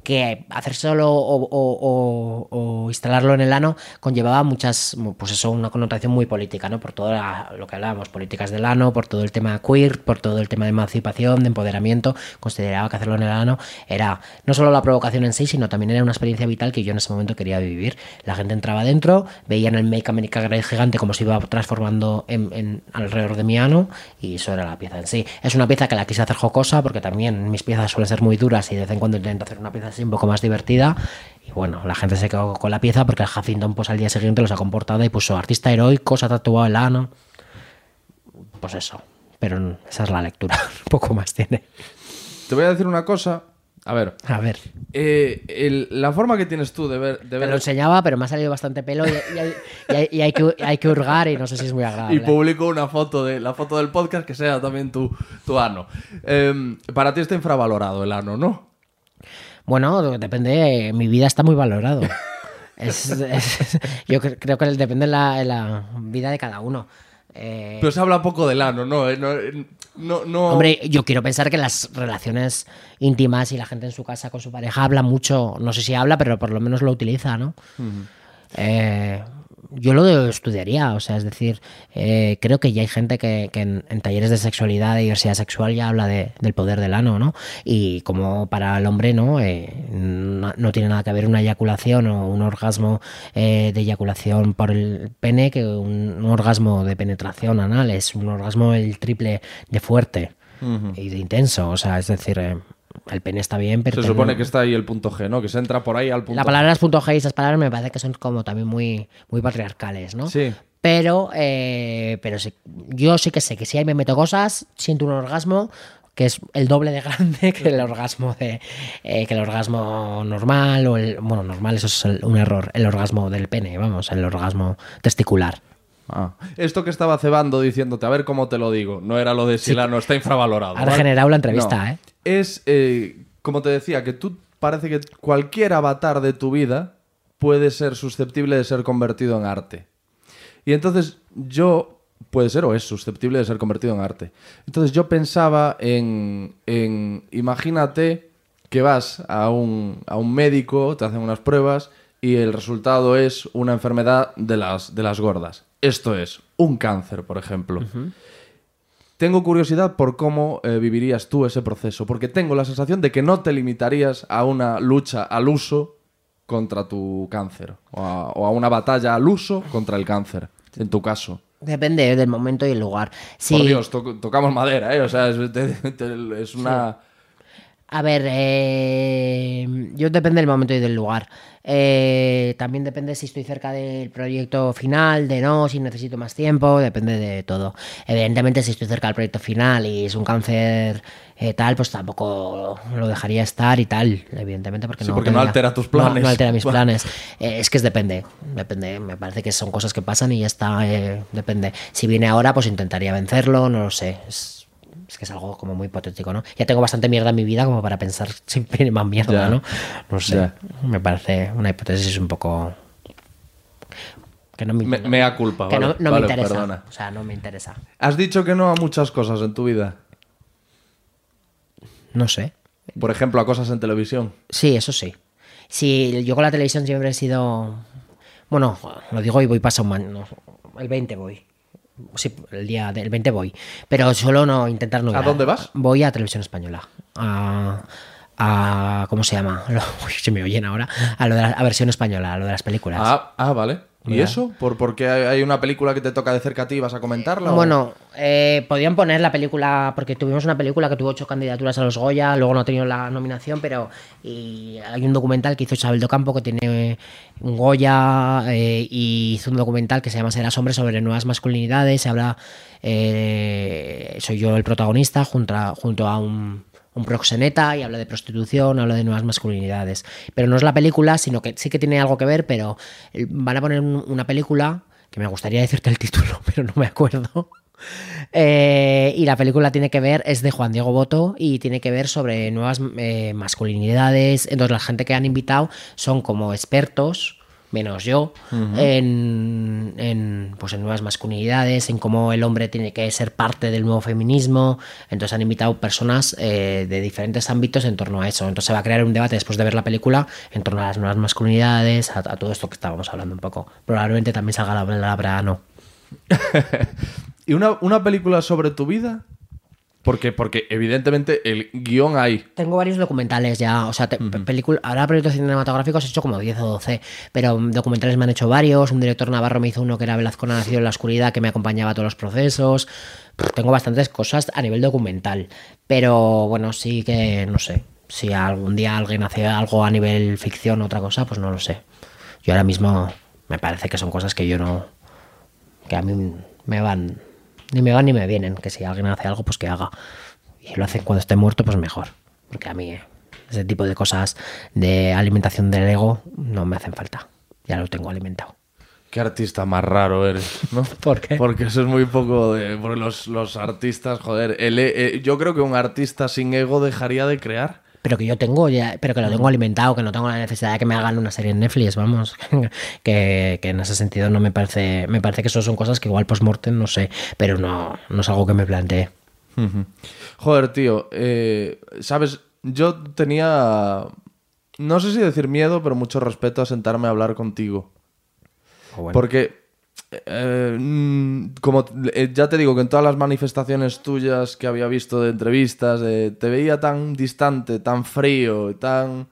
que hacérselo o, o- o- o instalarlo en el ano conllevaba muchas, pues eso, una connotación muy política, ¿no? Por todo la- lo que hablábamos, políticas del ano, por todo el tema queer, por todo el tema de emancipación, de empoderamiento, consideraba que hacerlo en el ano era no solo la provocación en sí, sino también era una experiencia vital que yo en ese momento quería vivir. La gente entraba dentro, veían el Make America Great gigante como se iba transformando en, en- alrededor de mi ano y eso era la pieza en sí. Es una pieza que la quise hacer jocosa porque también mis piezas suelen ser muy duras y de vez en cuando intento hacer una pieza un poco más divertida. Y bueno, la gente se quedó con la pieza porque el Huffington pues al día siguiente los ha comportado y puso artista heroico, se ha tatuado el ano. Pues eso. Pero esa es la lectura. un poco más tiene. Te voy a decir una cosa. A ver, A ver. eh, el- la forma que tienes tú de ver... De Te lo enseñaba, pero me ha salido bastante pelo y, y hay, y hay- y hay que, hay que hurgar y no sé si es muy agradable. y publico una foto de la foto del podcast que sea también tu, tu ano. Em, para ti está infravalorado el ano, ¿no? Bueno, depende, mi vida está muy valorado. Es- es- yo cre- creo que depende de la, de la vida de cada uno. Eh, Pero se habla poco del ano, ¿no? Eh, No, eh, no, no- Hombre, yo quiero pensar que las relaciones íntimas y la gente en su casa con su pareja habla mucho, no sé si habla, pero por lo menos lo utiliza, ¿no? Eh, yo lo estudiaría, o sea, es decir, eh, creo que ya hay gente que, que en, en talleres de sexualidad, de diversidad sexual, ya habla de- del poder del ano, ¿no? Y como para el hombre, ¿no? Eh, no, no tiene nada que ver una eyaculación o un orgasmo eh, de eyaculación por el pene que un, un orgasmo de penetración anal, es un orgasmo el triple de fuerte y de intenso, o sea, es decir, eh, el pene está bien, pero... Se supone que está ahí el punto G, ¿no? Que se entra por ahí al punto la palabra es punto G y esas palabras me parece que son como también muy, muy patriarcales, ¿no? Sí. Pero, eh, pero sí- yo sí que sé que si ahí me meto cosas, siento un orgasmo que es el doble de grande que el orgasmo de eh, que el orgasmo normal o el bueno normal eso es el- un error el orgasmo del pene vamos el orgasmo testicular Ah. Esto que estaba cebando diciéndote, a ver cómo te lo digo, no era lo de si el ano está infravalorado. Ha ¿vale? regenerado la entrevista, No. ¿eh? Es, eh, como te decía, que tú parece que cualquier avatar de tu vida puede ser susceptible de ser convertido en arte. Y entonces yo, puede ser o es susceptible de ser convertido en arte. Entonces yo pensaba en, imagínate que vas a un, a un médico, te hacen unas pruebas y el resultado es una enfermedad de las, de las gordas. Esto es, un cáncer, por ejemplo. Tengo curiosidad por cómo eh, vivirías tú ese proceso, porque tengo la sensación de que no te limitarías a una lucha al uso contra tu cáncer, o a, o a una batalla al uso contra el cáncer, en tu caso. Depende del momento y el lugar. Sí, Por Dios, to- tocamos madera, ¿eh? O sea, es, te- te- es una... A ver, eh, yo depende del momento y del lugar. Eh, también depende si estoy cerca del proyecto final, de no, si necesito más tiempo, depende de todo. Evidentemente, si estoy cerca del proyecto final y es un cáncer eh, tal, pues tampoco lo dejaría estar y tal, evidentemente, porque Sí, no, porque no tendría- altera tus planes. No, altera mis planes. Eh, es que es depende, depende. Me parece que son cosas que pasan y ya está, eh, depende. Si viene ahora, pues intentaría vencerlo, no lo sé. Es, es que es algo como muy hipotético, ¿no? Ya tengo bastante mierda en mi vida como para pensar siempre en más mierda, Ya. ¿no? No sé. Ya. Me parece una hipótesis un poco. Que no me, Me- mea culpa, que no, vale, no vale, me interesa. perdona. O sea, no me interesa. Has dicho que no a muchas cosas en tu vida. No sé. Por ejemplo, a cosas en televisión. Sí, eso sí. Sí, yo con la televisión siempre he sido. Bueno, lo digo y voy pasa un año. El 20 voy. Sí, el día del 20 voy. Pero solo no intentar no ir ¿A dónde vas? Voy a Televisión Española. A. a ¿Cómo se llama? Uy, se me oyen ahora. A lo de la a versión española, a lo de las películas. Ah, ah, vale. ¿Y eso? ¿Por, ¿Porque hay hay una película que te toca de cerca a ti y vas a comentarla? o- Bueno, eh, podían poner la película, porque tuvimos una película que tuvo ocho candidaturas a los Goya, luego no ha tenido la nominación, pero y hay un documental que hizo Isabel Docampo que tiene un Goya eh, y hizo un documental que se llama Serás hombre sobre nuevas masculinidades, se habla, eh, soy yo el protagonista junto a, junto a un, un proxeneta y habla de prostitución, habla de nuevas masculinidades. Pero no es la película, sino que sí que tiene algo que ver, pero eh, van a poner un- una película, que me gustaría decirte el título, pero no me acuerdo. Eh, y la película tiene que ver, es de Juan Diego Boto y tiene que ver sobre nuevas eh, masculinidades. Entonces, la gente que han invitado son como expertos, menos yo, en, en, pues en nuevas masculinidades, en cómo el hombre tiene que ser parte del nuevo feminismo. Entonces, han invitado personas eh, de diferentes ámbitos en torno a eso. Entonces, se va a crear un debate después de ver la película en torno a las nuevas masculinidades, a, a todo esto que estábamos hablando un poco. Probablemente también salga la palabra no. ¿Y una, una película sobre tu vida? Porque, porque evidentemente el guion hay. Tengo varios documentales ya, o sea, te- película, ahora proyectos cinematográficos he hecho como 10 o 12, pero documentales me han hecho varios, un director navarro me hizo uno que era Velazco Nacido en la Oscuridad, que me acompañaba a todos los procesos, tengo bastantes cosas a nivel documental, pero bueno, sí que, no sé, si algún día alguien hace algo a nivel ficción o otra cosa, pues no lo sé. Yo ahora mismo me parece que son cosas que yo no, que a mí me van, ni me van ni me vienen, que si alguien hace algo, pues que haga. Y lo hacen cuando esté muerto, pues mejor. Porque a mí eh, ese tipo de cosas de alimentación del ego no me hacen falta. Ya lo tengo alimentado. Qué artista más raro eres, ¿no? ¿Por qué? Porque eso es muy poco de... Porque los, los artistas, joder... el eh, yo creo que un artista sin ego dejaría de crear. Pero que yo tengo ya, pero que lo tengo alimentado, que no tengo la necesidad de que me hagan una serie en Netflix, vamos. que, que en ese sentido no me parece. Me parece que eso son cosas que igual post-mortem no sé, pero no, no es algo que me plantee. Ujú. Joder, tío, eh, sabes, yo tenía, no sé si decir miedo, pero mucho respeto a sentarme a hablar contigo. Porque, eh, mm, como eh, ya te digo, que en todas las manifestaciones tuyas que había visto de entrevistas, eh, te veía tan distante, tan frío, tan...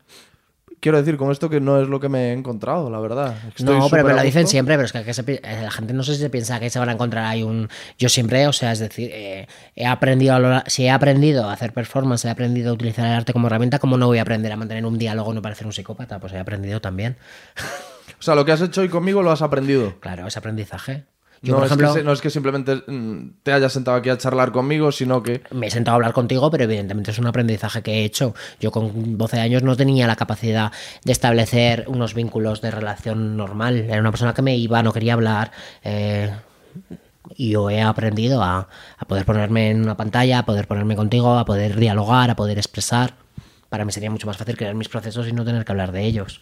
Quiero decir con esto que no es lo que me he encontrado, la verdad. Estoy no, pero a lo dicen siempre, pero es que, que se eh, la gente no sé si se piensa que se van a encontrar ahí un... Yo siempre, o sea, es decir, eh, he aprendido, a lo- si he aprendido a hacer performance, he aprendido a utilizar el arte como herramienta, ¿cómo no voy a aprender a mantener un diálogo no parecer un psicópata? Pues he aprendido también. O sea, lo que has hecho hoy conmigo lo has aprendido. Claro, es aprendize. Yo, No, por es ejemplo, que, se- no es que simplemente mm, te hayas sentado aquí a charlar conmigo, sino que... me he sentado a hablar contigo, pero evidentemente es un aprendizaje que he hecho. Yo con 12 años no tenía la capacidad de establecer unos vínculos de relación normal. Era una persona que me iba, no quería hablar. eh, y yo he aprendido a, a poder ponerme en una pantalla, a poder ponerme contigo, a poder dialogar, a poder expresar. Para mí sería mucho más fácil crear mis procesos y no tener que hablar de ellos.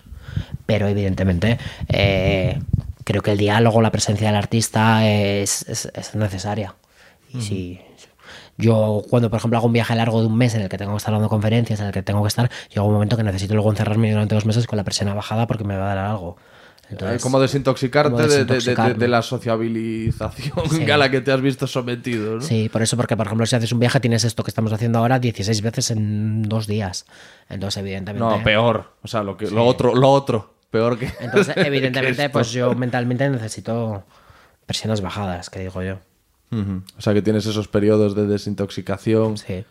Pero evidentemente eh, creo que el diálogo, la presencia del artista es, es- es necesaria. Y si Yo cuando, por ejemplo, hago un viaje largo de un mes en el que tengo que estar dando conferencias, en el que tengo que estar, llega un momento que necesito luego encerrarme durante dos meses con la presión bajada porque me va a dar algo. Entonces, como desintoxicarte, de- de- de- De, desintoxicarme. de la sociabilización Sí. a la que te has visto sometido. ¿no? Sí, por eso, porque por ejemplo, si haces un viaje, tienes esto que estamos haciendo ahora 16 veces en dos días. Entonces, evidentemente. No, peor. O sea, lo, que, lo otro, lo otro. Peor que. Entonces, evidentemente, pues yo mentalmente necesito presiones bajadas, que digo yo. O sea, que tienes esos periodos de desintoxicación. Sí.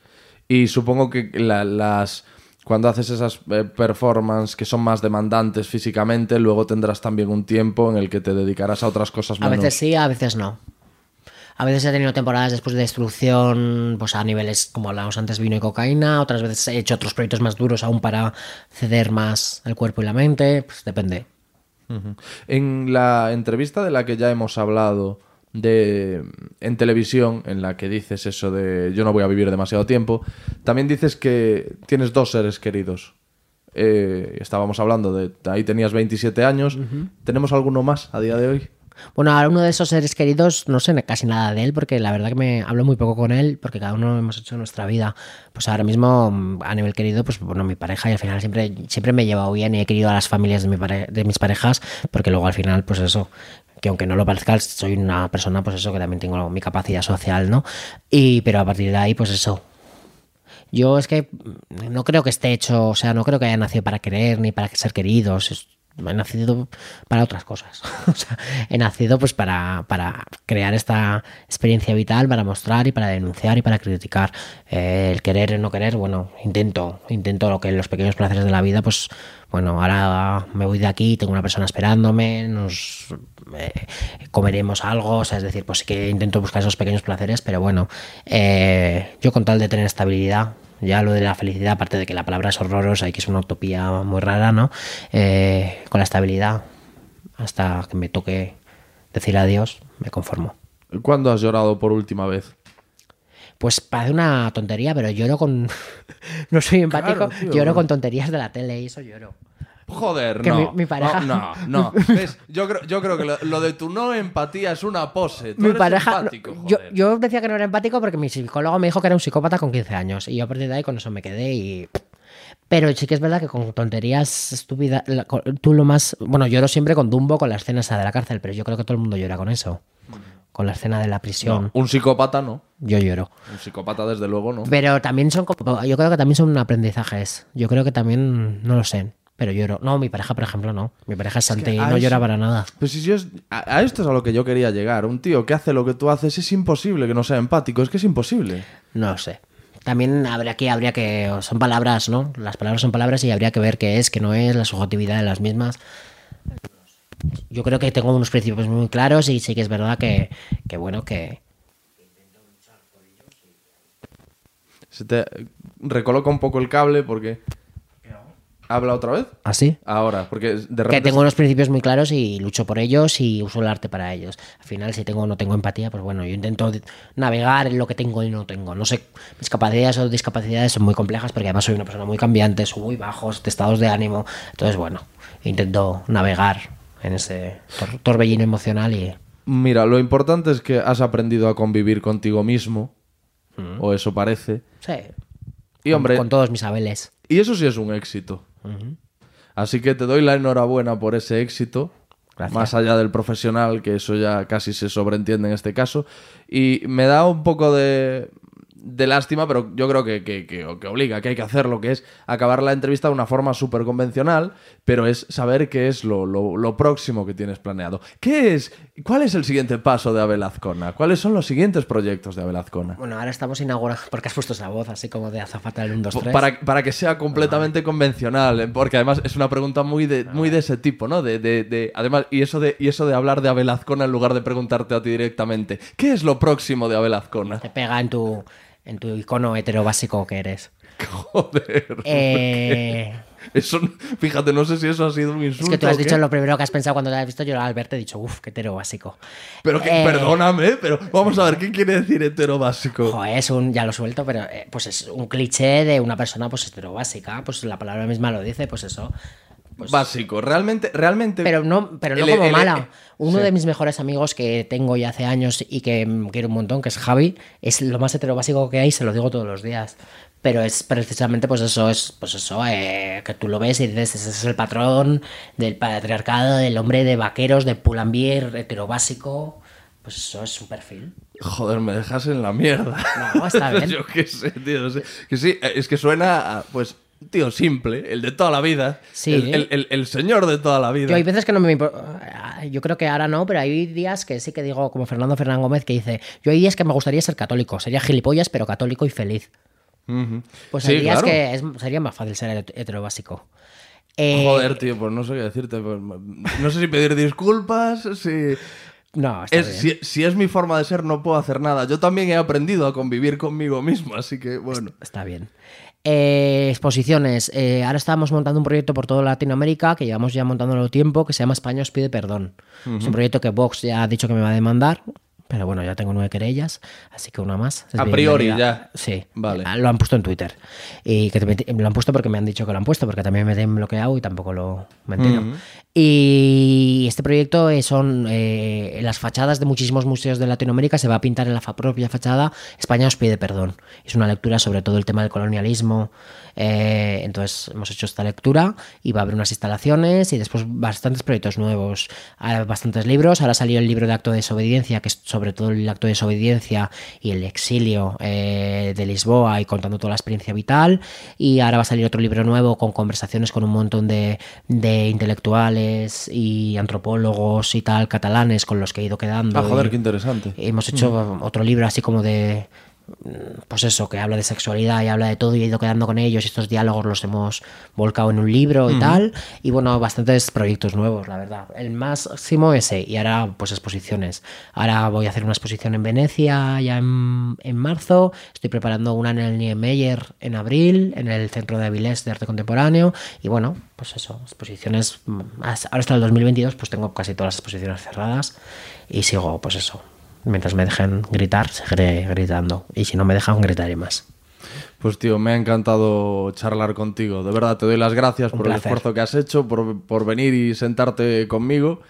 Y supongo que la- las. Cuando haces esas eh, performances que son más demandantes físicamente, luego tendrás también un tiempo en el que te dedicarás a otras cosas A menos. veces sí, a veces no. A veces he tenido temporadas después de destrucción, pues a niveles, como hablábamos antes, vino y cocaína. Otras veces he hecho otros proyectos más duros aún para ceder más el cuerpo y la mente. Pues depende. En la entrevista de la que ya hemos hablado de en televisión, en la que dices eso de yo no voy a vivir demasiado tiempo, también dices que tienes dos seres queridos. Eh, estábamos hablando de ahí tenías 27 años. ¿Tenemos alguno más a día de hoy? Bueno, ahora uno de esos seres queridos, no sé casi nada de él, porque la verdad que me hablo muy poco con él, porque cada uno hemos hecho nuestra vida. Pues ahora mismo, a nivel querido, pues bueno, mi pareja, y al final siempre, siempre me he llevado bien y he querido a las familias de, mi pare- de mis parejas, porque luego al final, pues eso, que aunque no lo parezca, soy una persona, pues eso, que también tengo mi capacidad social, ¿no? Y, pero a partir de ahí, pues eso, yo es que no creo que esté hecho, o sea, no creo que haya nacido para querer ni para ser queridos. he nacido para otras cosas. O he nacido pues para, para crear esta experiencia vital, para mostrar y para denunciar y para criticar. Eh, el querer y no querer, bueno, intento, intento lo que los pequeños placeres de la vida, pues bueno, ahora me voy de aquí, tengo una persona esperándome, nos eh, comeremos algo, es decir, pues sí que intento buscar esos pequeños placeres, pero bueno, eh, yo con tal de tener estabilidad, ya lo de la felicidad, aparte de que la palabra es horrorosa y que es una utopía muy rara, ¿no? Eh, con la estabilidad, hasta que me toque decir adiós, me conformo. ¿Cuándo has llorado por última vez? Pues parece una tontería, pero lloro con... no soy empático, Claro, tío. lloro con tonterías de la tele y eso lloro. Joder, Que no. mi- mi pareja- No, no. no. ¿Ves? Yo, creo, yo creo que lo, lo de tu no empatía es una pose. Tú Mi eres pareja... empático, yo, decía que no era empático porque mi psicólogo me dijo que era un psicópata con 15 años y yo a partir de ahí con eso me quedé y... Pero sí que es verdad que con tonterías estúpidas, tú lo más... Bueno, lloro siempre con Dumbo, con la escena esa de la cárcel, pero yo creo que todo el mundo llora con eso. Con la escena de la prisión. No, un psicópata no. Yo lloro. Un psicópata, desde luego, no. Pero también son yo creo que también son aprendizajes. Yo creo que también no lo sé, pero lloro. No, mi pareja, por ejemplo, no. Mi pareja es Santi y no eso- llora para nada. Pues si yo es- a, a esto es a lo que yo quería llegar. Un tío que hace lo que tú haces es imposible que no sea empático. Es que es imposible. No lo sé. También habría que habría que son palabras, ¿no? Las palabras son palabras y habría que ver qué es, qué no es, la subjetividad de las mismas. Yo creo que tengo unos principios muy claros y sí que es verdad que, que bueno, que Se te recoloca un poco el cable porque... ¿Habla otra vez? así. Ahora, porque de Que repente... tengo unos principios muy claros y lucho por ellos y uso el arte para ellos. Al final, si tengo o no tengo empatía, pues bueno, yo intento navegar en lo que tengo y no tengo. No sé, mis capacidades o discapacidades son muy complejas porque además soy una persona muy cambiante, soy muy bajos, de estados de ánimo. Entonces, bueno, intento navegar en ese tor- torbellino emocional y Mira, lo importante es que has aprendido a convivir contigo mismo. O eso parece. sí, Y hombre, con todos mis abeles. y eso sí es un éxito. Así que te doy la enhorabuena por ese éxito. Gracias. Más allá del profesional, que eso ya casi se sobreentiende en este caso. Y me da un poco de, de lástima, pero yo creo que, que, que- que obliga, que hay que hacer lo que es acabar la entrevista de una forma súper convencional, pero es saber qué es lo, lo- lo próximo que tienes planeado. ¿Qué es? ¿Cuál es el siguiente paso de Abel Azcona? ¿Cuáles son los siguientes proyectos de Abel Azcona? Bueno, ahora estamos inaugurando, porque has puesto esa voz así como de azafata del 1, 2, 3. Para, para que sea completamente convencional, ¿eh? porque además es una pregunta muy de, muy de ese tipo, ¿no? De, de- de- además, y eso, de, y eso de hablar de Abel Azcona en lugar de preguntarte a ti directamente, ¿qué es lo próximo de Abel Azcona? Te pega en tu, en tu icono hetero básico que eres. Joder. Eh, Eso, fíjate, no sé si eso ha sido un es insulto. que tú has dicho lo primero que has pensado cuando te has visto yo al verte he dicho, uff, qué hetero básico. Pero que, Eh, perdóname, pero vamos a ver, ¿qué quiere decir hetero básico? Joder, es un, ya lo suelto, pero eh, pues es un cliché de una persona pues hetero básica, pues la palabra misma lo dice, pues eso. Básico. Realmente, realmente. Pero no, pero no el- como el- mala. Uno sí. de mis mejores amigos que tengo ya hace años y que mm, quiero un montón, que es Javi, es lo más hetero básico que hay, se lo digo todos los días. Pero es precisamente pues eso, es pues eso, eh, que tú lo ves y dices, ese es el patrón del patriarcado, del hombre de vaqueros, de pull&bear, hetero básico. Pues eso es un perfil. Joder, me dejas en la mierda. No, está bien. Yo qué sé, tío. sí. Que sí, es que suena, a, pues, tío, simple, el de toda la vida. Sí. El, el- el- el señor de toda la vida. Yo hay veces que no me... impo- Yo creo que ahora no, pero hay días que sí que digo, como Fernando Fernán Gómez, que dice, yo hay días que me gustaría ser católico, sería gilipollas, pero católico y feliz. Pues Sí, hay días claro. que es- sería más fácil ser het- heterobásico. Eh, Joder, tío, pues no sé qué decirte. pues, no sé si pedir disculpas, si... No, está Es, bien. si, si es mi forma de ser, no puedo hacer nada. Yo también he aprendido a convivir conmigo mismo, así que bueno. Está bien. Eh, exposiciones. Eh, ahora estamos montando un proyecto por toda Latinoamérica que llevamos ya montándolo tiempo que se llama España os pide perdón. Es un proyecto que Vox ya ha dicho que me va a demandar. Pero bueno, ya tengo nueve querellas, así que una más. A priori, bienvenida. ya. Sí. Vale. Ah, Lo han puesto en Twitter. Y que te- lo han puesto porque me han dicho que lo han puesto, porque también me han bloqueado y tampoco lo me entero. Y este proyecto eh, son eh, las fachadas de muchísimos museos de Latinoamérica. Se va a pintar en la fa- propia fachada España os pide perdón. Es una lectura sobre todo el tema del colonialismo. Eh, entonces hemos hecho esta lectura y va a haber unas instalaciones y después bastantes proyectos nuevos, ah, bastantes libros. Ahora salió el libro de acto de desobediencia, que es sobre todo el acto de desobediencia y el exilio eh, de Lisboa y contando toda la experiencia vital. Y ahora va a salir otro libro nuevo con conversaciones con un montón de, de intelectuales y antropólogos y tal, catalanes, con los que he ido quedando. Ah, joder, qué interesante. Hemos hecho otro libro así como de. Mm, Pues eso, que habla de sexualidad y habla de todo y he ido quedando con ellos y estos diálogos los hemos volcado en un libro y tal. Y bueno, bastantes proyectos nuevos, la verdad. El máximo ese y ahora pues exposiciones. Ahora voy a hacer una exposición en Venecia ya en, en marzo. Estoy preparando una en el Niemeyer en abril, en el Centro de Avilés de Arte Contemporáneo. Y bueno, pues eso, exposiciones. mm, Ahora hasta el 2022 pues tengo casi todas las exposiciones cerradas y sigo pues eso. Mientras me dejen gritar, seguiré gritando. Y si no me dejan, gritaré más. Pues tío, me ha encantado charlar contigo. De verdad, te doy las gracias Un por el esfuerzo que has hecho, por, por venir y sentarte conmigo.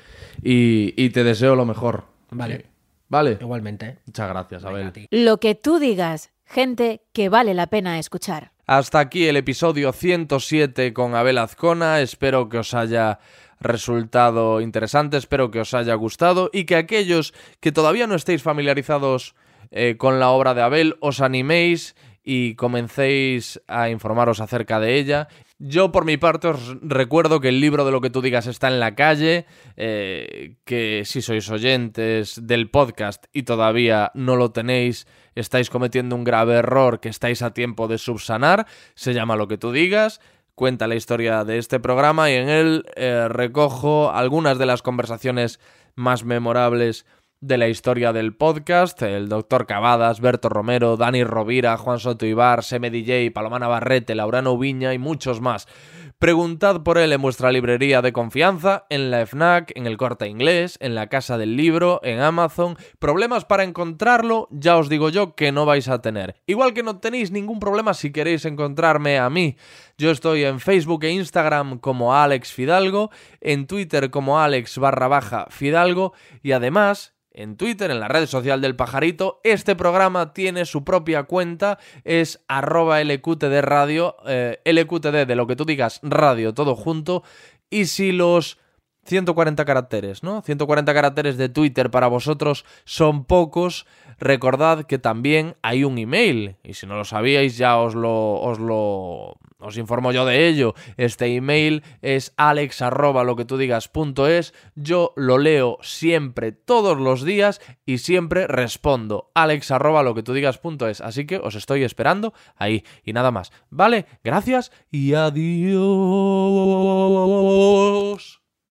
Y, y te deseo lo mejor. Vale. Vale. Igualmente. Muchas gracias, Abel. Lo que tú digas, gente que vale la pena escuchar. Hasta aquí el episodio 107 con Abel Azcona. Espero que os haya resultado interesante, espero que os haya gustado y que aquellos que todavía no estéis familiarizados eh, con la obra de Abel os animéis y comencéis a informaros acerca de ella. Yo por mi parte os recuerdo que el libro de lo que tú digas está en la calle, eh, que si sois oyentes del podcast y todavía no lo tenéis, estáis cometiendo un grave error que estáis a tiempo de subsanar, se llama lo que tú digas, cuenta la historia de este programa y en él eh, recojo algunas de las conversaciones más memorables de la historia del podcast, el doctor Cavadas, Berto Romero, Dani Rovira, Juan Soto Ibar, Seme DJ, Paloma Navarrete, Laurano Viña y muchos más. Preguntad por él en vuestra librería de confianza, en la FNAC, en el Corte Inglés, en la Casa del Libro, en Amazon. Problemas para encontrarlo, ya os digo yo que no vais a tener. Igual que no tenéis ningún problema si queréis encontrarme a mí. Yo estoy en Facebook e Instagram como Alex Fidalgo, en Twitter como Alex barra baja Fidalgo y además en Twitter, en la red social del pajarito. Este programa tiene su propia cuenta, es arroba LQTD radio, eh, LQTD de lo que tú digas, radio, todo junto. Y si los 140 caracteres, ¿no? 140 caracteres de Twitter para vosotros son pocos. Recordad que también hay un email. Y si no lo sabíais, ya os lo, os lo os informo yo de ello. Este email es alex arroba lo que tú digas es. Yo lo leo siempre, todos los días, y siempre respondo. alex arroba lo que tú digas. Así que os estoy esperando ahí. Y nada más. Vale, gracias y adiós.